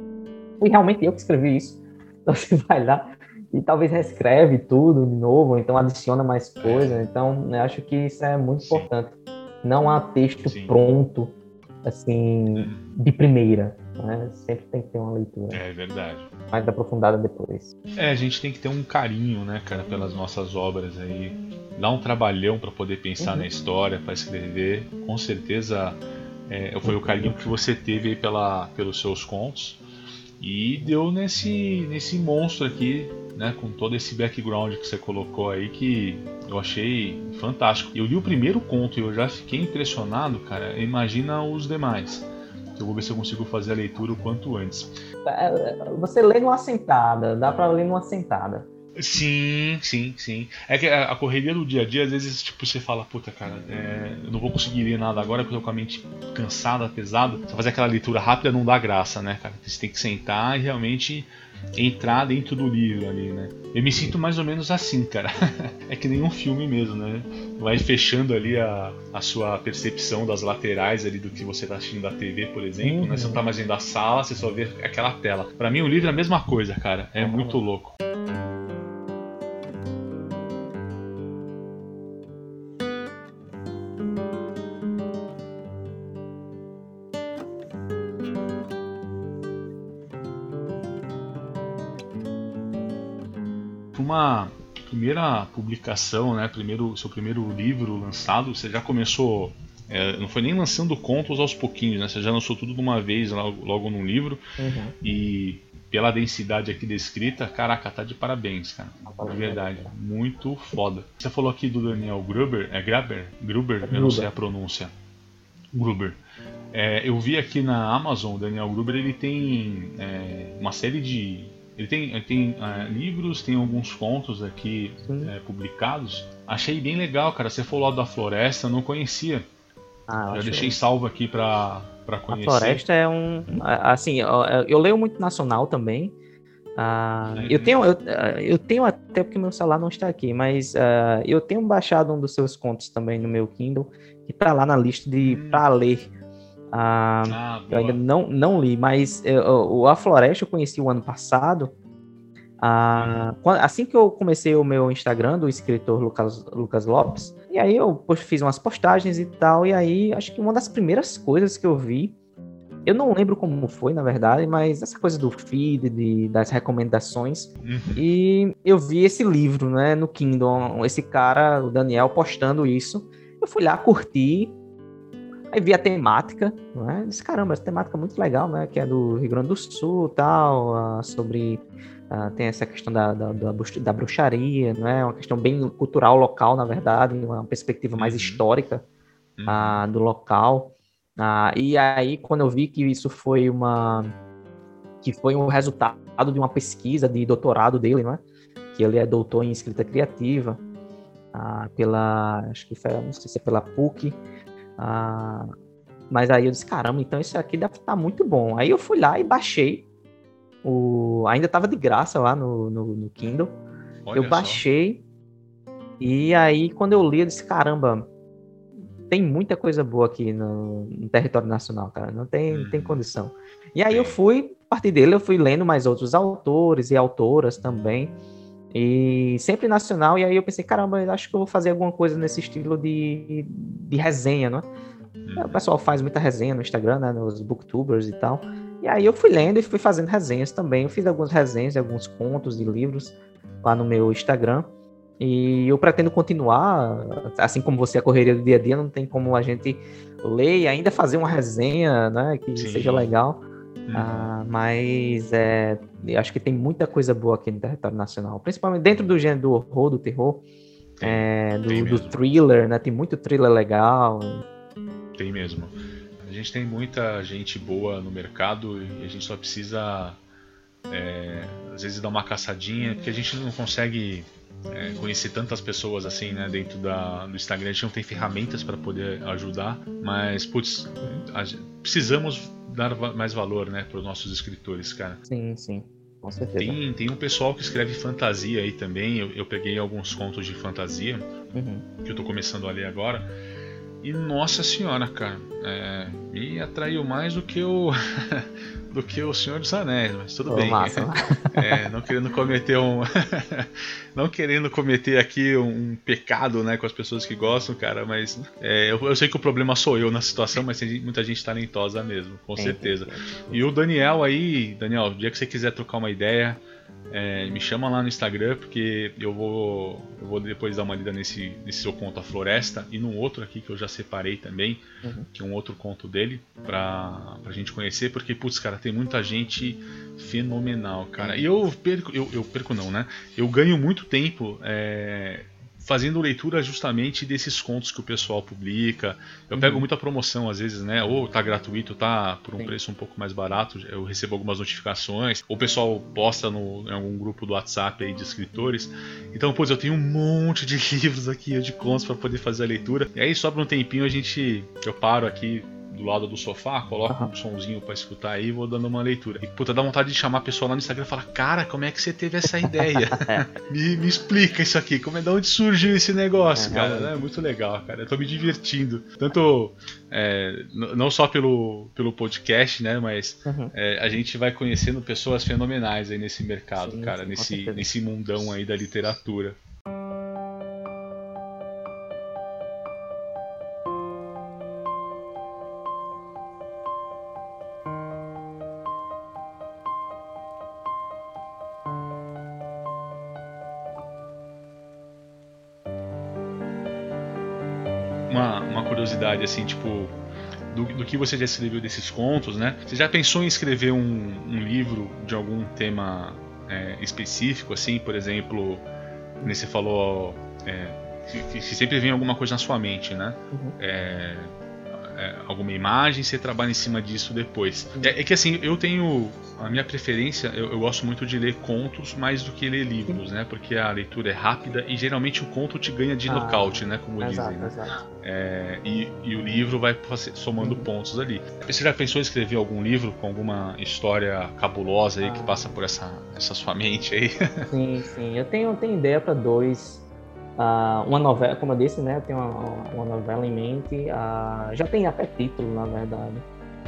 fui realmente eu que escrevi isso. *laughs* Então você vai lá e talvez reescreve tudo de novo, então adiciona mais coisa. Então eu acho que isso é muito Sim. importante. Não há texto Sim. pronto, assim, hum. de primeira. Né? Sempre tem que ter uma leitura. É verdade. Mais aprofundada depois. É, a gente tem que ter um carinho, né, cara, pelas nossas obras aí. Dá um trabalhão para poder pensar uhum. na história, para escrever. Com certeza é, foi o carinho que você teve aí pela, pelos seus contos. E deu nesse, nesse monstro aqui, né? Com todo esse background que você colocou aí, que eu achei fantástico. Eu li o primeiro conto e eu já fiquei impressionado, cara. Imagina os demais. Eu vou ver se eu consigo fazer a leitura o quanto antes. É, você lê numa sentada, dá para ler numa sentada. Sim, sim, sim. É que a, correria do dia a dia, às vezes, tipo, você fala, puta, cara, é, eu não vou conseguir ler nada agora porque eu tô com a mente cansada, pesada. Você fazer aquela leitura rápida não dá graça, né, cara? Você tem que sentar e realmente entrar dentro do livro ali, né? Eu me sinto mais ou menos assim, cara. *laughs* é que nem um filme mesmo, né? Vai fechando ali a, a sua percepção das laterais ali do que você tá assistindo da TV, por exemplo, uhum. né? Você não tá mais vendo a sala, você só vê aquela tela. Para mim o livro é a mesma coisa, cara. É uhum. muito louco. Uma primeira publicação, né, primeiro, seu primeiro livro lançado, você já começou, é, não foi nem lançando contos aos pouquinhos, né, você já lançou tudo de uma vez logo, logo num livro uhum. e pela densidade aqui descrita, caraca, tá de parabéns, cara. De verdade, muito foda. Você falou aqui do Daniel Gruber, é Graber? Gruber, eu não sei a pronúncia. Gruber. É, eu vi aqui na Amazon, o Daniel Gruber, ele tem é, uma série de ele tem, ele tem uh, livros, tem alguns contos aqui uh, publicados. Achei bem legal, cara. Você falou da floresta, eu não conhecia. Ah, Já deixei salvo aqui pra, pra conhecer. A floresta é um. Assim, eu, eu leio muito nacional também. Uh, é. eu, tenho, eu, eu tenho até porque meu celular não está aqui, mas uh, eu tenho baixado um dos seus contos também no meu Kindle, que está lá na lista de hum. para ler Ah, ah, eu ainda não, não li, mas eu, A Floresta eu conheci o ano passado. Ah, assim que eu comecei o meu Instagram do escritor Lucas, Lucas Lopes, e aí eu fiz umas postagens e tal, e aí acho que uma das primeiras coisas que eu vi, eu não lembro como foi, na verdade, mas essa coisa do feed, de, das recomendações, uhum. e eu vi esse livro, né, no Kindle, esse cara, o Daniel, postando isso, eu fui lá curtir, Aí vi a temática, né? Disse, caramba, essa temática é muito legal, né? Que é do Rio Grande do Sul tal, uh, sobre. Uh, tem essa questão da, da, da, da bruxaria, né? Uma questão bem cultural local, na verdade, uma perspectiva mais uhum. histórica uh, do local. e aí, quando eu vi que isso foi uma. que foi um resultado de uma pesquisa de doutorado dele, né? Que ele é doutor em escrita criativa, pela. acho que foi, não sei se é pela PUC. Ah, mas aí eu disse, caramba, então isso aqui deve estar muito bom. Aí eu fui lá e baixei. O... Ainda estava de graça lá no, no, no Kindle. Olha eu baixei. Só. E aí, quando eu li, eu disse, caramba, tem muita coisa boa aqui no, no território nacional, cara. Não tem, hum. tem uhum. condição. E aí eu fui, a partir dele, eu fui lendo mais outros autores e autoras também. E sempre nacional, e aí eu pensei, caramba, eu acho que eu vou fazer alguma coisa nesse estilo de, de resenha, né? Uhum. O pessoal faz muita resenha no Instagram, né? Nos booktubers e tal. E aí eu fui lendo e fui fazendo resenhas também. Eu fiz algumas resenhas de alguns contos e livros lá no meu Instagram. E eu pretendo continuar, assim como você, a correria do dia a dia, não tem como a gente ler e ainda fazer uma resenha, né? Que Sim. seja legal. Uhum. Ah, mas é, acho que tem muita coisa boa aqui no território nacional, principalmente dentro do gênero do horror, do terror, tem, é, do, do, thriller, né? Tem muito thriller legal. Tem mesmo. A gente tem muita gente boa no mercado e a gente só precisa, é, às vezes, dar uma caçadinha, porque a gente não consegue é, conhecer tantas pessoas assim, né, dentro da, do Instagram. A gente não tem ferramentas para poder ajudar, mas, putz, a, precisamos dar mais valor, né, para os nossos escritores, cara. Sim, sim. Com certeza. Tem, tem um pessoal que escreve fantasia aí também. Eu, eu peguei alguns contos de fantasia uhum. que eu tô começando a ler agora. E nossa senhora, cara, é, me atraiu mais do que o *laughs* do que o Senhor dos Anéis, mas tudo bem. Massa, *laughs* é, não querendo cometer um *laughs* não querendo cometer aqui um, pecado, né, com as pessoas que gostam, cara, mas é, eu, eu, sei que o problema sou eu na situação, mas tem muita gente talentosa mesmo, com certeza. E o Daniel aí, Daniel, o dia que você quiser trocar uma ideia, é, me chama lá no Instagram, porque eu vou, eu vou depois dar uma lida nesse, nesse seu conto A Floresta e num outro aqui que eu já separei também, uhum. que é um outro conto dele, pra, pra gente conhecer, porque, putz, cara, tem muita gente fenomenal, cara. E eu perco, eu, eu perco não, né? Eu ganho muito tempo. É, fazendo leitura justamente desses contos que o pessoal publica. Eu uhum. pego muita promoção às vezes, né? Ou tá gratuito, tá por um Sim. preço um pouco mais barato. Eu recebo algumas notificações. Ou o pessoal posta no, em algum grupo do WhatsApp aí de escritores. Então, pois eu tenho um monte de *laughs* livros aqui de contos para poder fazer a leitura. E aí sobra um tempinho a gente eu paro aqui do lado do sofá, coloco uhum. um sonzinho para escutar aí e vou dando uma leitura. E puta, dá vontade de chamar a pessoa lá no Instagram e falar: Cara, como é que você teve essa ideia? *laughs* me, me, explica isso aqui, como é de onde surgiu esse negócio, é, cara? É muito legal, cara. Eu tô me divertindo. Tanto é, não só pelo, pelo podcast, né? Mas uhum. é, a gente vai conhecendo pessoas fenomenais aí nesse mercado, Sim, cara, nesse, nesse mundão aí da literatura. Curiosidade, assim, tipo, do, do, que você já escreveu desses contos, né? Você já pensou em escrever um, um livro de algum tema é, específico, assim, por exemplo, você falou é, sempre vem alguma coisa na sua mente, né? Uhum. É, é, alguma imagem, você trabalha em cima disso depois. É, é, que assim, eu tenho a minha preferência, eu, eu, gosto muito de ler contos mais do que ler livros, né? Porque a leitura é rápida e geralmente o conto te ganha de ah, nocaute, né? Como exato, dizem. Né? Exato. É, e, e, o livro vai somando uhum. pontos ali. Você já pensou em escrever algum livro com alguma história cabulosa aí ah. que passa por essa, essa sua mente aí? Sim, sim. Eu tenho, tenho ideia para dois Uh, uma novela, como eu disse, né? Eu tenho uma, uma novela em mente. Uh, já tem até título, na verdade.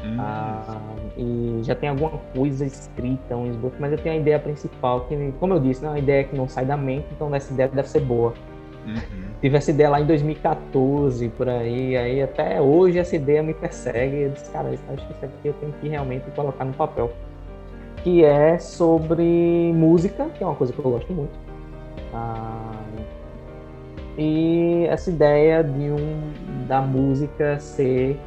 Hum. Ah, e já tem alguma coisa escrita, um esboço, mas eu tenho a ideia principal, que, como eu disse, é uma ideia que não sai da mente, então essa ideia deve ser boa. Uhum. Tive essa ideia lá em 2014, por aí, aí até hoje essa ideia me persegue. Eu disse, cara, acho que isso aqui eu tenho que realmente colocar no papel. Que é sobre música, que é uma coisa que eu gosto muito. Ah, e essa ideia de um da música ser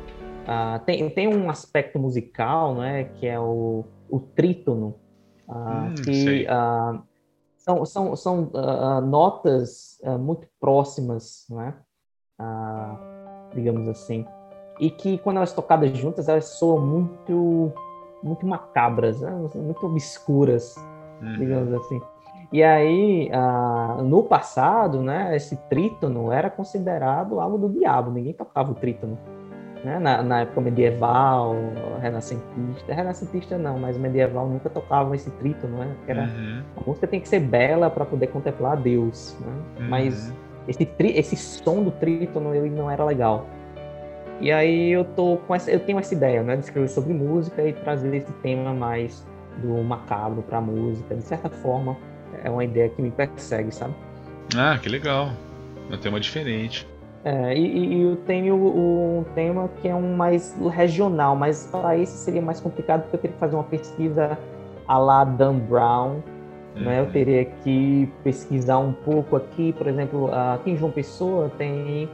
ah, tem, tem um aspecto musical, né, que é o, o trítono, ah, hum, que ah, são, são, são notas muito próximas, né, digamos assim, e que quando elas tocadas juntas elas soam muito muito macabras, né, muito obscuras, uhum. digamos assim. E aí, ah, no passado, né, esse trítono era considerado algo do diabo, ninguém tocava o trítono. Né? Na, na, época medieval, renascentista, renascentista não, mas medieval nunca tocava esse trítono, né? Era, uhum. A música tem que ser bela para poder contemplar Deus, né? Uhum. Mas esse, tri, esse som do trítono ele não era legal. E aí eu tô com essa, eu tenho essa ideia, né, de escrever sobre música e trazer esse tema mais do macabro para música, de certa forma é uma ideia que me persegue, sabe? Ah, que legal. É um tema diferente. É, e, e, eu tenho um tema que é um mais regional, mas para esse seria mais complicado porque eu teria que fazer uma pesquisa a la Dan Brown. Né? Eu uhum. teria que pesquisar um pouco aqui, por exemplo, aqui em João Pessoa tem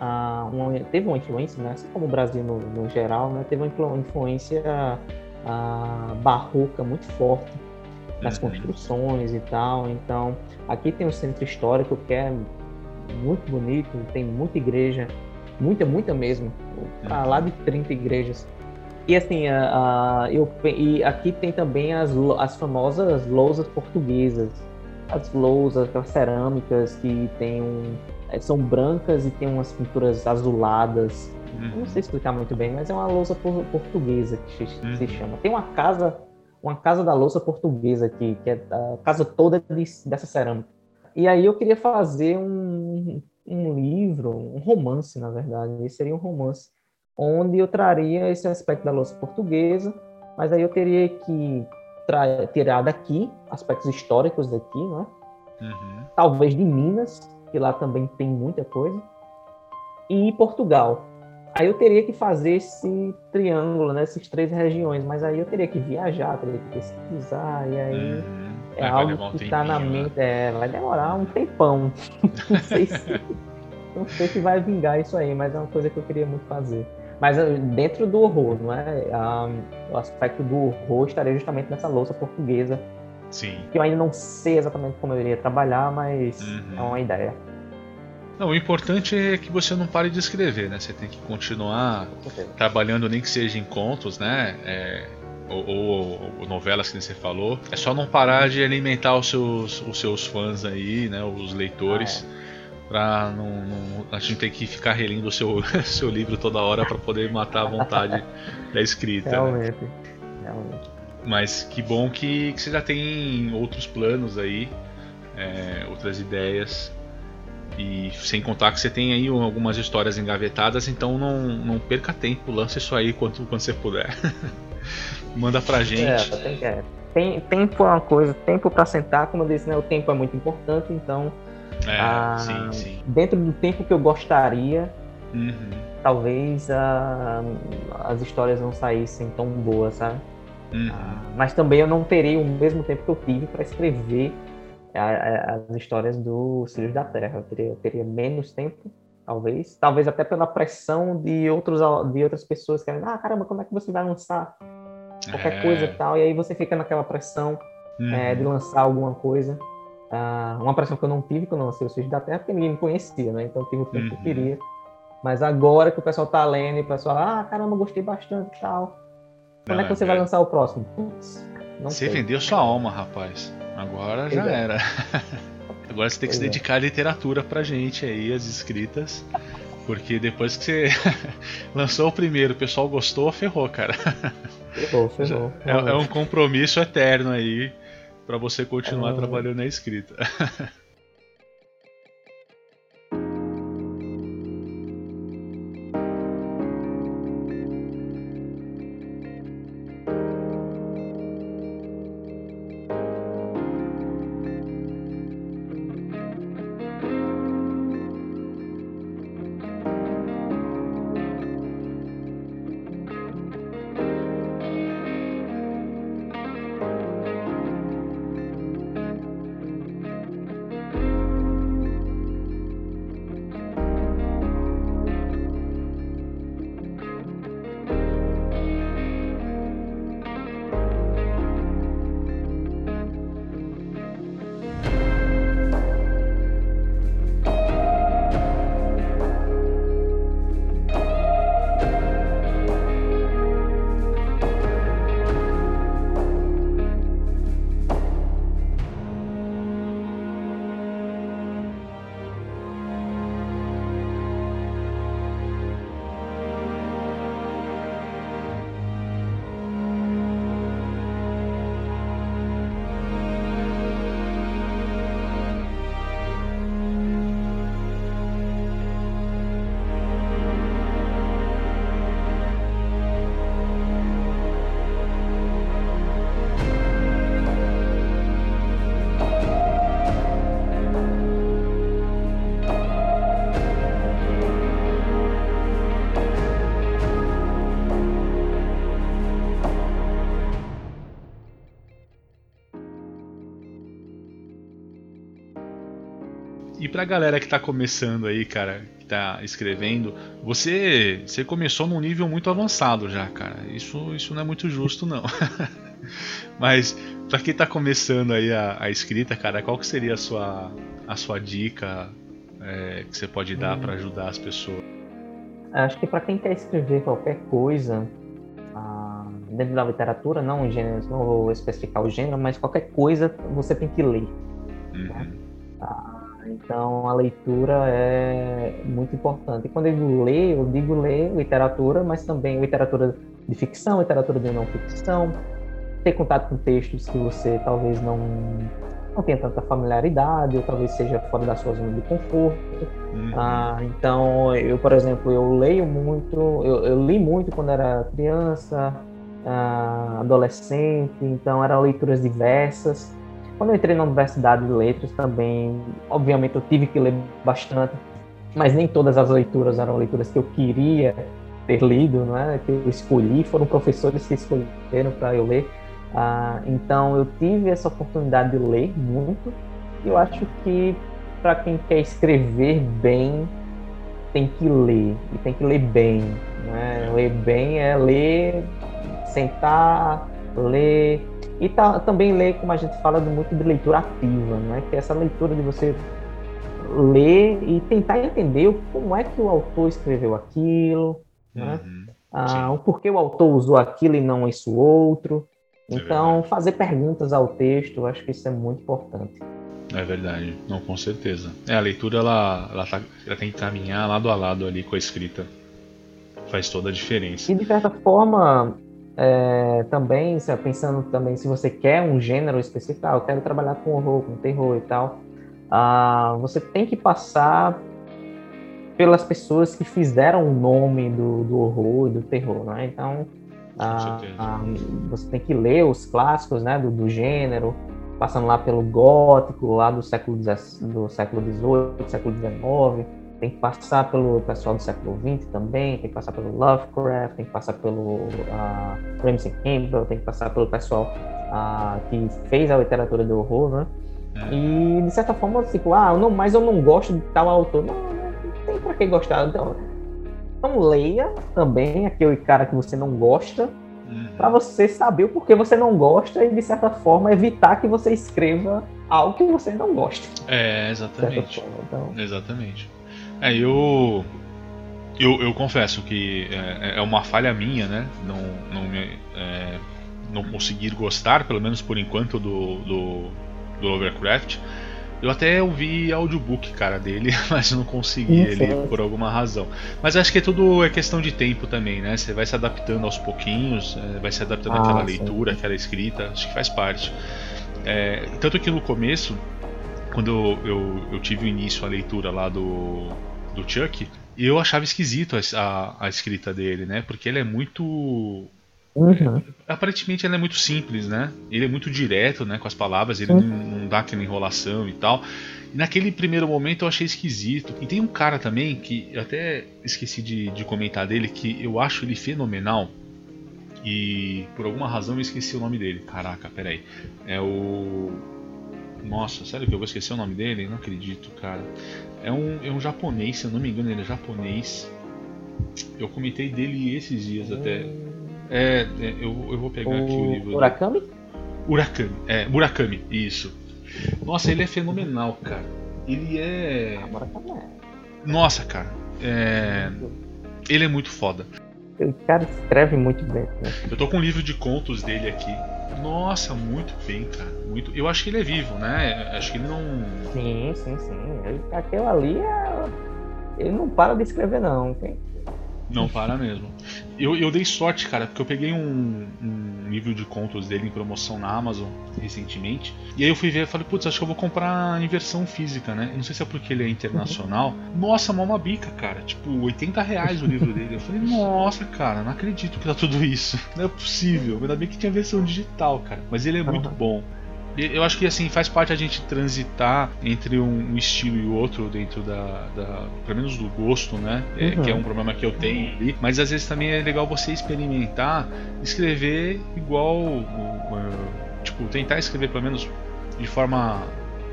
uh, uma, teve uma influência, né? assim como o Brasil no, no geral, né? teve uma influência uh, barroca muito forte nas uhum. construções e tal. Então, aqui tem um centro histórico que é muito bonito, tem muita igreja, muita, muita mesmo, para uhum. lá de 30 igrejas. E assim, uh, eu, e aqui tem também as, as famosas lousas portuguesas, as lousas, aquelas cerâmicas que tem um, eh, são brancas e tem umas pinturas azuladas. Uhum. Não sei explicar muito bem, mas é uma lousa portuguesa que se, uhum. se chama. Tem uma casa uma casa da louça portuguesa aqui, que é a casa toda de, dessa cerâmica. E aí eu queria fazer um, um livro, um romance, na verdade, esse seria um romance, onde eu traria esse aspecto da louça portuguesa, mas aí eu teria que tirar daqui aspectos históricos daqui, né? Uhum. Talvez de Minas, que lá também tem muita coisa, e Portugal, Aí eu teria que fazer esse triângulo, né, três regiões, mas aí eu teria que viajar, teria que pesquisar, e aí uhum. é, algo que está na mente, é, vai demorar um tempão. *laughs* não, sei se, não sei se vai vingar isso aí, mas é uma coisa que eu queria muito fazer. Mas eh, dentro do horror, não é? Um, o aspecto do horror estaria justamente nessa louça portuguesa. Sim. Que eu ainda não sei exatamente como eu iria trabalhar, mas uhum. é uma ideia. Não, o importante é que você não pare de escrever, né? Você tem que continuar trabalhando, nem que seja em contos, né? É, ou, ou, ou, novelas que você falou. É só não parar de alimentar os seus, os seus fãs aí, né? Os leitores. Ah, é. Pra não, não, a gente ter que ficar relendo o seu, *laughs* seu livro toda hora para poder matar a vontade da escrita. Né? Realmente, né? realmente. Mas que bom que, que você já tem outros planos aí, é, outras ideias e sem contar que você tem aí algumas histórias engavetadas, então não, não perca tempo, lance isso aí quando, quando você puder. *laughs* Manda pra gente. É, tem, é, tem, tempo é uma coisa, tempo para sentar, como eu disse, né, o tempo é muito importante, então. É, ah, sim, sim. Dentro do tempo que eu gostaria, uhum. talvez ah, as histórias não saíssem tão boas, sabe? Uhum. Ah, mas também eu não terei o mesmo tempo que eu tive para escrever as histórias dos Filhos da Terra. Eu teria, eu teria menos tempo, talvez. Talvez até pela pressão de, outros, de outras pessoas que ah, caramba, como é que você vai lançar qualquer é... coisa e tal? E aí você fica naquela pressão uhum. é, de lançar alguma coisa. Uh, uma pressão que eu não tive quando eu lancei os Filhos da Terra, porque ninguém me conhecia, né? Então eu tive o tempo uhum. que eu uhum. queria. Mas agora que o pessoal tá lendo e o pessoal, ah, caramba, gostei bastante e tal. Quando não, é que você é... vai lançar o próximo? Putz, você sei. vendeu sua alma, rapaz. Agora já é. era. *laughs* Agora você tem que pois se é. dedicar à literatura pra gente aí, as escritas. Porque depois que você *laughs* lançou o primeiro, o pessoal gostou, ferrou, cara. *laughs* Ferrou, ferrou. É, é um compromisso eterno aí para você continuar é... trabalhando na escrita. Pra galera que tá começando aí, cara, que tá escrevendo, você você começou num nível muito avançado já, cara. Isso, isso não é muito justo, não. *laughs* Mas para quem tá começando aí a, a, escrita, cara, qual que seria a sua, a sua dica é, que você pode dar para ajudar as pessoas? Acho que para quem quer escrever qualquer coisa, ah, dentro da literatura, não, gênero, não vou especificar o gênero, mas qualquer coisa você tem que ler. Uhum. Né? Então a leitura é muito importante. E quando eu digo ler, eu digo ler literatura, mas também literatura de ficção, literatura de não ficção, ter contato com textos que você talvez não não tenha tanta familiaridade, ou talvez seja fora da sua zona de conforto. Uhum. Ah, então, eu, por exemplo, eu leio muito, eu, eu li muito quando era criança, ah, adolescente, então eram leituras diversas. Quando eu entrei na Universidade de Letras também, obviamente eu tive que ler bastante, mas nem todas as leituras eram leituras que eu queria ter lido, né? que eu escolhi, foram professores que escolheram para eu ler. Ah, então eu tive essa oportunidade de ler muito. E eu acho que para quem quer escrever bem, tem que ler e tem que ler bem. Né? Ler bem é ler, sentar, ler e tá, também ler, como a gente fala, muito de leitura ativa, né? que é essa leitura de você ler e tentar entender como é que o autor escreveu aquilo, né? uhum. ah, o porquê o autor usou aquilo e não isso outro. É então, é fazer perguntas ao texto, eu acho que isso é muito importante. É verdade, não, com certeza. É, a leitura ela, ela, tá, ela tem que caminhar lado a lado ali com a escrita. Faz toda a diferença. E de certa forma, é, também, pensando também se você quer um gênero específico, ah, eu quero trabalhar com horror, com terror e tal, ah, você tem que passar pelas pessoas que fizeram o nome do, do horror e do terror, né? Então, ah, ah, você tem que ler os clássicos né, do, do, gênero, passando lá pelo gótico, lá do século, do século XVIII, século XIX, tem que passar pelo pessoal do século XX também, tem que passar pelo Lovecraft, tem que passar pelo uh, Ramsey Campbell, tem que passar pelo pessoal uh, que fez a literatura do horror, né? É. E de certa forma, tipo, ah, não, mas eu não gosto de tal autor. Não, não tem pra que gostar. Então, então leia também aquele cara que você não gosta, uhum. para você saber o porquê você não gosta e, de certa forma, evitar que você escreva algo que você não gosta. É, exatamente. Então... Exatamente. É, eu, eu, eu confesso que é, é, uma falha minha, né? Não, não, é, não conseguir gostar, pelo menos por enquanto, do, do, do Lovecraft. Eu até ouvi audiobook, cara, dele, *laughs* mas não consegui ele por alguma razão. Mas acho que é tudo é questão de tempo também, né? Você vai se adaptando aos pouquinhos, é, vai se adaptando ah, àquela sim. leitura, àquela escrita, acho que faz parte. É, tanto que no começo, quando eu, eu, eu, tive o início a leitura lá do, do Chuck, eu achava esquisito a, a, a escrita dele, né? Porque ele é muito Uhum. Aparentemente ele é muito simples, né? Ele é muito direto, né, com as palavras, ele uhum. não, não, dá aquela enrolação e tal. E naquele primeiro momento eu achei esquisito. E tem um cara também que eu até esqueci de, de comentar dele que eu acho ele fenomenal. E por alguma razão eu esqueci o nome dele. Caraca, peraí. É o. Nossa, sério que eu vou esquecer o nome dele? Não acredito, cara. É um, é um japonês, se eu não me engano, ele é japonês. Eu comentei dele esses dias até. É, é eu, eu vou pegar o... aqui o livro. Murakami? Murakami, é, Murakami, isso. Nossa, ele é fenomenal, cara. Ele é. Ah, é. Nossa, cara. É... Ele é muito foda. O cara escreve muito bem. Né? Eu tô com um livro de contos dele aqui. Nossa, muito bem, cara. Muito. Eu acho que ele é vivo, né? Acho que ele não. Sim, sim, sim. Ele, aquele ali é. Ele não para de escrever, não. Okay? Não para mesmo. Eu, eu dei sorte, cara, porque eu peguei um, um livro de contos dele em promoção na Amazon recentemente. E aí eu fui ver e falei, putz, acho que eu vou comprar em versão física, né? Não sei se é porque ele é internacional. Nossa, uma bica, cara. Tipo, 80 reais o livro dele. Eu falei, nossa, cara, não acredito que tá tudo isso. Não é possível. Ainda bem que tinha versão digital, cara. Mas ele é muito bom. Eu acho que assim faz parte a gente transitar entre um, estilo e outro dentro da, da pelo menos do gosto, né? É, uhum. Que é um problema que eu tenho ali. Mas às vezes também é legal você experimentar, escrever igual, tipo tentar escrever pelo menos de forma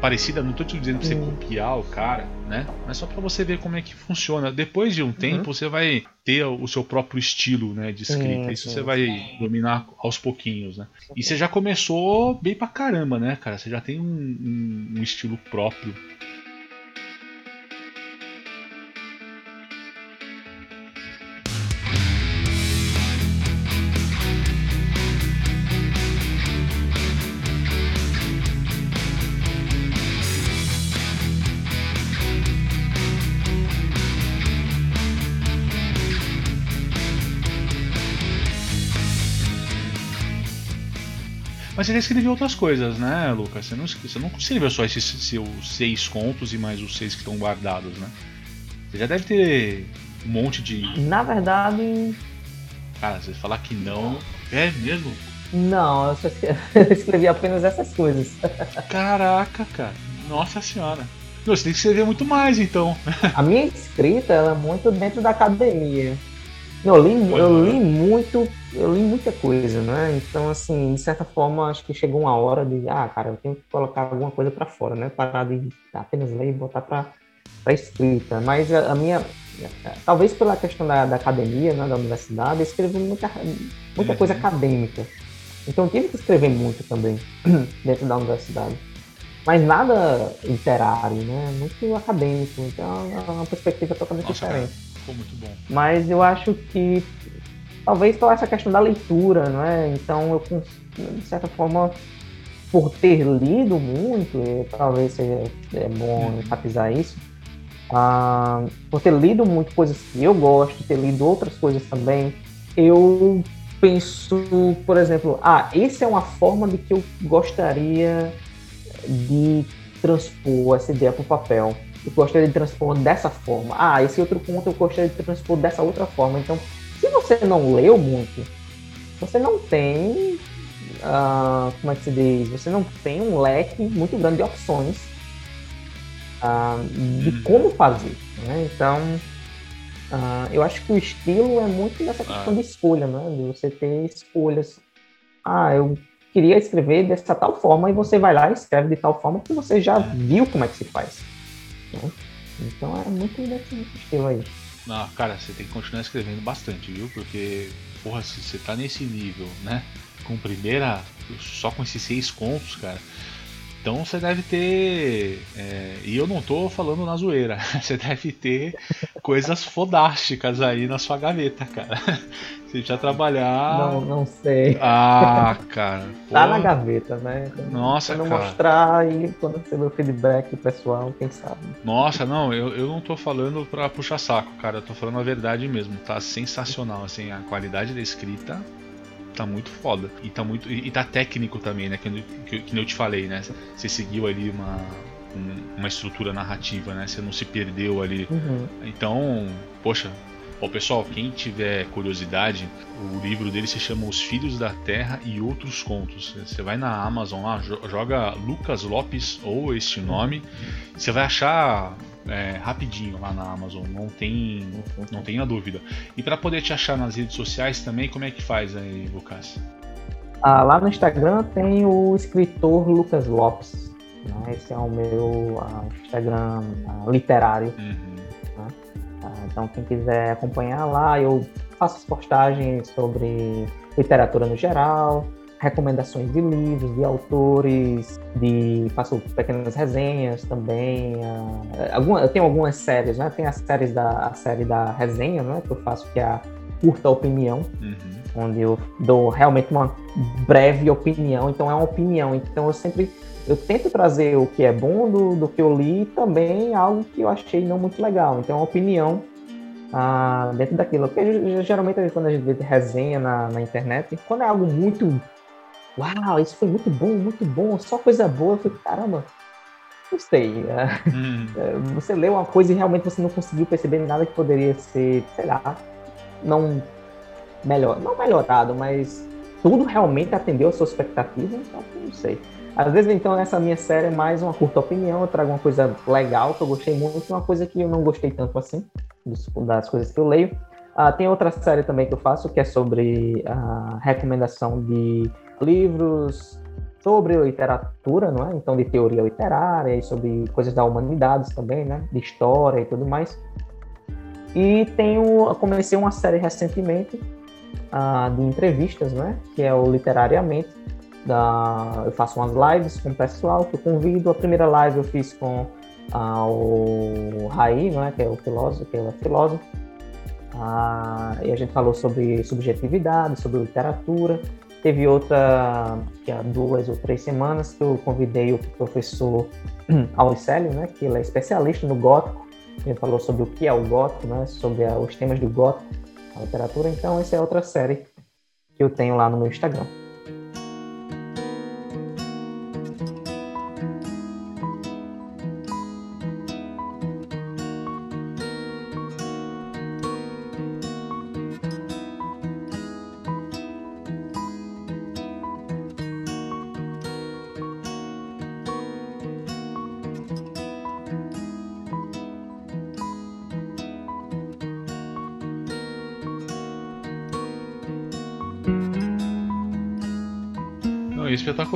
parecida, não tô te dizendo pra você copiar o cara, né? Mas só para você ver como é que funciona. Depois de um tempo, uhum. você vai ter o seu próprio estilo, né, de escrita. Isso você vai dominar aos pouquinhos, né? E você já começou bem pra caramba, né, cara? Você já tem um, um, um estilo próprio. Mas você já escreveu outras coisas, né, Lucas? Você não, você não escreveu só esses seus seis contos e mais os seis que estão guardados, né? Você já deve ter um monte de. Na verdade. Cara, você falar que não. É mesmo? Não, eu, só *laughs* escrevi apenas essas coisas. Caraca, cara. Nossa senhora. Não, você tem que escrever muito mais, então. *laughs* A minha escrita ela é muito dentro da academia. Eu li, eu li muito, eu li muita coisa, né? Então, assim, de certa forma, acho que chegou uma hora de, ah, cara, eu tenho que colocar alguma coisa para fora, né? Parar de apenas ler e botar para escrita. Mas a, a, minha, talvez pela questão da, da academia, né, da universidade, eu escrevo muita, muita coisa uhum. acadêmica. Então, eu tive que escrever muito também *clears throat* dentro da universidade. Mas nada literário, né? Muito acadêmico. Então, é uma perspectiva totalmente Nossa, diferente. Cara Ficou muito bom. Mas eu acho que talvez pela essa questão da leitura, não é? Então eu de certa forma por ter lido muito, e talvez seja é bom uhum. enfatizar isso, ah, por ter lido muito coisas que eu gosto, ter lido outras coisas também, eu penso, por exemplo, ah, essa é uma forma de que eu gostaria de transpor essa ideia para o papel eu gostaria de transpor dessa forma. Ah, esse outro ponto eu gostaria de transpor dessa outra forma. Então, se você não leu muito, você não tem. Uh, como é que se diz? Você não tem um leque muito grande de opções uh, de hum. como fazer. Né? Então, uh, eu acho que o estilo é muito nessa questão de escolha, né? de você ter escolhas. Ah, eu queria escrever dessa tal forma e você vai lá e escreve de tal forma que você já viu como é que se faz. Né? Então é muito desse estilo aí. Não, cara, você tem que continuar escrevendo bastante, viu? Porque, porra, se você tá nesse nível, né? Com primeira. Só com esses seis contos, cara. Então você deve ter. É, e eu não tô falando na zoeira. *laughs* Você deve ter coisas fodásticas aí na sua gaveta, cara. *laughs* Você já trabalhar. Não, não sei. Ah, cara. *laughs* tá na gaveta, né? Nossa, quando cara. mostrar aí, quando receber o feedback pessoal, quem sabe. Nossa, não, eu, eu não tô falando pra puxar saco, cara. Eu tô falando a verdade mesmo. Tá sensacional, assim, a qualidade da escrita tá muito foda. E tá muito. E tá técnico também, né? Que, que, que eu te falei, né? Você seguiu ali uma, uma estrutura narrativa, né? Você não se perdeu ali. Uhum. Então, poxa. Ó, pessoal, quem tiver curiosidade, o livro dele se chama Os Filhos da Terra e Outros Contos. Você vai na Amazon lá, joga Lucas Lopes ou este nome, você vai achar é, rapidinho lá na Amazon, não tem, não tenha dúvida. E para poder te achar nas redes sociais também, como é que faz aí, Lucas? Ah, lá no Instagram tem o escritor Lucas Lopes. Né? Esse é o meu ah, Instagram ah, literário. Uhum. Né? Ah, então, quem quiser acompanhar lá, eu faço postagens sobre literatura no geral, recomendações de livros, de autores, de faço pequenas resenhas também. Uh, alguma, eu tenho algumas séries, né? Tem as séries da a série da resenha, né? Que eu faço que é a curta opinião, uhum. onde eu dou realmente uma breve opinião. Então é uma opinião. Então eu sempre eu tento trazer o que é bom do, do que eu li e também algo que eu achei não muito legal. Então é uma opinião ah, dentro daquilo. Porque geralmente quando a gente vê resenha na, na internet, quando é algo muito uau, isso foi muito bom, muito bom, só coisa boa. Eu falei, caramba, gostei. Hum. *laughs* Você leu uma coisa e realmente você não conseguiu perceber nada que poderia ser, sei lá, não melhor, não melhorado, mas tudo realmente atendeu a sua expectativa, então não sei. Às vezes, então, essa minha série é mais uma curta opinião, eu trago uma coisa legal que eu gostei muito uma coisa que eu não gostei tanto assim, das coisas que eu leio. Ah, tem outra série também que eu faço que é sobre a recomendação de livros sobre literatura, não é? Então, de teoria literária e sobre coisas da humanidade também, né? De história e tudo mais. E tenho, comecei uma série recentemente uh, de entrevistas, né? Que é o Literariamente. Da, eu faço umas lives com o pessoal que eu convido. A primeira live eu fiz com uh, o Raí, né? Que é o filósofo, que é filósofo. Uh, e a gente falou sobre subjetividade, sobre literatura. Teve outra, que há duas ou três semanas, que eu convidei o professor *clears throat* Auricélio, né, que ele é especialista no gótico. Ele falou sobre o que é o gótico, né, sobre os temas do gótico, a literatura. Então, essa é outra série que eu tenho lá no meu Instagram.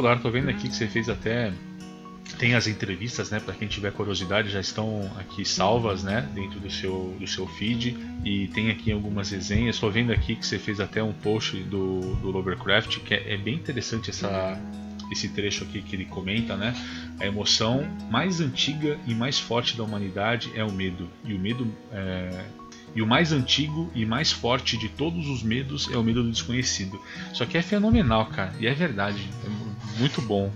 Espetacular. Tô vendo aqui que você fez até tem as entrevistas, né? Para quem tiver curiosidade, já estão aqui salvas, né? Dentro do seu, do seu feed. E tem aqui algumas resenhas. Estou vendo aqui que você fez até um post do, do Lovecraft, que é, é, bem interessante essa, esse trecho aqui que ele comenta, né? A emoção mais antiga e mais forte da humanidade é o medo. E o medo é, e o mais antigo e mais forte de todos os medos é o medo do desconhecido. Só que é fenomenal, cara. E é verdade. É muito bom.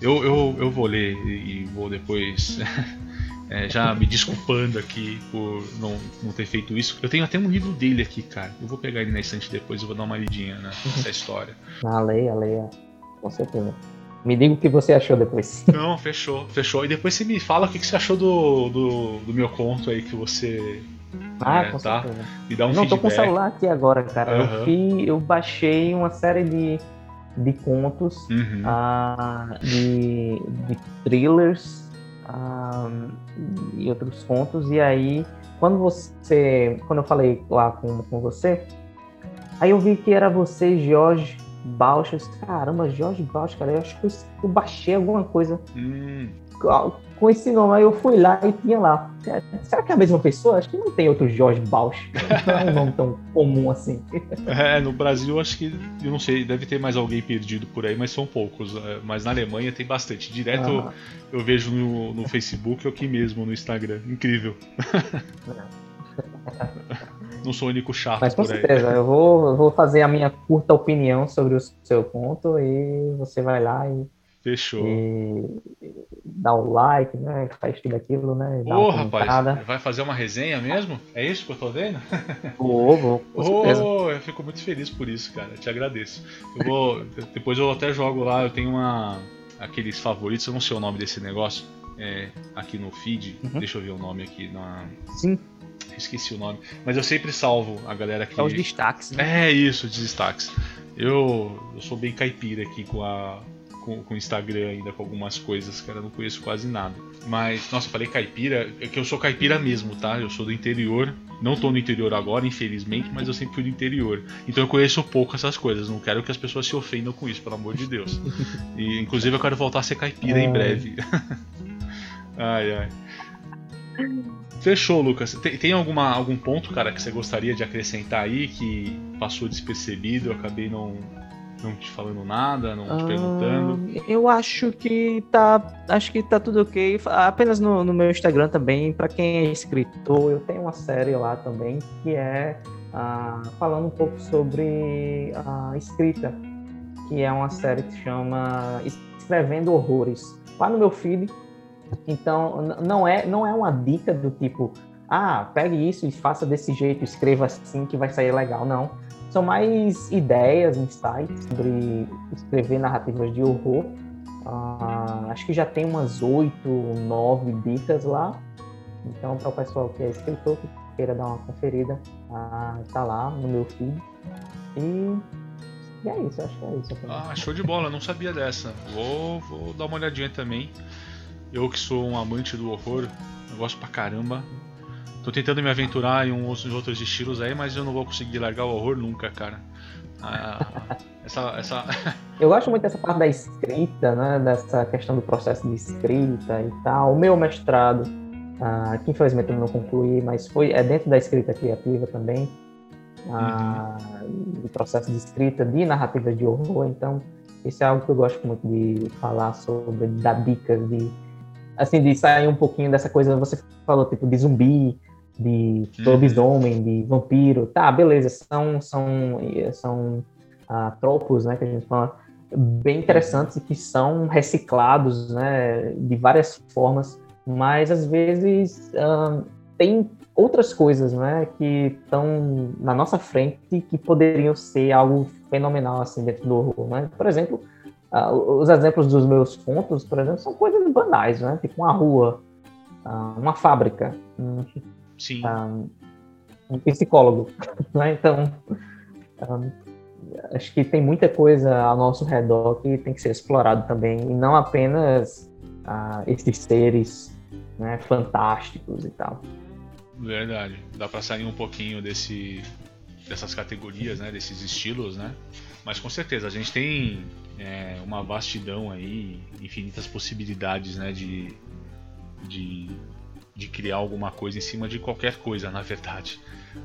Eu, eu, eu vou ler e vou depois. *laughs* É, já me desculpando aqui por não, não ter feito isso. Eu tenho até um livro dele aqui, cara. Eu vou pegar ele na estante depois e vou dar uma lidinha né, nessa história. *laughs* Ah, leia, leia. Com certeza. Me diga o que você achou depois. *laughs* Não, fechou, fechou. E depois você me fala o que, que você achou do, do, do meu conto aí que você ah, é, com tá? certeza. Me dá um Não, feedback. tô com o celular aqui agora, cara. Uhum. Eu, fui, eu baixei uma série de, de contos, uhum. uh, de, de thrillers uh, e outros contos. E aí, quando você. Quando eu falei lá com, com você, aí eu vi que era você, Jorge Bauchas. Caramba, Jorge Bauchas, cara. Eu acho que eu, eu baixei alguma coisa. Hum com esse nome. Aí eu fui lá e tinha lá. Será que é a mesma pessoa? Acho que não tem outro Jorge Bausch. Não é um nome tão comum assim. *laughs* É, no Brasil acho que, eu não sei, deve ter mais alguém perdido por aí, mas são poucos. É, mas na Alemanha tem bastante. Direto ah. eu vejo no, no Facebook ou aqui mesmo no Instagram. Incrível. *laughs* não sou o único chato Mas com certeza, eu vou, eu vou fazer a minha curta opinião sobre o seu ponto e você vai lá e Fechou. E dá o like, né? Faz tudo aquilo, né? Dá Ô, rapaz, vai fazer uma resenha mesmo? É isso que eu tô vendo? *laughs* Vou, vou. Oh, eu fico muito feliz por isso, cara. Eu te agradeço. Eu vou. *laughs* depois eu até jogo lá, eu tenho uma. aqueles favoritos, eu não sei o nome desse negócio. É, aqui no feed. Uhum. Deixa eu ver o nome aqui na. Sim. Esqueci o nome. Mas eu sempre salvo a galera que. É os destaques, né? É isso, os destaques. Eu, eu sou bem caipira aqui com a com, com o Instagram ainda, com algumas coisas, cara, eu não conheço quase nada. Mas, nossa, falei caipira, é que eu sou caipira mesmo, tá? Eu sou do interior. Não tô no interior agora, infelizmente, mas eu sempre fui do interior. Então eu conheço pouco essas coisas. Não quero que as pessoas se ofendam com isso, pelo amor de Deus. *laughs* E, inclusive, eu quero voltar a ser caipira em breve. *laughs* ai, ai. Fechou, Lucas. Tem, tem, alguma, algum ponto, cara, que você gostaria de acrescentar aí que passou despercebido? Eu acabei não, não te falando nada, não te ah, perguntando? Eu acho que tá, acho que tá tudo ok. Apenas no, no meu Instagram também, para quem é escritor, eu tenho uma série lá também que é ah, falando um pouco sobre a escrita, que é uma série que se chama Escrevendo Horrores. Lá no meu feed. Então, não é, não é uma dica do tipo, ah, pegue isso e faça desse jeito, escreva assim que vai sair legal. Não são mais ideias, insights sobre escrever narrativas de horror. Uh, acho que já tem umas oito, nove dicas lá. Então, para o pessoal que é escritor, que queira dar uma conferida, uh, tá lá no meu feed. E, e é isso, acho que é isso. Ah, show de bola, não sabia dessa. Vou, vou dar uma olhadinha também. Eu que sou um amante do horror, eu gosto pra caramba. Tô tentando me aventurar em uns outros estilos aí, mas eu não vou conseguir largar o horror nunca, cara. Ah, essa, essa, *laughs* Eu gosto muito dessa parte da escrita, né? Dessa questão do processo de escrita e tal. O meu mestrado, uh, que infelizmente eu não concluí, mas foi é dentro da escrita criativa também, uh, do processo de escrita de narrativas de horror. Então, isso é algo que eu gosto muito de falar sobre, dar dicas de assim de sair um pouquinho dessa coisa. Você falou tipo de zumbi, de uhum. lobisomem, de vampiro. Tá, beleza. São são são uh, tropos, né? Que a gente fala bem interessantes e que são reciclados, né? De várias formas, mas às vezes uh, tem outras coisas, né? Que estão na nossa frente que poderiam ser algo fenomenal assim dentro do horror, né? Por exemplo, uh, os exemplos dos meus contos, por exemplo, são coisas banais, né? Tipo uma rua, uma fábrica, um, Sim. Uh, um psicólogo, *laughs* né? Então, acho que tem muita coisa ao nosso redor que tem que ser explorado também, e não apenas esses seres né, fantásticos e tal. Verdade. Dá para sair um pouquinho desse dessas categorias, né, desses estilos, né? Mas com certeza a gente tem é, uma vastidão aí, infinitas possibilidades, né, de, de, de criar alguma coisa em cima de qualquer coisa, na verdade.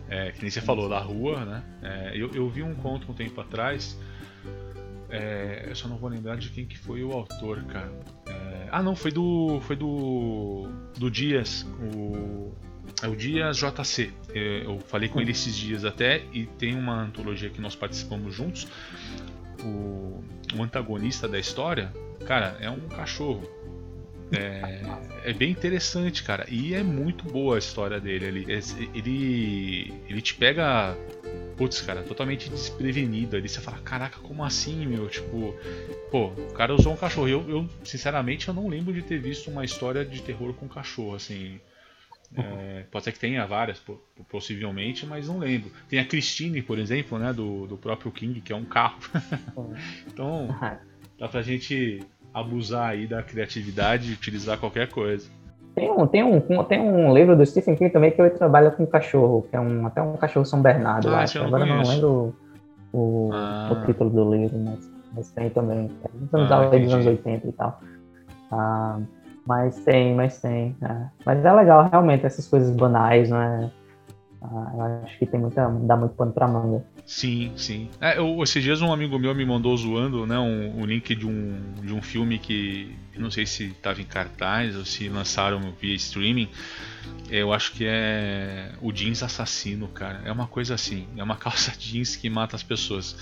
É, que nem você falou da rua, né? É, eu, eu vi um conto um tempo atrás. É, eu só não vou lembrar de quem que foi o autor, cara. É, ah, não, foi do foi do do Dias, o é o Dias JC. É, eu falei com ele esses dias até e tem uma antologia que nós participamos juntos. O, o antagonista da história, cara, é um cachorro. É, é, bem interessante, cara. E é muito boa a história dele. Ele, ele, ele te pega, putz, cara, totalmente desprevenido. Ali você fala, caraca, como assim, meu? Tipo, pô, o cara usou um cachorro. Eu, eu, sinceramente, eu não lembro de ter visto uma história de terror com cachorro, assim. É, pode ser que tenha várias, possivelmente, mas não lembro. Tem a Christine, por exemplo, né, do, do próprio King, que é um carro. *laughs* então, dá pra gente abusar aí da criatividade e utilizar qualquer coisa. Tem um, tem, um, tem um livro do Stephen King também que ele trabalha com cachorro, que é um, até um cachorro São Bernardo, ah, acho. Não Agora conheço. não lembro o, ah. o, título do livro, mas, mas tem também. Estamos ah, dos anos 80 e tal. Ah, mas tem, mas tem. É. Mas é legal, realmente, essas coisas banais, né? Ah, eu acho que tem muita. dá muito pano pra manga. Sim, sim. É, eu, esses dias um amigo meu me mandou zoando, né? Um, um link de um, de um filme que. não sei se estava em cartaz ou se lançaram via streaming. Eu acho que é o jeans assassino, cara. É uma coisa assim. É uma *laughs* calça jeans que mata as pessoas.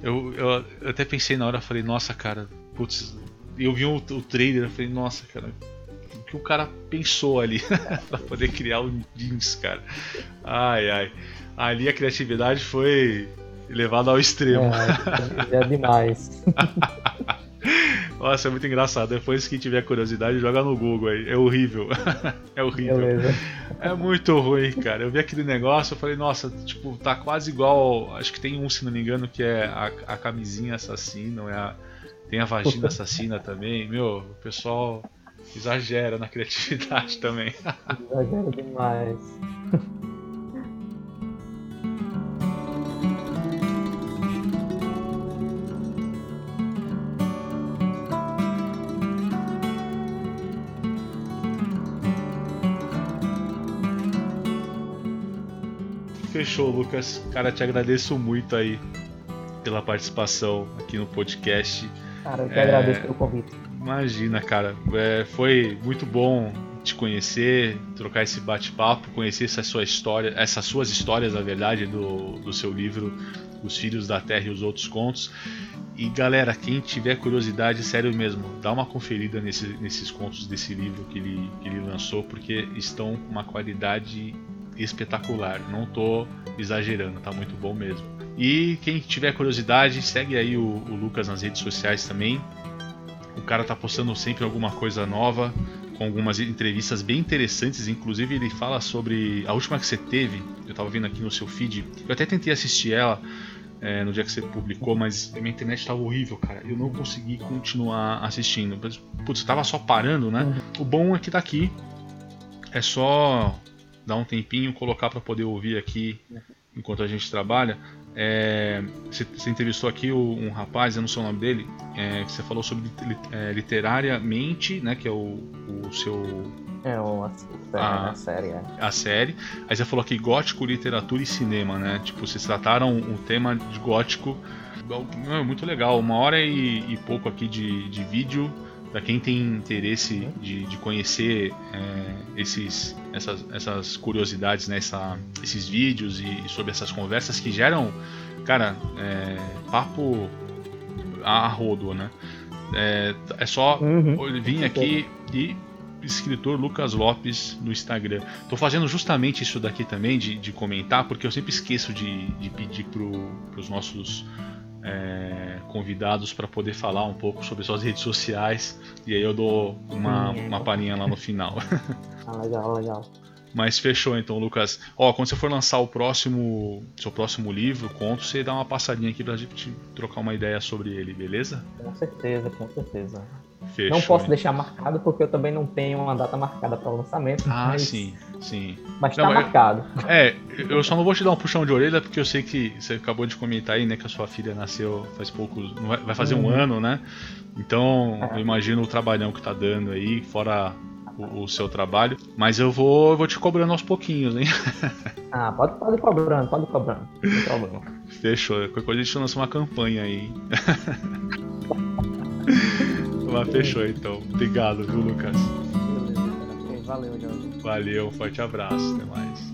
Eu, eu, eu até pensei na hora, falei, nossa, cara, putz, eu vi o, o trailer falei, nossa, cara, que o cara pensou ali *laughs* para poder criar o jeans, cara. Ai, ai. Ali a criatividade foi levada ao extremo. É, *laughs* é demais. Nossa, é muito engraçado. Depois que tiver curiosidade, joga no Google aí. É horrível. *laughs* é horrível. Beleza. É muito ruim, cara. Eu vi aquele negócio, eu falei, nossa, tipo, tá quase igual. Acho que tem um, se não me engano, que é a, a camisinha assassina, é a, tem a vagina assassina também. Meu, o pessoal exagera na criatividade *laughs* também. Exagera demais. Fechou, Lucas. Cara, te agradeço muito aí pela participação aqui no podcast. Cara, eu que é, agradeço pelo convite. Imagina, cara. É, foi muito bom te conhecer, trocar esse bate-papo, conhecer essa sua história, essas suas histórias, na verdade, do, do seu livro Os Filhos da Terra e os Outros Contos. E galera, quem tiver curiosidade, sério mesmo, dá uma conferida nesse, nesses contos desse livro que ele, que ele lançou, porque estão com uma qualidade espetacular. Não tô exagerando, tá muito bom mesmo. E quem tiver curiosidade, segue aí o, o Lucas nas redes sociais também. O cara tá postando sempre alguma coisa nova, com algumas entrevistas bem interessantes. Inclusive, ele fala sobre a última que você teve. Eu tava vendo aqui no seu feed. Eu até tentei assistir ela é, no dia que você publicou, mas minha internet tava horrível, cara. Eu não consegui continuar assistindo. Putz, eu tava só parando, né? Uhum. O bom é que tá aqui. É só dar um tempinho, colocar para poder ouvir aqui enquanto a gente trabalha. É, você, você, entrevistou aqui o, um rapaz, eu não sei o nome dele, é, que você falou sobre é, literariamente, né? Que é o, o seu. É, uma, a, a, série, é. A série. Aí você falou aqui gótico, literatura e cinema, né? Tipo, vocês trataram o tema de gótico. É muito legal, uma hora e, e pouco aqui de, de vídeo para quem tem interesse de, de conhecer é, esses, essas, essas curiosidades, né, essa, esses vídeos e, e, sobre essas conversas que geram, cara, é, papo a rodo, né? É, é só uhum. vir aqui e escritor Lucas Lopes no Instagram. Tô fazendo justamente isso daqui também, de, de comentar, porque eu sempre esqueço de, de pedir para os nossos é, convidados para poder falar um pouco sobre suas redes sociais e aí eu dou uma, uma palhinha lá no final. *laughs* ah, legal, legal. Mas fechou então, Lucas. Ó, quando você for lançar o próximo, seu próximo livro, conto, você dá uma passadinha aqui pra gente trocar uma ideia sobre ele, beleza? Com certeza, com certeza. Fechou, não posso hein? deixar marcado porque eu também não tenho uma data marcada para o lançamento. Ah, mas... sim, sim. Mas está marcado. É, eu só não vou te dar um puxão de orelha porque eu sei que você acabou de comentar aí, né, que a sua filha nasceu faz pouco, vai fazer um uhum. ano, né? Então, é. eu imagino o trabalhão que tá dando aí, fora o, o, seu trabalho. Mas eu vou, eu vou te cobrando aos pouquinhos, hein? *laughs* Ah, pode, pode cobrando, pode cobrando. Não problema. Fechou. Qualquer coisa a gente lança uma campanha aí. *laughs* Mas fechou então. Obrigado, viu, Lucas? Valeu, Jorge. Valeu, um forte abraço. Até mais.